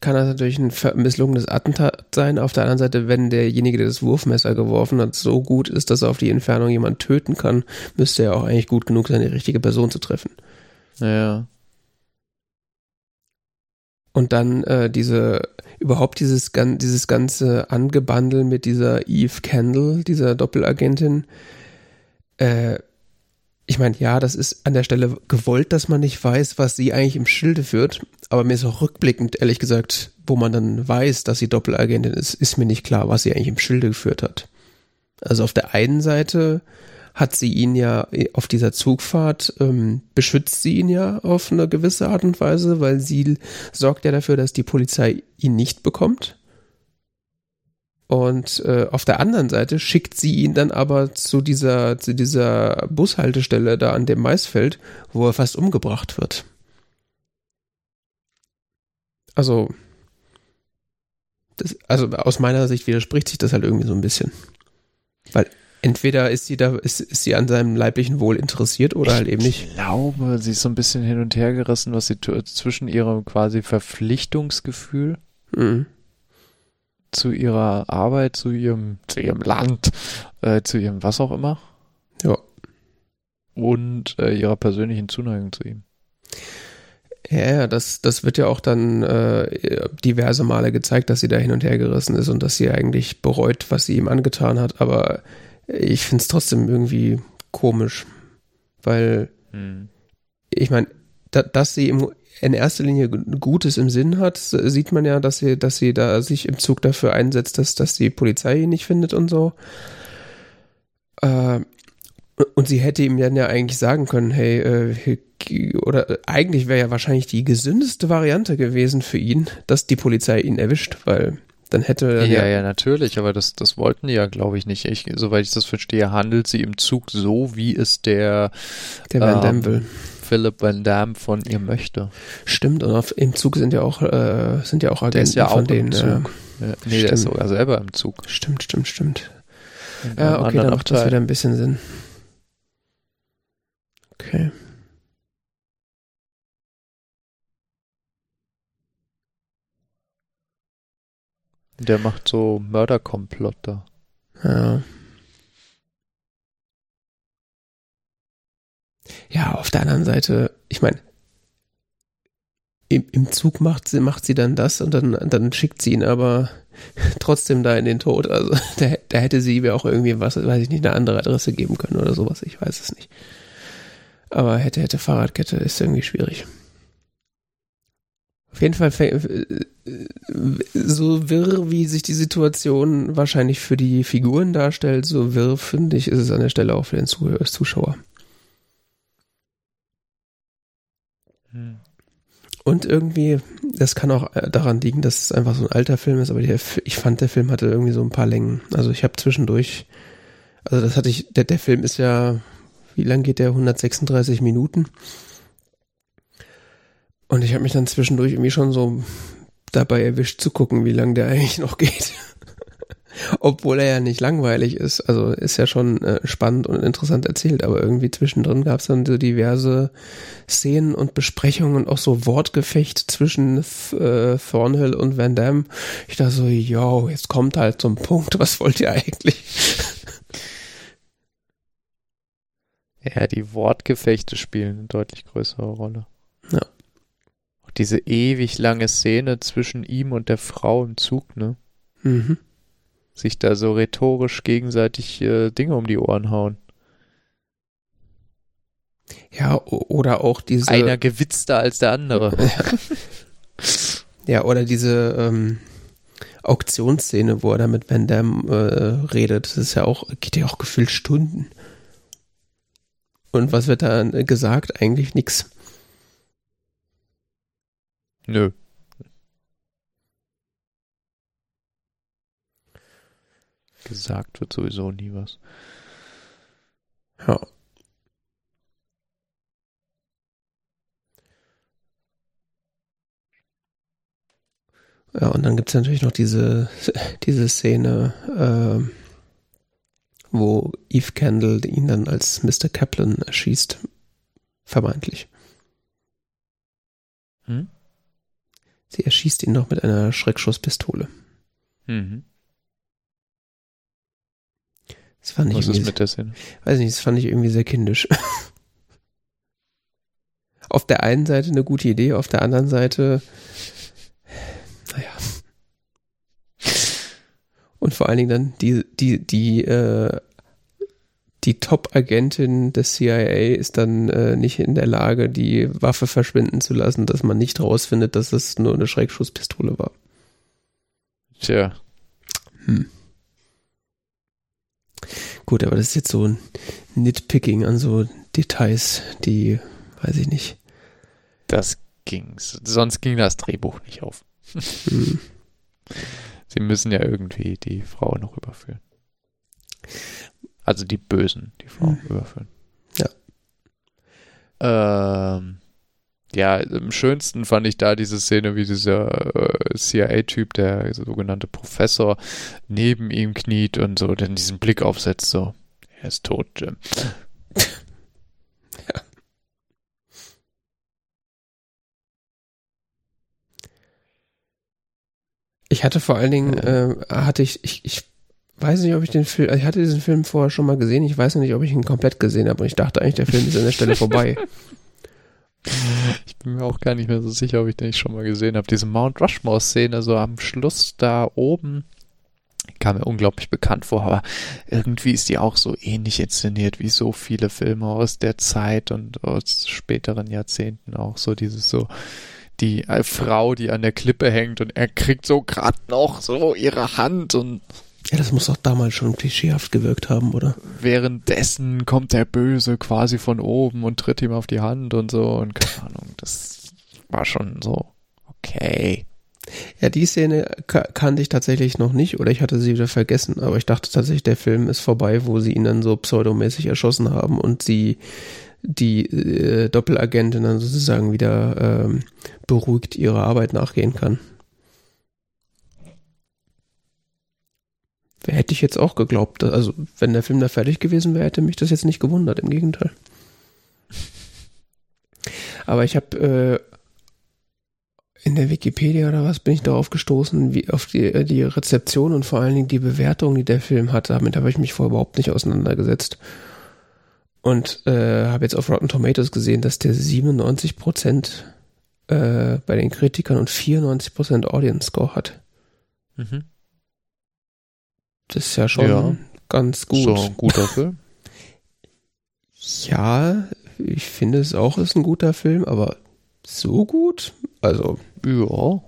kann das natürlich ein misslungenes Attentat sein, auf der anderen Seite, wenn derjenige, der das Wurfmesser geworfen hat, so gut ist, dass er auf die Entfernung jemanden töten kann, müsste er auch eigentlich gut genug sein, die richtige Person zu treffen. Ja. Und dann äh, diese, überhaupt dieses, dieses ganze Angebandel mit dieser Eve Kendall, dieser Doppelagentin, äh, ich meine, ja, das ist an der Stelle gewollt, dass man nicht weiß, was sie eigentlich im Schilde führt, aber mir ist auch rückblickend, ehrlich gesagt, wo man dann weiß, dass sie Doppelagentin ist, ist mir nicht klar, was sie eigentlich im Schilde geführt hat. Also auf der einen Seite hat sie ihn ja auf dieser Zugfahrt, ähm, beschützt sie ihn ja auf eine gewisse Art und Weise, weil sie sorgt ja dafür, dass die Polizei ihn nicht bekommt. Und äh, auf der anderen Seite schickt sie ihn dann aber zu dieser, zu dieser Bushaltestelle da an dem Maisfeld, wo er fast umgebracht wird. Also, das, also aus meiner Sicht widerspricht sich das halt irgendwie so ein bisschen. Weil entweder ist sie da, ist, ist sie an seinem leiblichen Wohl interessiert oder halt eben nicht. Ich glaube, sie ist so ein bisschen hin und her gerissen, was sie zwischen ihrem quasi Verpflichtungsgefühl Mhm. zu ihrer Arbeit, zu ihrem, zu ihrem Land, äh, zu ihrem was auch immer Ja. und äh, ihrer persönlichen Zuneigung zu ihm. Ja, ja, das, das wird ja auch dann äh, diverse Male gezeigt, dass sie da hin und her gerissen ist und dass sie eigentlich bereut, was sie ihm angetan hat. Aber ich finde es trotzdem irgendwie komisch, weil Hm. ich meine, da, dass sie im, in erster Linie Gutes im Sinn hat, sieht man ja, dass sie, dass sie da sich im Zug dafür einsetzt, dass, dass die Polizei ihn nicht findet und so. Äh, und sie hätte ihm dann ja eigentlich sagen können, hey, äh, oder eigentlich wäre ja wahrscheinlich die gesündeste Variante gewesen für ihn, dass die Polizei ihn erwischt, weil dann hätte ja, ja, ja, natürlich, aber das, das wollten die ja, glaube ich, nicht. Ich, soweit ich das verstehe, handelt sie im Zug so, wie es der, der Van Damme ähm, will. Philipp Van Damme von ihr möchte. Stimmt, und auf, im Zug sind ja auch, äh, sind ja auch Agenten der ist ja von auch denen. Im Zug. Äh, ja, nee, stimmt. der ist sogar selber im Zug. Stimmt, stimmt, stimmt. Ja, okay, dann macht das wieder ein bisschen Sinn. Okay. Der macht so Mörderkomplotte. Ja. Ja, auf der anderen Seite, ich meine, im, im Zug macht sie, macht sie dann das und dann, dann schickt sie ihn aber (laughs) trotzdem da in den Tod. Also (laughs) da, da hätte sie mir auch irgendwie was, weiß ich nicht, eine andere Adresse geben können oder sowas. Ich weiß es nicht. Aber hätte, hätte Fahrradkette ist irgendwie schwierig. Auf jeden Fall so wirr, wie sich die Situation wahrscheinlich für die Figuren darstellt, so wirr, finde ich, ist es an der Stelle auch für den Zuschauer. Hm. Und irgendwie, das kann auch daran liegen, dass es einfach so ein alter Film ist, aber der, ich fand, der Film hatte irgendwie so ein paar Längen. Also ich habe zwischendurch, also das hatte ich, der, der Film ist ja, wie lang geht der? 136 Minuten. Und ich habe mich dann zwischendurch irgendwie schon so dabei erwischt zu gucken, wie lang der (laughs) eigentlich noch geht. Obwohl er ja nicht langweilig ist. Also ist ja schon äh, spannend und interessant erzählt, aber irgendwie zwischendrin gab es dann so diverse Szenen und Besprechungen und auch so Wortgefecht zwischen äh, Thornhill und Van Damme. Ich dachte so, yo, jetzt kommt halt zum Punkt, was wollt ihr eigentlich? Ja, die Wortgefechte spielen eine deutlich größere Rolle. Diese ewig lange Szene zwischen ihm und der Frau im Zug, ne? Mhm sich da so rhetorisch gegenseitig äh, Dinge um die Ohren hauen. Ja, oder auch diese. Einer gewitzter als der andere. (laughs) ja, oder diese ähm, Auktionsszene, wo er da mit Van Damme äh, redet. Das ist ja auch, geht ja auch gefühlt Stunden. Und was wird da gesagt? Eigentlich nix. Nö. Gesagt wird sowieso nie was. Ja. Ja, und dann gibt es natürlich noch diese, (laughs) diese Szene, äh, wo Eve Candle ihn dann als Mr. Kaplan erschießt. Vermeintlich. Hm? Sie erschießt ihn noch mit einer Schreckschusspistole. Mhm. Das fand ich Was ist mit der Szene? Weiß nicht, das fand ich irgendwie sehr kindisch. (laughs) auf der einen Seite eine gute Idee, auf der anderen Seite, naja. Und vor allen Dingen dann die, die, die, äh, die Top-Agentin des CIA ist dann äh, nicht in der Lage, die Waffe verschwinden zu lassen, dass man nicht rausfindet, dass es nur eine Schreckschusspistole war. Tja. Hm. Gut, aber das ist jetzt so ein Nitpicking an so Details, die, weiß ich nicht. Das ging's. Sonst ging das Drehbuch nicht auf. Hm. Sie müssen ja irgendwie die Frau noch überführen. Also die Bösen, die Frau hm. überführen. Ja. Ähm, ja, am schönsten fand ich da diese Szene, wie dieser äh, CIA-Typ, der sogenannte Professor, neben ihm kniet und so dann diesen Blick aufsetzt, so, er ist tot, Jim. ja. Ich hatte vor allen Dingen, äh, hatte ich, ich, ich weiß nicht, ob ich den Film, ich hatte diesen Film vorher schon mal gesehen, ich weiß nicht, ob ich ihn komplett gesehen habe und ich dachte eigentlich, der Film ist an der Stelle vorbei. (laughs) Ich bin mir auch gar nicht mehr so sicher, ob ich den nicht schon mal gesehen habe. Diese Mount Rushmore-Szene, so am Schluss da oben, kam mir unglaublich bekannt vor, aber irgendwie ist die auch so ähnlich inszeniert wie so viele Filme aus der Zeit und aus späteren Jahrzehnten auch so dieses so die äh, Frau, die an der Klippe hängt und er kriegt so gerade noch so ihre Hand und ja, das muss doch damals schon klischeehaft gewirkt haben, oder? Währenddessen kommt der Böse quasi von oben und tritt ihm auf die Hand und so und keine Ahnung, das war schon so okay. Ja, die Szene kannte ich tatsächlich noch nicht oder ich hatte sie wieder vergessen, aber ich dachte tatsächlich, der Film ist vorbei, wo sie ihn dann so pseudomäßig erschossen haben und sie die äh, Doppelagentin dann sozusagen wieder ähm, beruhigt ihrer Arbeit nachgehen kann. Hätte ich jetzt auch geglaubt. Also, wenn der Film da fertig gewesen wäre, hätte mich das jetzt nicht gewundert, im Gegenteil. Aber ich habe äh, in der Wikipedia oder was bin ich darauf gestoßen, wie auf die, äh, die Rezeption und vor allen Dingen die Bewertung, die der Film hat. Damit habe ich mich vorher überhaupt nicht auseinandergesetzt. Und äh, habe jetzt auf Rotten Tomatoes gesehen, dass der 97 Prozent äh, bei den Kritikern und 94 Prozent Audience Score hat. Mhm. Das ist ja schon ja. ganz gut. So ein guter Film. (laughs) ja, ich finde es auch ist ein guter Film, aber so gut? Also, ja.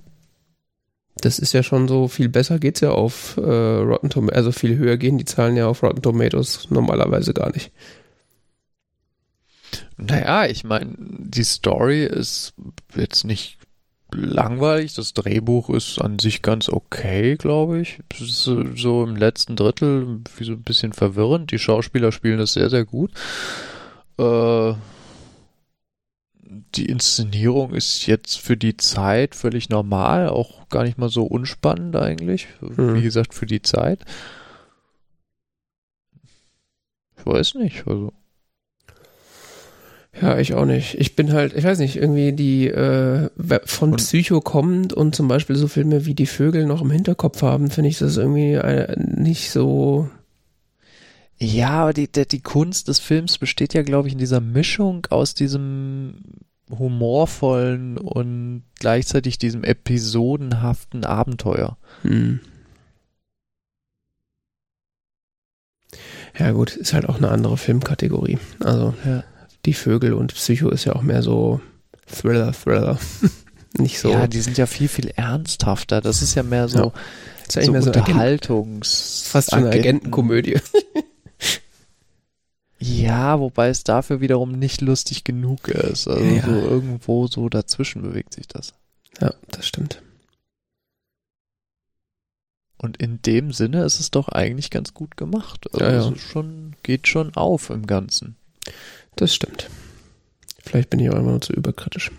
Das ist ja schon so, viel besser geht's ja auf äh, Rotten Tomatoes, also viel höher gehen die Zahlen ja auf Rotten Tomatoes normalerweise gar nicht. Naja, ich meine, die Story ist jetzt nicht langweilig. Das Drehbuch ist an sich ganz okay, glaube ich. So im letzten Drittel wie so ein bisschen verwirrend. Die Schauspieler spielen das sehr, sehr gut. Äh, die Inszenierung ist jetzt für die Zeit völlig normal, auch gar nicht mal so unspannend eigentlich. Hm. Wie gesagt, für die Zeit. Ich weiß nicht, also. Ja, ich auch nicht. Ich bin halt, ich weiß nicht, irgendwie die äh, von und Psycho kommend und zum Beispiel so Filme wie Die Vögel noch im Hinterkopf haben, finde ich das irgendwie äh, nicht so. Ja, aber die, die, die Kunst des Films besteht ja, glaube ich, in dieser Mischung aus diesem humorvollen und gleichzeitig diesem episodenhaften Abenteuer. Hm. Ja gut, ist halt auch eine andere Filmkategorie. Also ja die Vögel und Psycho ist ja auch mehr so Thriller, Thriller. (laughs) Nicht so. Ja, die sind ja viel, viel ernsthafter. Das ist ja mehr so, ja, so mehr Unterhaltungs. So fast schon eine Agentenkomödie. (laughs) ja, wobei es dafür wiederum nicht lustig genug ist. Also ja. so irgendwo so dazwischen bewegt sich das. Ja, das stimmt. Und in dem Sinne ist es doch eigentlich ganz gut gemacht. Also ja, ja. Es schon, geht schon auf im Ganzen. Das stimmt. Vielleicht bin ich auch immer nur zu überkritisch.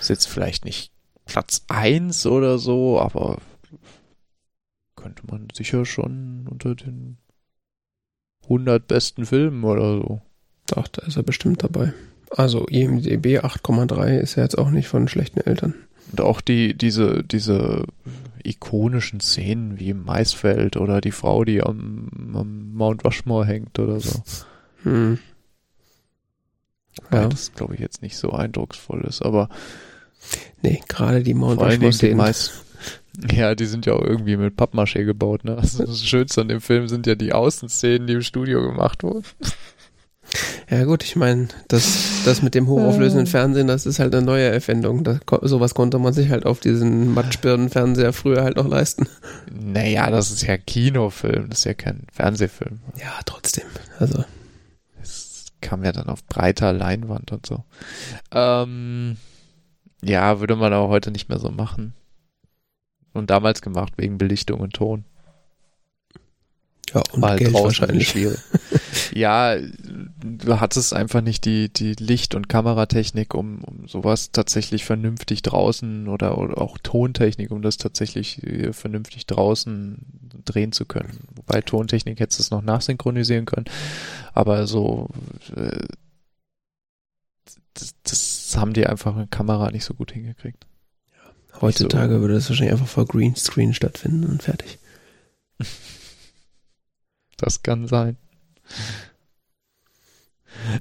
Ist jetzt vielleicht nicht Platz 1 oder so, aber könnte man sicher schon unter den 100 besten Filmen oder so. Doch, da ist er bestimmt dabei. Also IMDB 8,3 ist ja jetzt auch nicht von schlechten Eltern. Und auch die, diese, diese ikonischen Szenen wie im Maisfeld oder die Frau, die am, am Mount Rushmore hängt oder so. Hm. Ja. Das glaube ich jetzt nicht so eindrucksvoll ist, aber nee, gerade die Mount Rushmore Szenen. Ja, die sind ja auch irgendwie mit Pappmaché gebaut, ne? Also das Schönste an dem Film sind ja die Außenszenen, die im Studio gemacht wurden. Ja gut, ich meine, das, das mit dem hochauflösenden Fernsehen, das ist halt eine neue Erfindung. Das, sowas konnte man sich halt auf diesen Matschbirnenfernseher früher halt noch leisten. Naja, das ist ja Kinofilm, das ist ja kein Fernsehfilm. Ja, trotzdem. Also. Es kam ja dann auf breiter Leinwand und so. Ähm, ja, würde man aber heute nicht mehr so machen. Und damals gemacht wegen Belichtung und Ton. Ja, und War halt Geld wahrscheinlich. Schwierig. (laughs) ja, du hattest einfach nicht die, die Licht- und Kameratechnik, um, um sowas tatsächlich vernünftig draußen oder, oder auch Tontechnik, um das tatsächlich äh, vernünftig draußen drehen zu können. Wobei Tontechnik hättest du es noch nachsynchronisieren können, aber so äh, das, das haben die einfach in Kamera nicht so gut hingekriegt. Heutzutage so. würde das wahrscheinlich einfach vor Greenscreen stattfinden und fertig. (laughs) Das kann sein.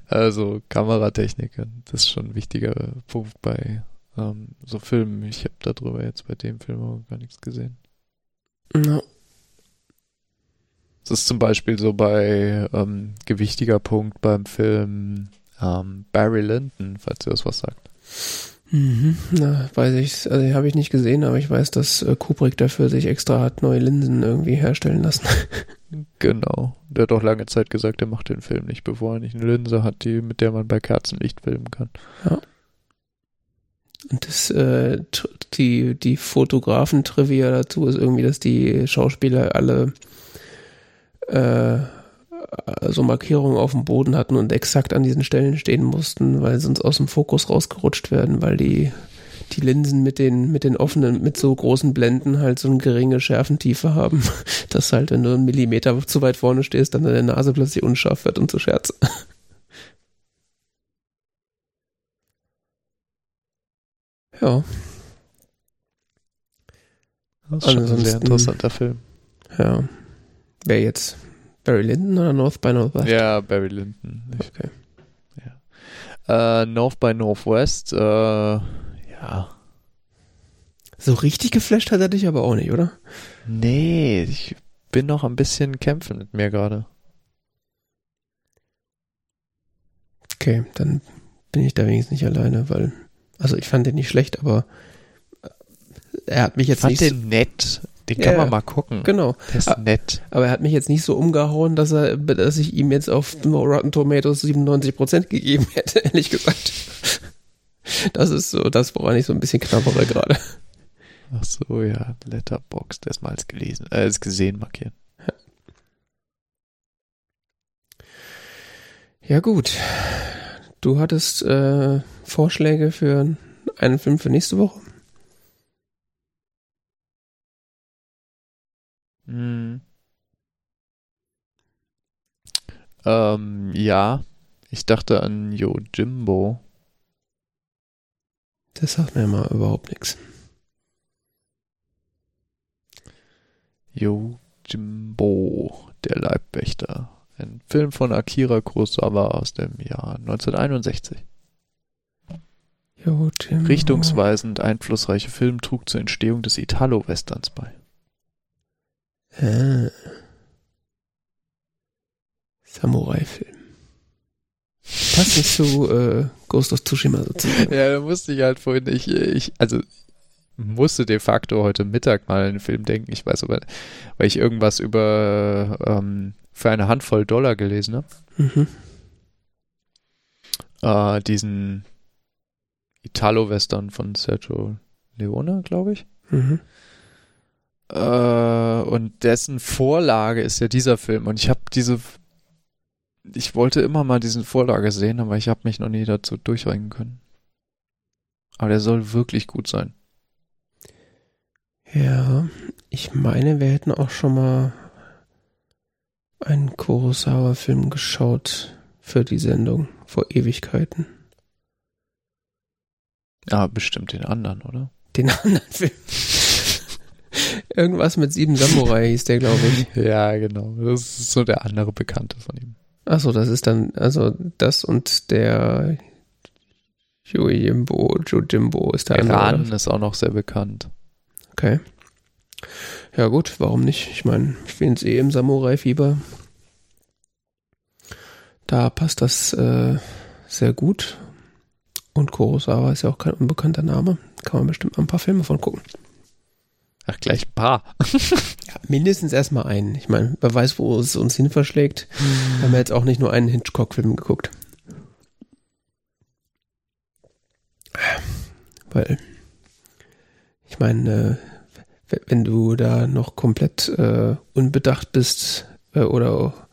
Also Kameratechnik, das ist schon ein wichtiger Punkt bei ähm, so Filmen. Ich habe darüber jetzt bei dem Film aber gar nichts gesehen. No. Das ist zum Beispiel so bei ähm, gewichtiger Punkt beim Film ähm, Barry Lyndon, falls ihr das was sagt. Mhm. Na, weiß ich, also habe ich nicht gesehen, aber ich weiß, dass äh, Kubrick dafür sich extra hat neue Linsen irgendwie herstellen lassen. (laughs) Genau. Der hat auch lange Zeit gesagt, er macht den Film nicht, bevor er nicht eine Linse hat, die, mit der man bei Kerzenlicht filmen kann. Und das, äh, die, die Fotografen-Trivia dazu ist irgendwie, dass die Schauspieler alle äh, so Markierungen auf dem Boden hatten und exakt an diesen Stellen stehen mussten, weil sonst aus dem Fokus rausgerutscht werden, weil die, die Linsen mit den, mit den offenen, mit so großen Blenden halt so eine geringe Schärfentiefe haben, (laughs) dass halt, wenn du einen Millimeter zu weit vorne stehst, dann deine Nase plötzlich unscharf wird und so Scherz. (laughs) Ja, Das ist schon ein sehr interessanter Film. ja. Wer jetzt? Barry Lyndon oder North by Northwest? Ja, Barry Lyndon. Ich, Okay. äh, North by Northwest, äh, ja. So richtig geflasht hat er dich aber auch nicht, oder? Nee, ich bin noch ein bisschen kämpfen mit mir gerade. Okay, dann bin ich da wenigstens nicht alleine, weil, also ich fand den nicht schlecht, aber äh, er hat mich Ich jetzt fand nicht so, den nett. Den kann Ja, man mal gucken. genau, Der ist nett. aber er hat mich jetzt nicht so umgehauen, dass er, dass ich ihm jetzt auf Rotten Tomatoes 97% gegeben (laughs) hätte, ehrlich gesagt. Das ist so das, woran ich so ein bisschen knabbere gerade. Ach so, ja. Letterboxd. Erstmal als gelesen, äh, als gesehen markieren. Ja gut, du hattest äh, Vorschläge für einen Film für nächste Woche? Hm. Ähm, ja. Ich dachte an Yo Jimbo. Das sagt mir mal überhaupt nichts. Yo Jimbo, der Leibwächter. Ein Film von Akira Kurosawa aus dem Jahr 1961. Jo, Tim. Richtungsweisend einflussreiche Film trug zur Entstehung des Italo-Westerns bei. Ah. Samurai-Film. Passt nicht zu äh, Ghost of Tsushima sozusagen. Ja, da musste ich halt vorhin, ich, ich, also musste de facto heute Mittag mal den Film denken. Ich weiß aber, weil ich irgendwas über ähm, für eine Handvoll Dollar gelesen habe. Mhm. Äh, diesen Italo-Western von Sergio Leone, glaube ich. Mhm. Äh, und dessen Vorlage ist ja dieser Film. Und ich habe diese, ich wollte immer mal diesen Vorlage sehen, aber ich habe mich noch nie dazu durchringen können. Aber der soll wirklich gut sein. Ja, ich meine, wir hätten auch schon mal einen Kurosawa-Film geschaut für die Sendung vor Ewigkeiten. Ja, bestimmt den anderen, oder? Den (laughs) anderen Film. Irgendwas mit sieben Samurai hieß der, glaube ich. (laughs) Ja, genau. Das ist so der andere Bekannte von ihm. Achso, das ist dann, also das und der Jojimbo ist der andere. Iran oder? ist auch noch sehr bekannt. Okay. Ja gut, warum nicht? Ich meine, ich bin jetzt eh im Samurai-Fieber. Da passt das äh, sehr gut. Und Kurosawa ist ja auch kein unbekannter Name. Kann man bestimmt mal ein paar Filme von gucken. Ach, gleich ein paar. Ja, mindestens erstmal einen. Ich meine, wer weiß, wo es uns hin verschlägt. Wir haben ja jetzt auch nicht nur einen Hitchcock-Film geguckt. Weil, ich meine, äh, wenn du da noch komplett äh, unbedacht bist äh, oder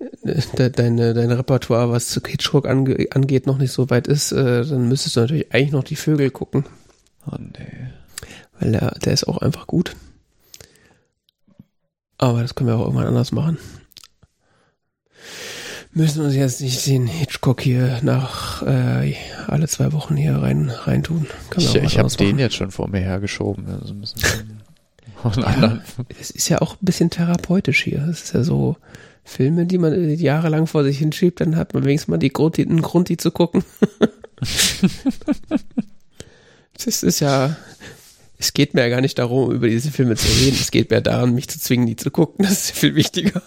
äh, de deine, dein Repertoire, was zu Hitchcock ange angeht, noch nicht so weit ist, äh, dann müsstest du natürlich eigentlich noch die Vögel gucken, Oh nee. Weil der, der ist auch einfach gut. Aber das können wir auch irgendwann anders machen. Müssen uns jetzt nicht den Hitchcock hier nach äh, alle zwei Wochen hier rein reintun. Können Ich, ich habe den jetzt schon vor mir hergeschoben. Also müssen wir Ja. (laughs) Es ist ja auch ein bisschen therapeutisch hier. Es ist ja so Filme, die man jahrelang vor sich hinschiebt, dann hat man wenigstens mal die Grund, einen Grund, die zu gucken. (laughs) Das ist ja, es geht mir ja gar nicht darum, über diese Filme zu reden. Es geht mir darum, mich zu zwingen, die zu gucken. Das ist viel wichtiger.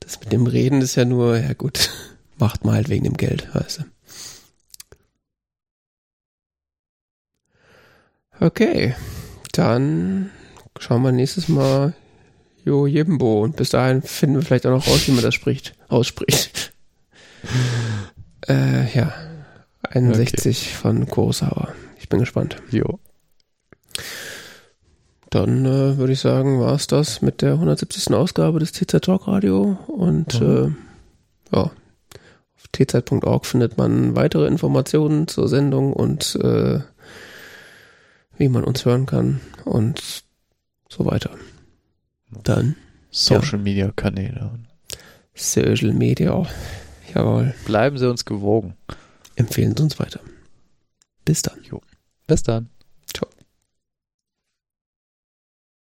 Das mit dem Reden ist ja nur, ja gut, macht man halt wegen dem Geld, weißt. Okay, dann schauen wir nächstes Mal Jo Jimbo und bis dahin finden wir vielleicht auch noch raus, wie man das spricht, ausspricht. äh, ja, 61 okay. von Kurosawa. Ich bin gespannt. Jo. Dann äh, würde ich sagen, war es das mit der 170. Ausgabe des TZ Talk Radio und mhm. äh, ja, auf tzorg findet man weitere Informationen zur Sendung und äh, wie man uns hören kann und so weiter. Dann Social ja. Media Kanäle. Social Media. Jawohl. Bleiben Sie uns gewogen. Empfehlen Sie uns weiter. Bis dann. Jo. Bis dann.